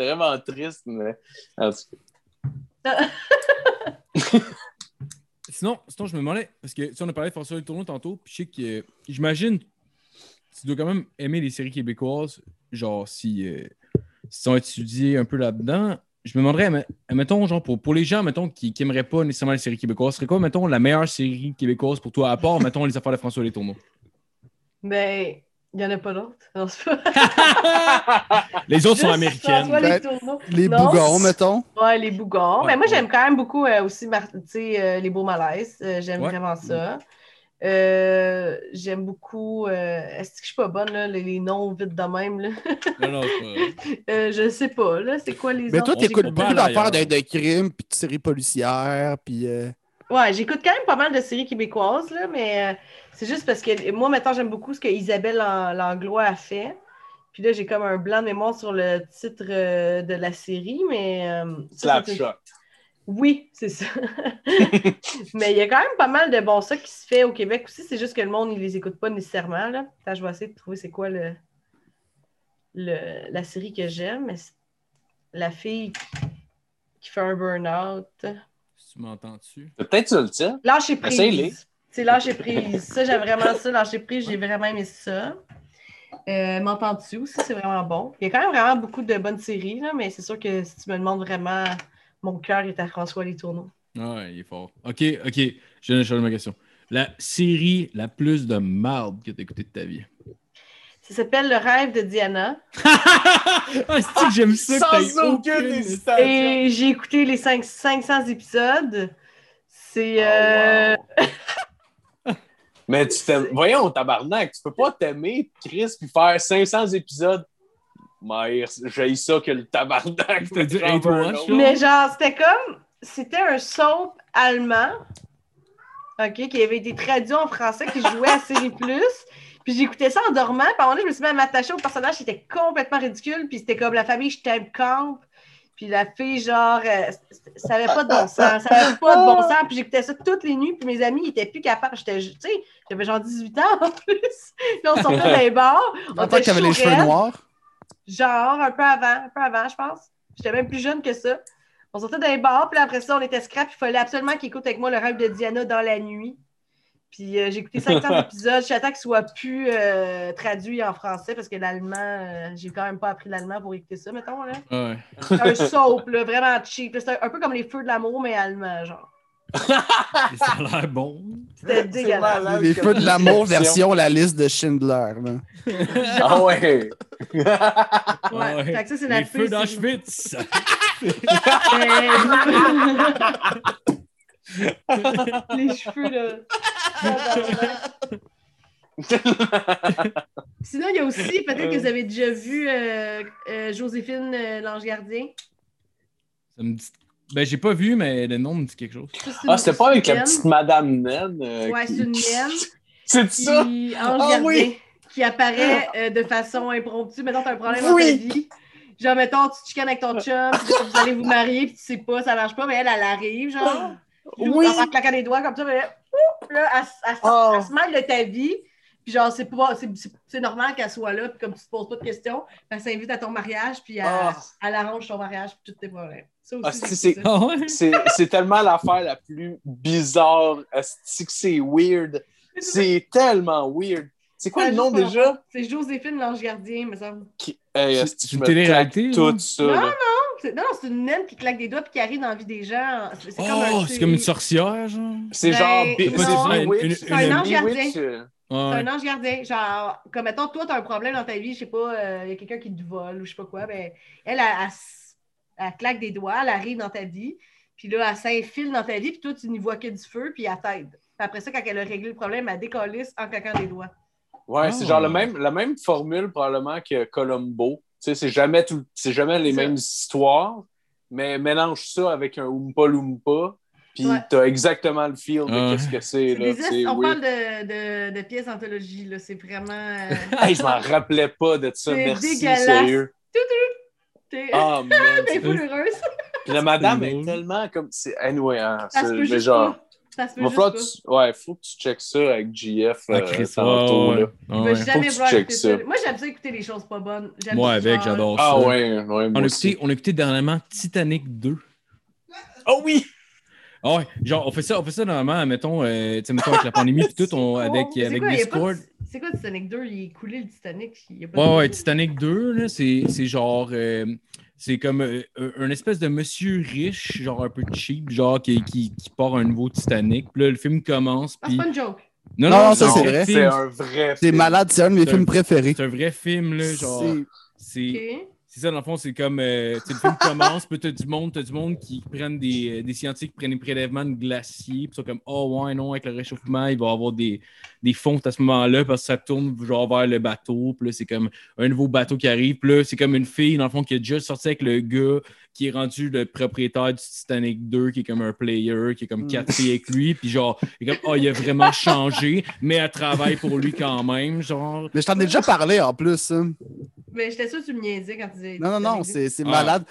C'est vraiment triste, mais. en tout cas. Sinon, sinon, je me demandais, parce que si on a parlé de François Le Tourneau tantôt, puis je sais que j'imagine tu dois quand même aimer les séries québécoises, genre si, euh, si on étudié un peu là-dedans. Je me demanderais, mais- mettons, genre, pour, pour les gens, mettons, qui n'aimeraient pas nécessairement les séries québécoises, serait quoi, mettons, la meilleure série québécoise pour toi, à part, mettons, les affaires de François Les Tourneaux? Ben, il n'y en a pas d'autres. Les autres sont américaines. Les Ben. Les bougons, mettons. Ouais, les bougons. Ouais, mais moi, ouais. j'aime quand même beaucoup euh, aussi Mar- tu sais, euh, les beaux malaises. Euh, j'aime Ouais. vraiment ça. Euh, j'aime beaucoup. euh, Est-ce que je suis pas bonne, là, les, les noms vite de même? Là? Non, non, pas- Euh, je sais pas, là. C'est quoi les Mais autres? toi, tu écoutes beaucoup d'affaires de, de crimes, puis de séries policières, puis... euh, Ouais, j'écoute quand même pas mal de séries québécoises, là, mais euh, c'est juste parce que moi, maintenant, j'aime beaucoup ce que Isabelle Lang- Langlois a fait. Puis là, j'ai comme un blanc de mémoire sur le titre euh, de la série, mais. euh, Slapshot. Oui, c'est ça. mais il y a quand même pas mal de bons ça qui se fait au Québec aussi. C'est juste que le monde, il les écoute pas nécessairement. Là. Attends, je vais essayer de trouver c'est quoi le, le- la série que j'aime. Mais la fille qui fait un burn-out. Si tu m'entends-tu? Peut-être tu le tiens. Lâcher Essaye-les. prise. C'est lâcher prise. Ça, j'aime vraiment ça. Lâcher prise, j'ai vraiment aimé ça. Euh, M'entends-tu aussi, c'est vraiment bon. Il y a quand même vraiment beaucoup de bonnes séries, là, mais c'est sûr que si tu me demandes vraiment, mon cœur est à François Les Tourneaux. Ouais, il est fort. Ok, ok. Je viens de changer ma question. La série la plus de marde que t'as écoutée de ta vie? Ça s'appelle Le rêve de Diana. ah, que j'aime ça que Sans aucune hésitation. Et j'ai écouté les cinq- 500 épisodes. C'est. Oh, euh, wow. Mais tu t'aimes. Voyons, tabarnak, tu peux pas t'aimer, Chris, puis faire 500 épisodes. Mais j'ai ça que le tabarnak. Noah. Mais genre, c'était comme. C'était un soap allemand. OK, qui avait été traduit en français, qui jouait à Série Plus. Puis j'écoutais ça en dormant. Puis à un moment donné, je me suis mis à m'attacher au personnage qui était complètement ridicule. Puis c'était comme la famille Steinkamp. Puis la fille, genre, euh, ça avait pas de bon sens. Ça avait pas de bon sens. Puis j'écoutais ça toutes les nuits. Puis mes amis, ils étaient plus capables. J'étais, tu sais, j'avais genre 18 ans en plus. Puis on sortait dans les bars. On était que t'avais les cheveux noirs? Genre, un peu avant, un peu avant, je pense. J'étais même plus jeune que ça. On sortait dans les bars, puis après ça, on était scrap. Il fallait absolument qu'il écoute avec moi le rêve de Diana dans la nuit. Puis euh, j'ai écouté 500 épisodes. J'attends qu'il soit plus euh, traduit en français parce que l'allemand, euh, j'ai quand même pas appris l'allemand pour écouter ça, mettons. Là. Ouais. C'est un soap, là, vraiment cheap. C'est un, un peu comme les feux de l'amour, mais allemand, genre. Ça a l'air bon. C'était dégueulasse. Les feux de l'amour version la liste de Schindler. là. Ah ouais. Ouais. Ouais. Fait que ça, c'est la Les feux d'Auschwitz. Les cheveux, là. Sinon, il y a aussi, peut-être que vous avez déjà vu euh, euh, Joséphine euh, L'Ange Gardien. Ça me dit- Ben, j'ai pas vu, mais le nom me dit quelque chose. Ah, c'était pas avec la petite Madame Naine. euh, Ouais, qui- c'est une mienne. C'est ça? Qui, Ange Ah oui! qui apparaît euh, de façon impromptue. Mettons, t'as un problème Oui! dans ta vie. Genre, mettons, tu te chicanes avec ton chum, vous allez vous marier, puis tu sais pas, ça marche pas, mais elle, elle arrive, genre. Oui! En claquant des doigts comme ça, mais oup, là, elle, elle- Oh. elle se mêle de ta vie. Puis genre, c'est pas- c'est- normal qu'elle soit là, puis comme tu te poses pas de questions, elle s'invite à ton mariage, puis elle, Ah. elle arrange ton mariage, puis tous tes problèmes. Ça aussi, Ah, c'est- tellement l'affaire la plus bizarre. Asti que c'est weird. C'est tellement weird. C'est quoi le nom déjà? C'est Joséphine l'ange gardien, me semble. Qui... Hey, C'est- une télé-réalité? Tout ça. Non. C'est- Non, c'est une naine qui claque des doigts puis qui arrive dans la vie des gens. C'est c'est comme un- Oh, c'est comme une sorcière, genre. C'est Ben, genre non. c'est Une- Bewitched. une- C'est un ange gardien. euh, C'est un ange gardien. Genre, comme mettons, toi, tu as un problème dans ta vie, je sais pas, euh, il y a quelqu'un qui te vole ou je sais pas quoi, ben, elle, elle, elle s- elle claque des doigts, elle arrive dans ta vie, puis là, elle s'infile dans ta vie, puis toi, tu n'y vois que du feu, puis elle t'aide. Après ça, quand elle a réglé le problème, elle décollisse en claquant des doigts. Ouais, c'est Ah. genre le même, la même formule probablement que Columbo. Tu sais, c'est jamais, tout- c'est jamais les mêmes histoires, mais mélange ça avec un Oompa Loompa, puis Ouais. t'as exactement le feel de Ouais. qu'est-ce que c'est. C'est là, des c'est on parle de, de, de pièces anthologie, là. C'est vraiment. euh, Hey, je m'en rappelais pas de ça, C'est merci, sérieux. t'es Ah, t'es heureuse. Puis la madame est tellement comme. C'est... Anyway, hein, c'est- genre. pas. Ça se peut Va juste falloir pas. que tu... Ouais, faut que tu checkes ça avec JF Ah, euh, Chris, tantôt. ouais, là. ouais. Il va Ouais. jamais Faut que tu vouloir checkes écouter ça. ça. Moi, j'aime ça écouter les choses pas bonnes. J'aime Moi, ça, avec, genre- j'adore Ah ça. ouais, ouais, moi On a, écouté, on a écouté dernièrement Titanic 2. Oh oui! Ah ouais, genre, on fait ça, on fait ça normalement, mettons, euh, tu sais, mettons avec la pandémie puis tout, on, avec, quoi, Discord. de- C'est quoi Titanic 2? Il est coulé le Titanic. Il y a pas Ouais, de- ouais, Titanic 2, là, c'est c'est genre. euh, c'est comme euh, un espèce de monsieur riche, genre un peu cheap, genre qui, qui, qui part un nouveau Titanic. Puis là, le film commence. Ah, c'est pas une joke. Non, Non, ça, un c'est vrai. C'est un vrai C'est film. malade, c'est un de mes films préférés. C'est un vrai film, là, genre. C'est- C'est. Ok. C'est ça, dans le fond, c'est comme. euh, tu sais, le film commence, puis t'as du monde, t'as du monde qui prennent des, euh, des scientifiques qui prennent des prélèvements de glaciers, puis ils sont comme, oh ouais, non, avec le réchauffement, il va y avoir des, des fontes à ce moment-là, parce que ça tourne genre vers le bateau, puis là, c'est comme un nouveau bateau qui arrive, puis là, c'est comme une fille, dans le fond, qui a déjà sorti avec le gars qui est rendu le propriétaire du Titanic 2, qui est comme un player, qui est comme Mm. quatre filles avec lui, puis genre, il est comme, oh, il a vraiment changé, mais elle travaille pour lui quand même, genre. Mais je t'en ai déjà parlé en plus. hein. Mais j'étais sûre que tu me niaisais quand tu disais. Non, non, non, Titanic 2. c'est c'est Ah. malade.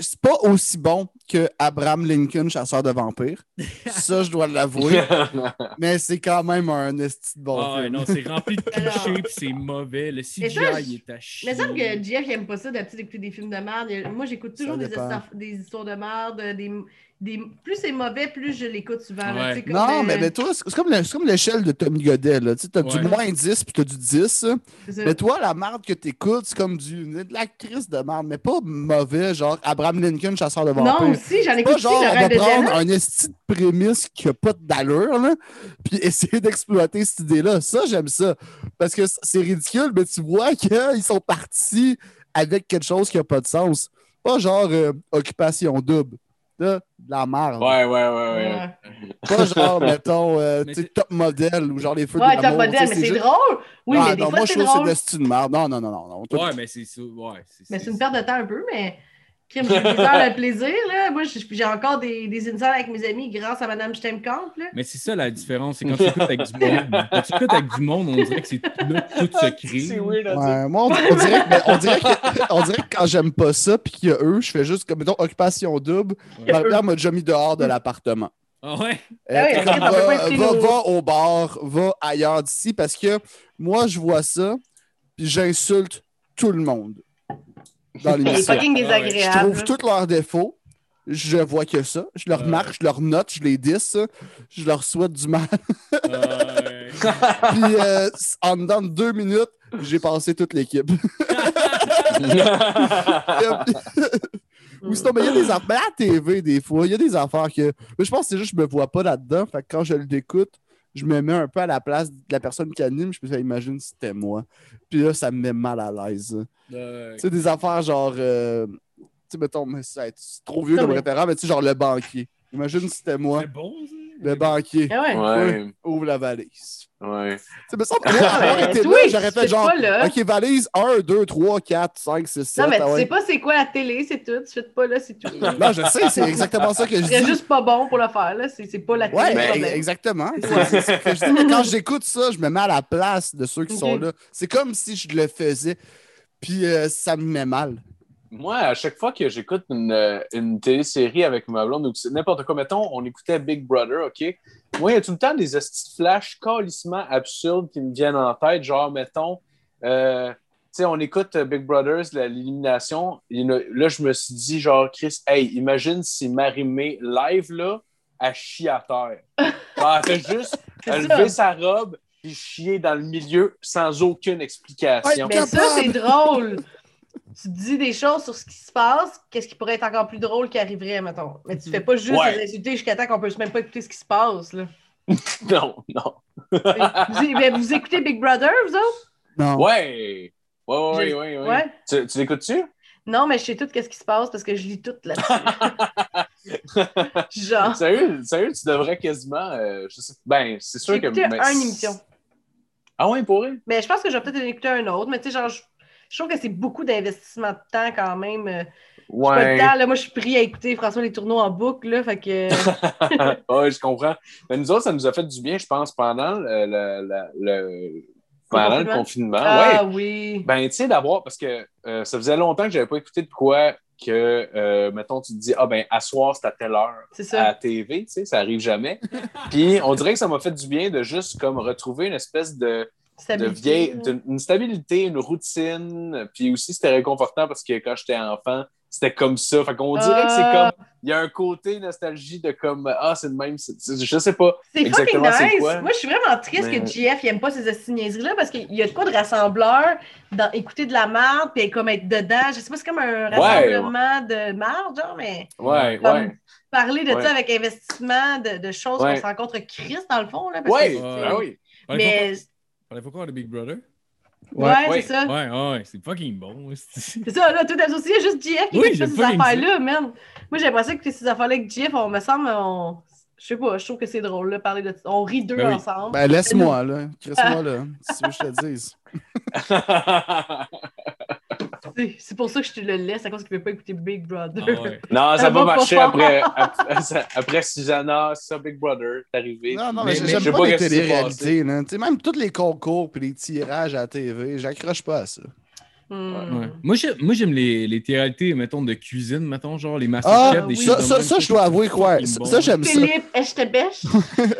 C'est pas aussi bon que Abraham Lincoln, chasseur de vampires. Ça, je dois l'avouer. Mais c'est quand même un esti de bon Ah film. non, c'est rempli de clichés puis c'est mauvais. Le CGI ça, il est à chier. Mais semble que Jeff, il aime pas ça d'habitude d'écouter des films de merde. Moi, j'écoute toujours des, des histoires de merde. Des, des... Plus c'est mauvais, plus je l'écoute souvent. là, Ouais. tu sais, comme, Non, euh, mais, mais toi, c'est comme comme l'échelle de Tommy Godet. Là. Tu Ouais. du moins 10 puis t'as du 10. là. c'est ça. Mais toi, la merde que t'écoutes, c'est comme du, de la crise de merde, mais pas mauvais, genre Abraham Lincoln, chasseur de vampires. Non, aussi, j'en écoute pas aussi, genre, on va prendre un esti de prémisse qui a pas d'allure, puis essayer d'exploiter cette idée-là. Ça, j'aime ça. Parce que c'est ridicule, mais tu vois qu'ils sont partis avec quelque chose qui a pas de sens. Pas genre euh, occupation double. De la merde. Ouais, ouais, ouais, ouais. Ouais, Pas genre, mettons, euh, Mais tu sais, top modèle ou genre les feux ouais de top l'amour. modèle, tu sais, mais c'est juste- drôle. Oui, Ah, mais des non, fois, moi, c'est je trouve que c'est de style de merde. Non, non, non, non. Ouais, mais c'est ça. Ouais, c'est Mais c'est une perte de temps un peu, mais crime, j'ai de plaisir. Là. Moi, j'ai encore des, des insights avec mes amis grâce à Madame Stemkamp. Là. Mais c'est ça la différence, c'est quand tu écoutes avec du monde. Quand tu écoutes avec du monde, on dirait que c'est tout se crée. C'est weird à dire. Ouais, moi, on, on dirait on, dirait que, on dirait que quand j'aime pas ça, puis qu'il y a eux, je fais juste comme, mettons, occupation double. Ouais. Ma mère m'a déjà mis dehors de l'appartement. Ah ouais? Ah on peut pas va, va, va au bar, va ailleurs d'ici, parce que moi, je vois ça, puis j'insulte tout le monde dans C'est l'émission. fucking Ah. Je trouve tous leurs défauts. Je vois que ça. Je leur marque, je leur note, je les dis. Je leur souhaite du mal. Ouais. Puis euh, en dedans de deux minutes, j'ai passé toute l'équipe. Ou sinon, mais il y a des affaires. Mais à la TV, des fois, il y a des affaires que. Mais je pense que c'est juste que je me vois pas là-dedans. Fait que quand je l'écoute, je me mets un peu à la place de la personne qui anime. Je me fais imaginer si c'était moi. Puis là, ça me met mal à l'aise. Tu sais, des affaires genre. euh, tu sais, mettons, c'est trop vieux comme référent, mais tu sais, genre le banquier. Imagine si c'était moi. C'est bon, ça? Le banquier. Ah ouais. Ouais, Ouvre la valise. ouais. Tu sais, me semble que Ouais, été là, j'aurais fait genre. Ok, valise 1, 2, 3, 4, 5, 6, 7. Non, mais ah tu ouais. sais pas c'est quoi la télé, c'est tout. Tu fais pas là, c'est tout. Non, je sais, c'est exactement ça que je dis. juste pas bon pour le faire, là. C'est c'est pas la télé. Ouais, exactement. C'est- c'est ce que je dis. Mais Quand j'écoute ça, je me mets à la place de ceux qui sont là. C'est comme si je le faisais, puis euh, ça me met mal. Moi, à chaque fois que j'écoute une, euh, une télésérie avec ma blonde ou n'importe quoi, mettons, on écoutait Big Brother, OK? Moi, il y a tout le temps des hosties de flash calissement absurdes qui me viennent en tête. Genre, mettons, euh, tu sais, on écoute euh, Big Brothers, l'élimination. Là, je me suis dit, genre, Chris, hey, imagine si Marimé, live, là, elle chie à terre. Genre, elle fait juste lever sa robe puis chier dans le milieu sans aucune explication. Ouais, Mais ça, c'est drôle. Tu dis des choses sur ce qui se passe, qu'est-ce qui pourrait être encore plus drôle qui arriverait, mettons. Mais tu fais pas juste Ouais. les insulter jusqu'à temps qu'on peut même pas écouter ce qui se passe. Là. Non, non. vous, mais vous écoutez Big Brother, vous autres? Non. Ouais! Ouais, ouais, ouais, ouais. Ouais. Tu, tu l'écoutes-tu? Non, mais je sais tout qu'est-ce qui se passe parce que je lis tout là-dessus. Genre. Sérieux, sérieux, tu devrais quasiment. euh, je sais, ben, c'est sûr J'ai que. écouté mais- une émission. Ah ouais, pour elle? Mais je pense que je vais peut-être en écouter un autre. Mais tu sais, genre, je, je trouve que c'est beaucoup d'investissement de temps quand même. Euh, Pas Ouais. temps, là, moi, je suis pris à écouter François Les Tourneaux en boucle, là, fait que... ouais, je comprends. Mais nous autres, ça nous a fait du bien, je pense, pendant le, le, le- pendant le confinement? Ah ouais. oui! Ben, tu sais, d'avoir, parce que euh, ça faisait longtemps que j'avais pas écouté de quoi que, euh, mettons, tu te dis, ah ben, à soir, c'est à telle heure C'est à la ça. TV, tu sais, ça arrive jamais. Puis, on dirait que ça m'a fait du bien de juste, comme, retrouver une espèce de, de vieille, une stabilité, une routine. Puis aussi, c'était réconfortant parce que quand j'étais enfant, c'était comme ça. Fait qu'on dirait que c'est Ah. comme, il y a un côté nostalgie de comme, ah, c'est le même, c'est- c'est- je sais pas. C'est fucking exactement c'est nice! quoi. Moi, je suis vraiment triste Mais- que JF il aime pas ces esti niaiseries-là parce qu'il y a de quoi de rassembleur dans écouter de la merde puis comme être dedans. Je sais pas, c'est comme un rassemblement de merde, genre, mais Ouais, Comme- ouais. parler de Ouais. ça avec investissement de, de choses Ouais. qu'on se rencontre Christ dans le fond. Là, parce Ouais, que c'est- ah oui. Mais Il faut quoi de Big Brother? ouais, Ouais. c'est ça. Ouais, ouais, c'est fucking bon. c'est- ça, là, tout associé, il y a juste JF qui Oui, pas ces affaires-là, man. Moi, j'ai l'impression que ces affaires-là avec JF, on me semble, on... je sais pas, je trouve que c'est drôle, là, parler de On rit deux Ben oui. ensemble. Ben, laisse-moi, là. Crisse-moi, là. Si tu veux que je te dise. C'est- C'est pour ça que je te le laisse, à cause qu'il ne veut pas écouter Big Brother. Ah ouais. non, ça va va pas marcher après, après, Susanna, ça, Big Brother, c'est arrivé. Non, non, mais, Mais- j'aime sais pas les télé-réalités. là. Tu sais, Même tous les concours et les tirages à la TV, j'accroche pas à ça. Hmm. Ouais. Moi, j'aime, moi, j'aime les, les mettons, de cuisine, mettons, genre les Ah, masterchefs, des oui. choses ça, ça, ça, je dois avouer quoi. Ça, j'aime ça. Philippe Echtebech.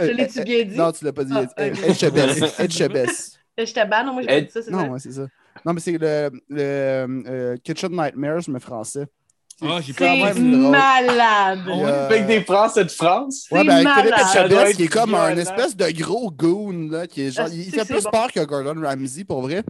Je l'ai-tu bien dit? Non, tu l'as pas dit. Ah. Etchebest. Echtebach, non, moi j'ai pas dit ça, c'est Non, ouais, c'est ça. Non, mais c'est le, le euh, Kitchen Nightmares, mais français. Ah, j'ai C'est malade. Et, euh, Avec des Français de France? Ouais, ben avec Philippe être qui est comme un espèce de gros goon, là, qui est genre, Ah, il fait plus peur que Gordon Ramsay, pour vrai.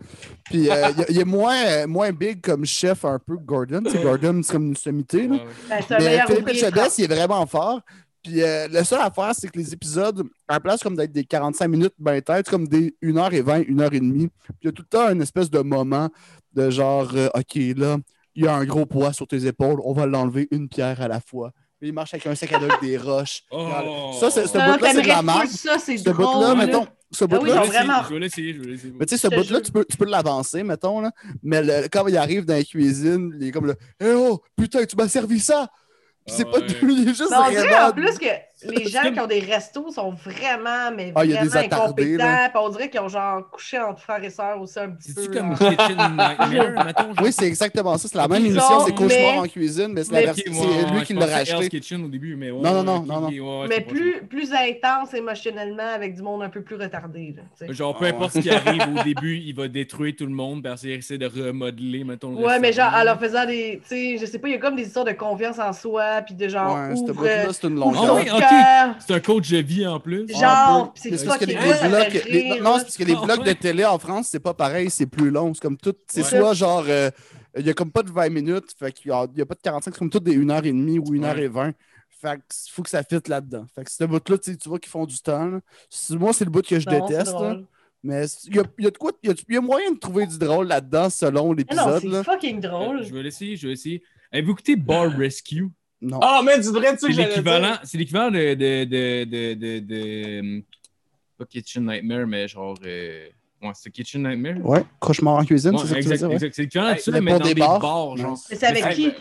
Puis euh, il, il est moins, moins big comme chef un peu que Gordon. Tu sais, Gordon, c'est comme une sommité, là. Ouais, ouais. Ben, Mais Philippe France. il est vraiment fort. Puis euh, la seule affaire, c'est que les épisodes, à la place comme d'être des 45 minutes, ben tête, comme des 1h20, 1h30. Puis il y a tout le temps une espèce de moment de genre, euh, OK, là, il y a un gros poids sur tes épaules, on va l'enlever une pierre à la fois. Puis il marche avec un sac à dos avec des roches. Oh. Ça, c'est- ce bout-là, c'est de la marque. full ça, c'est Ce bout-là, là. mettons, ce Ah oui, bout-là, Je vais l'essayer, vraiment- Je vais l'essayer, je vais l'essayer. mais tu sais, ce bout-là, tu peux, tu peux l'avancer, mettons, là. Mais le- quand il arrive dans la cuisine, il est comme le Eh oh, putain, tu m'as servi ça! Puis c'est Ah pas est juste Mais on dirait vraiment- en plus que les gens qui ont des restos sont vraiment, mais Ah, il y a vraiment attardés, incompétents. On dirait qu'ils ont genre couché entre frères et sœurs aussi un petit peu. C'est-tu comme. Kitchen Nightmare, mettons? genre? Oui, c'est exactement ça. C'est la même émission, c'est Cauchemar mais- en cuisine, mais c'est la version- c'est ouais, lui ouais, qui l'a racheté. Kitchen au début, mais ouais, Non, non, non, non, Mais c'est plus, plus intense émotionnellement avec du monde un peu plus retardé. Genre, peu Ah, importe ce qui arrive au début, il va détruire tout le monde parce qu'il essaie de remodeler, mettons. le Ouais, mais genre, en leur faisant des. Tu sais, je sais pas, il y a comme des histoires de confiance en soi, puis de genre. Ouais, c'est une ouvre C'est un coach de vie en plus. Genre, c'est parce que les, blocs, non, c'est parce que les blocs de télé en France, c'est pas pareil, c'est plus long. C'est comme tout, c'est Ouais. soit genre, euh, il y a comme pas de 20 minutes, fait qu'il y a, il y a pas de 45, c'est comme tout des 1h30 ou 1h20. Fait qu'il faut que ça fitte là-dedans. Fait que ce bout-là, tu sais, tu vois qu'ils font du temps. là. Moi, c'est le bout que je Non, déteste. Mais il y a, il y a de quoi, il y a, y a moyen de trouver du drôle là-dedans selon Mais non, l'épisode. c'est fucking Euh, drôle. Je vais l'essayer, je vais l'essayer. Avez-vous écouté Bar Rescue? Non. Ah, mais tu devrais, tu sais, l'équivalent, dire. c'est l'équivalent de, de, de, de, de, de- Pas Kitchen Nightmare, mais genre. euh, Ouais, c'est Kitchen Nightmare? Ouais, cauchemar en cuisine, Ouais, c'est ça que tu veux exact, dire? ouais? exact. C'est l'équivalent de ça, mais dans des bars. bars, Ouais. genre. Mais c'est avec qui?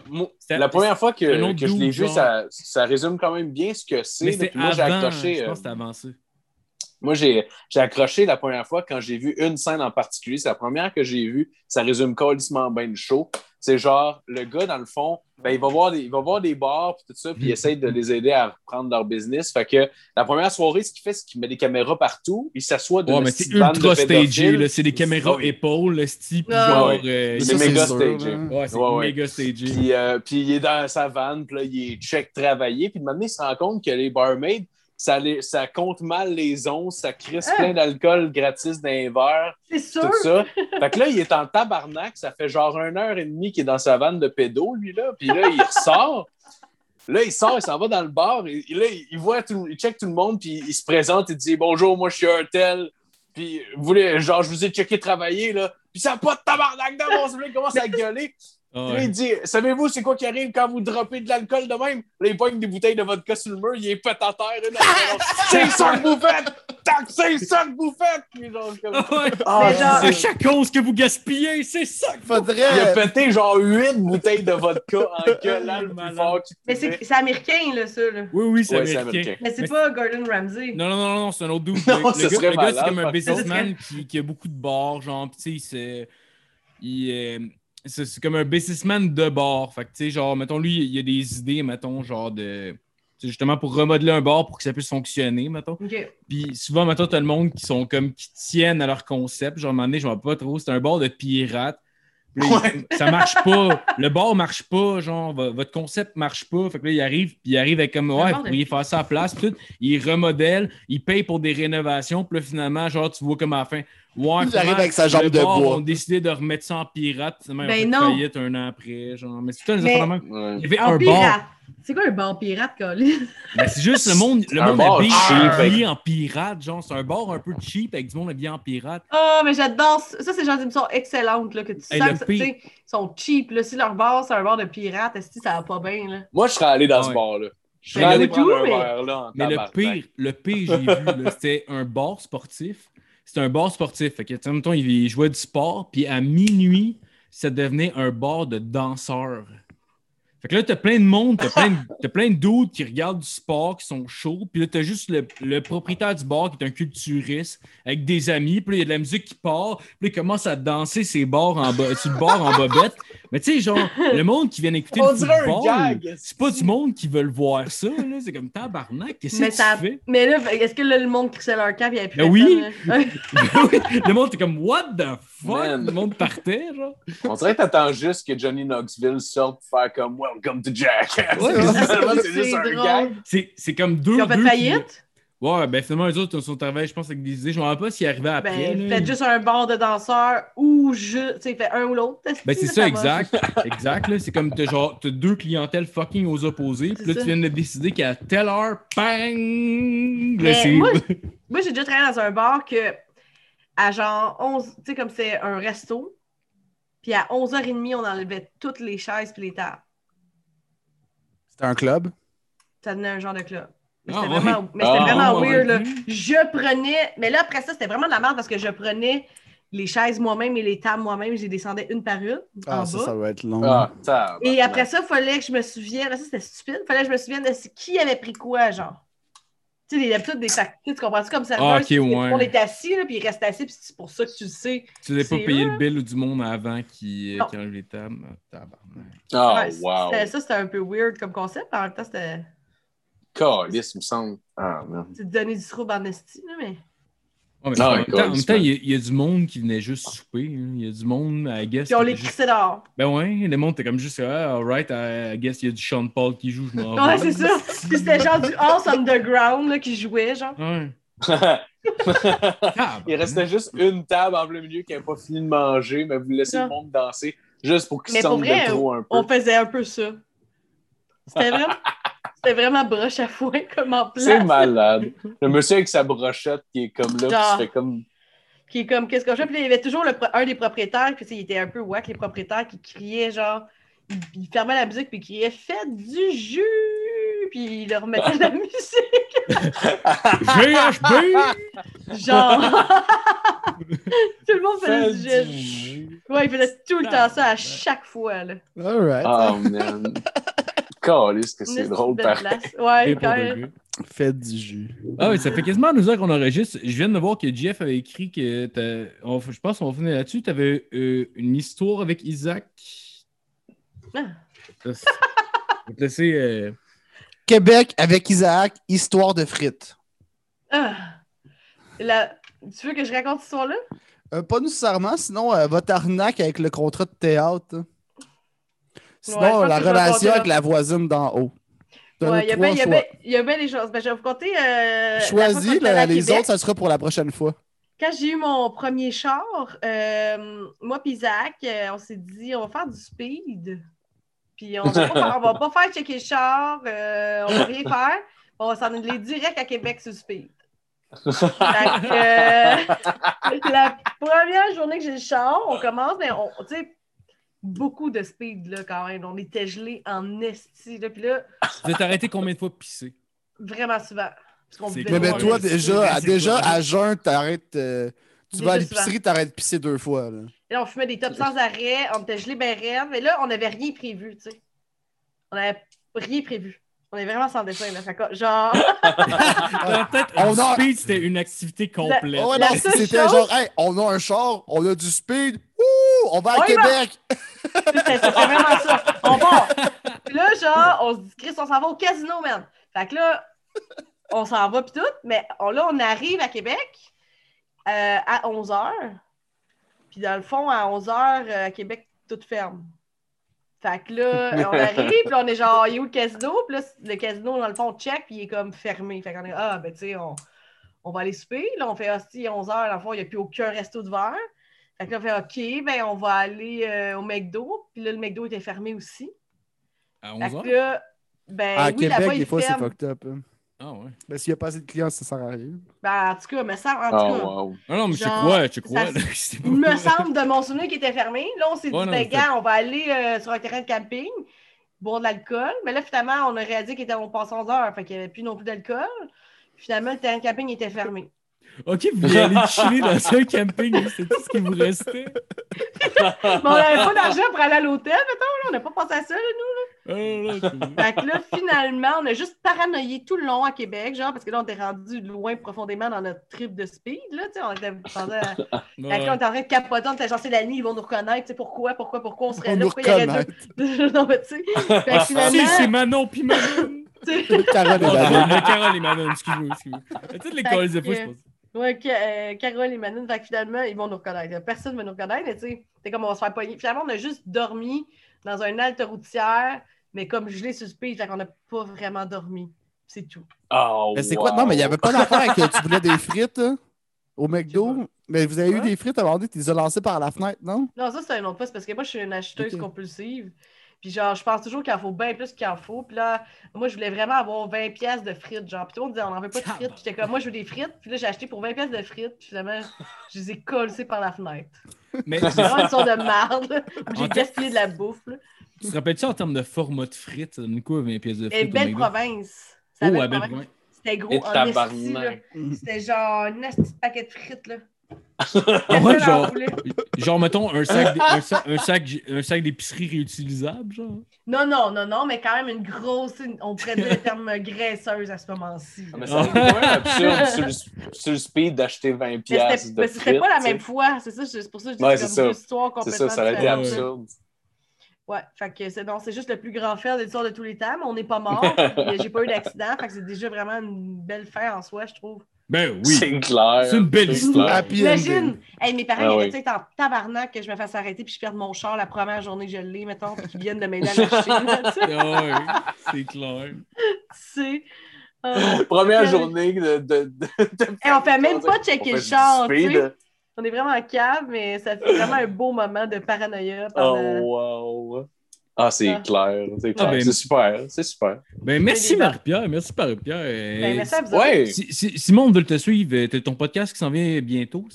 la première fois que, que je l'ai vu, ça, ça résume quand même bien ce que Mais c'est. Moi, j'ai accroché. je euh, pense que c'était avancé. Moi, j'ai j'ai accroché la première fois quand j'ai vu une scène en particulier. C'est la première que j'ai vue. Ça résume colissement bien le show. C'est genre, le gars, dans le fond, ben, il, va voir des, il va voir des bars puis tout ça, puis il essaye de les aider à reprendre leur business. Fait que la première soirée, ce qu'il fait, c'est qu'il met des caméras partout. Il s'assoit de Ouais, mais c'est ultra stagé, là. C'est des caméras oui. épaules, le style, puis genre. euh, C'est méga stagé. Ouais, c'est Ouais, méga stagé. Puis, euh, puis il est dans sa vanne, puis là, il est check travaillé. Puis de moment, il se rend compte que les barmaids, ça, les- ça compte mal les onces, ça crisse Ah. plein d'alcool gratis dans les verres, C'est sûr. tout ça. Fait que là, il est en tabarnak. Ça fait genre une heure et demie qu'il est dans sa vanne de pédo, lui, là. Puis là, il ressort. Là, il sort, il s'en va dans le bar. Et, là, il voit tout, il check tout le monde, puis il se présente, il dit Bonjour, moi, je suis un tel. Puis, vous voulez, genre, je vous ai checké travailler, là. Puis, ça n'a pas de tabarnak dans mon il commence à gueuler. Ah, il dit Savez-vous, c'est quoi qui arrive quand vous droppez de l'alcool de même? Là, il pogne des bouteilles de vodka sur le mur, il est pète à terre. C'est ça que vous faites Tac, c'est ça que vous faites Puis genre, comme- Ouais. Ah, Mais genre- À chaque cause que vous gaspillez, c'est ça que Il a Faudrait. pété genre 8 bouteilles de vodka en gueulant fort Mais c'est c'est américain, là, ça. Là. Oui, oui, c'est Ouais, c'est américain. américain. Mais c'est pas Gordon Ramsay. Non, non, non, non, c'est un autre dude. Non, le, le gars, serait le gars, c'est comme un businessman qui, qui a beaucoup de bars, genre, pis tu sais, c'est. Il, euh, c'est comme un businessman de bar. Fait que, tu sais, genre, mettons, lui, il y a des idées, mettons, genre de. justement pour remodeler un bar pour que ça puisse fonctionner, mettons. Puis souvent, mettons, t'as le monde qui sont comme qui tiennent à leur concept. Genre, à un moment donné, je ne vois pas trop. C'est un bar de pirates. Puis il- Ça marche pas. Le bar marche pas. Genre, vo- votre concept marche pas. Fait que là, il arrive, puis il arrive avec comme Ouais, vous pourriez faire ça à la place. Puis tout. Il remodèle, il paye pour des rénovations. Puis là, finalement, genre, tu vois comme à la fin. Ouais, Il arrive avec sa jambe de bois. ont décidé de remettre ça en pirate. Ont Ben fait non. faillite un an après. Genre. Mais c'est tout un même. Ouais. Il y avait En un pirate. bar. C'est quoi un bar pirate, Colin? Ben, c'est juste le monde, le monde habillé, cheap, habillé en pirate. Genre, c'est un bar un peu cheap avec du monde habillé en pirate. Oh, mais j'adore ça. Ça, c'est genre d'émission excellente, là, que tu Hey, sens que ils sont cheap. Là. Si leur bar, c'est un bar de pirates, est-ce que ça va pas bien, là? Moi, je serais allé dans Ouais. ce bar-là. Je serais Mais allé prendre tout, un mais- verre là en Mais le pire, le pire, j'ai vu, c'était un bar sportif. Un bar sportif. Fait que, mettons, il jouait du sport, puis à minuit, ça devenait un bar de danseurs. Fait que là, t'as plein de monde, t'as plein, de- plein de dudes qui regardent du sport, qui sont chauds. Puis là, t'as juste le, le propriétaire du bar qui est un culturiste avec des amis. Puis il y a de la musique qui part. Puis il commence à danser ses bars en sur le bar en bobette. Mais tu sais, genre, le monde qui vient écouter On le dirait un football, gag. c'est pas du monde qui veut le voir ça. là. C'est comme tabarnak, qu'est-ce Mais que ça- tu fais? Mais là, est-ce que là, le monde crissait leur camp et il n'y avait plus Ben oui. personne, là? le monde était comme, what the fuck? Man. Le monde partait, genre. On dirait que t'attends juste que Johnny Knoxville sorte pour faire comme Welcome to. Ouais, Finalement, c'est c'est juste un drôle. gag. C'est c'est comme deux. Ils ont fait faillite? Ouais, ben finalement, les autres sont arrivés, je pense, avec des idées. Je me rappelle pas s'ils arrivaient après. Ben, faites juste un bar de danseurs ou juste, tu sais, fait un ou l'autre. Ben, c'est ça, exact. exact, là. C'est comme t'as genre, t'as deux clientèles fucking aux opposés. Puis là, tu viens de décider qu'à telle heure, bang! C'est- moi, Moi, j'ai déjà travaillé dans un bar que, à genre 11, tu sais, comme c'est un resto, puis à 11h30, on enlevait toutes les chaises puis les tables. C'était un club? Ça donnait un genre de club. Mais Ah, c'était ouais. vraiment, mais c'était Ah, vraiment ouais. weird. Là. Je prenais. Mais là, après ça, c'était vraiment de la merde parce que je prenais les chaises moi-même et les tables moi-même. Je les descendais une par une Ah, en ça, bas. ça va être long. Ah. Et après ça, il fallait que je me souvienne. Ça, c'était stupide. Il fallait que je me souvienne de qui avait pris quoi, genre. Tu sais, d'habitude, des factures, tu comprends-tu comme ça? Ah, ouais. On est assis, là, puis il reste assis, puis c'est pour ça que tu le sais. Tu n'avais pas payé le bill du monde avant qui, euh, qui enlève les tables? Tabarnak. Ouais, wow. c'était- Ça, c'était un peu weird comme concept. En même temps, c'était Calice, il me semble. Ah, man. c'est de donner du trouble en esti, là, mais. Ouais, mais Non, en même temps, en écoute, même temps, il y, a- il y a du monde qui venait juste souper. hein. Il y a du monde, I guess. Puis on les juste- crissait dehors. Ben ouais, le monde était comme juste, ah, alright, I, guess il y a du Sean Paul qui joue, je m'en Ouais, c'est ça. Puis c'était genre du House Underground là, qui jouait, genre. Ouais. il restait juste une table en plein milieu qui n'avait pas fini de manger, mais vous laissez le monde danser juste pour qu'ils vrai, de trop un peu. on faisait un peu ça. C'était vraiment, c'était vraiment broche à foin comme en place. C'est malade. Le monsieur avec sa brochette qui est comme là, Genre. il se fait comme. Qui est comme, qu'est-ce qu'on fait? Puis là, il y avait toujours le un des propriétaires, puis il était un peu wack, les propriétaires, qui criaient genre, il, il fermait la musique, puis il criait Faites du jus! Puis il leur remettait de la musique. GHB! Genre. Tout le monde faisait Fais du jus. jus. Ouais, il faisait tout le temps ça à chaque fois. Là. Alright. Oh man. Calice que c'est drôle pareil. Ouais, quand même. Faites du jus. Ah oui, ça fait quasiment deux heures qu'on enregistre. Je viens de voir que Jeff avait écrit que on- je pense qu'on va finir là-dessus. Tu avais une histoire avec Isaac. Ah. Je vais te laisser. euh, Québec avec Isaac, histoire de frites. Ah. La- Tu veux que je raconte cette histoire-là? Euh, pas nécessairement, sinon euh, votre arnaque avec le contrat de théâtre. Sinon, Ouais, la relation avec la voisine d'en haut. Ouais, il y y a bien- il y a bien des choses. Ben, je vais vous compter. euh, Choisis, les Québec. autres, ça sera pour la prochaine fois. Quand j'ai eu mon premier char, euh, moi et Isaac, euh, on s'est dit on va faire du speed. Puis on va pas, on va pas faire checker le char, euh, on va rien faire. On va s'en aller direct à Québec sur le speed. Euh, la première journée que j'ai le char, on commence, mais on, tu sais, beaucoup de speed là quand même. On était gelés en esti. Là, puis là, Tu vas t'arrêter combien de fois de pisser? vraiment souvent. Mais, ben, toi, déjà, déjà à jeun, t'arrêtes. euh, tu Déjà vas à l'épicerie, t'arrêtes de pisser deux fois. Là. Et là, on fumait des tops sans arrêt, on était gelés ben raides, mais là, on n'avait rien prévu, tu sais. On n'avait rien prévu. On est vraiment sans dessin, là. Fait genre, la tête, On a- speed, c'était une activité complète. Oh, ouais, La non, c'était chose- genre, hey, on a un char, on a du speed, ouh, on va à On. Québec. c'était c'était vraiment ça. On part. Puis là, genre, on se dit, Chris, on s'en va au casino, man. Fait que là, on s'en va, puis tout, mais on- là, on arrive à Québec euh, à 11h. Puis dans le fond, à 11h, à Québec, tout ferme. Fait que là, on arrive, puis on est genre, il est où le casino? Puis là, le casino, dans le fond, on check, puis il est comme fermé. Fait qu'on est, ah, ben, tu sais, on, on va aller souper. Là, on fait, hostie, 11h, dans le fond, il n'y a plus aucun resto de verre. Fait que là, on fait, OK, ben, on va aller euh, au McDo. Puis là, le McDo était fermé aussi. À Fait 11 que ans? là, ben, à oui, Québec, des fois, c'est fucked up. hein. Ah ouais. Mais s'il n'y a pas assez de clients, ça sert à rien. Ben, en tout cas, mais ça, en tout Oh, cas, wow. Ah non, mais je Genre, crois, je crois. ça- là, il me semble de mon souvenir qu'il était fermé. Là, on s'est Ouais, dit, non, ben, gars, on va aller euh, sur un terrain de camping, boire de l'alcool. Mais là, finalement, on a réalisé qu'il était on passe 11 heures, fait qu'il n'y avait plus non plus d'alcool. Finalement, le terrain de camping était fermé. Ok, vous voulez aller chiller dans un camping, c'est tout ce qui vous restait. Mais on n'avait pas d'argent pour aller à l'hôtel, mettons, là. On n'a pas pensé à ça, là, nous. Ah, là, c'est- Fait que là, finalement, on a juste paranoïé tout le long à Québec, genre, parce que là, on était rendu loin profondément dans notre trip de speed, là, tu sais, on était à- là, on était en train de capoter, on était genre, c'est la nuit, ils vont nous reconnaître, tu sais, pourquoi, pourquoi, pourquoi on serait On là, nous pourquoi il y aurait deux... non, mais tu sais, fait que Si, c'est finalement, Manon puis Manon. tu sais, Carole et Manon. Carole et Manon, excuse-moi, excuse-moi. Toutes les Fait calls de je pense. Ouais, que, euh, Carole et Manon, fait que finalement, ils vont nous reconnaître. Personne ne va nous reconnaître, mais tu sais, c'est comme on va se faire pogner. Finalement, on a juste dormi dans un halte routière, mais comme sur le speed, fait qu'on n'a pas vraiment dormi. C'est tout. Oh, Mais c'est quoi? Non, mais il n'y avait pas d'affaire que tu voulais des frites hein, au McDo? Mais vous avez eu des frites à un moment donné, tu les as lancées par la fenêtre, non? Non, ça, c'est un autre poste parce que moi, je suis une acheteuse compulsive. Puis genre, je pense toujours qu'il en faut bien plus qu'il en faut. Puis là, moi, je voulais vraiment avoir 20 pièces de frites. Genre, puis tout le monde disait, on n'en veut pas de frites. Puis j'étais comme, moi, je veux des frites. Puis là, j'ai acheté pour 20 pièces de frites. Puis finalement, je les ai collées par la fenêtre. Mais C'est vraiment une sorte de marde. J'ai gaspillé de la bouffe. là. tu te rappelles-tu en termes de format de frites, ça donne quoi 20 pièces de Et frites? au belle McDo? province. Oh, Belle belle Province. C'était gros Et en. C'était genre un de paquet de frites, là. En genre, mettons, un sac, un sac, un sac, un sac d'épicerie réutilisable, genre. Non, non, non, non, mais quand même une grosse, une- on pourrait dire le terme graisseuse à ce moment-ci. Ah, mais là. ça devient quand même absurde sur le, sur le speed d'acheter 20 Mais piastres c'était de mais c'était pas la même fois, c'est ça, c'est pour ça que je dis Ouais, que c'est comme deux histoires C'est complètement ça, ça aurait été absurde. Ouais, fait que c'est non, c'est juste le plus grand fer de l'histoire de tous les temps, mais on n'est pas mort, j'ai pas eu d'accident, fait que c'est déjà vraiment une belle fin en soi, je trouve. Ben oui. C'est clair. C'est une belle C'est histoire. Imagine, hey, mes parents Ah ils oui. été en tabarnak que je me fasse arrêter puis je perde mon char la première journée que je l'ai, mettons, puis qu'ils viennent de m'aider à l'acheter. Ah ouais, c'est clair. Tu sais. Euh, Première Ouais. journée de. de, de, de- Hey, on fait même pas checker le char. On est vraiment en cave, mais ça fait vraiment un beau moment de paranoïa. Oh, wow. Ah, c'est Ah. clair. C'est. Ah, ben- C'est super. C'est super. Ben merci. Marie-Pierre, merci Marie-Pierre. Euh, Ben, merci à vous autres. Ouais. Si, si, Simon veut te suivre, euh, t'as ton podcast qui s'en vient bientôt.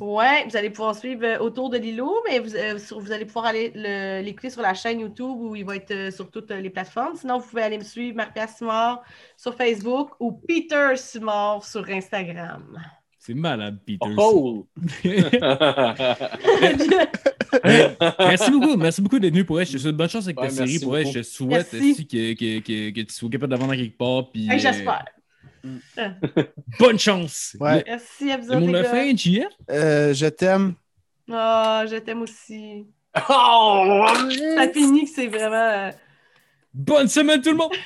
Ouais, vous allez pouvoir suivre euh, autour de Lilo, mais vous, euh, sur- vous allez pouvoir aller le- l'écouter sur la chaîne YouTube où il va être euh, sur toutes euh, les plateformes. Sinon, vous pouvez aller me suivre, Marie-Pierre Simard, sur Facebook ou Peter Simard sur Instagram. C'est malade, Peter. Oh! Ben, merci beaucoup, merci beaucoup d'être venu pour elle. Je te souhaite bonne chance avec ta Ouais, série pour elle. Je te souhaite aussi que, que, que, que tu sois capable d'avoir dans quelque part. Puis, Hey, euh, J'espère. bonne chance. Ouais. Merci à vous autres, gars. fin, JF? Euh, je t'aime. Ah, je t'aime aussi. Oh! Ça finit que c'est vraiment... euh, Bonne semaine tout le monde!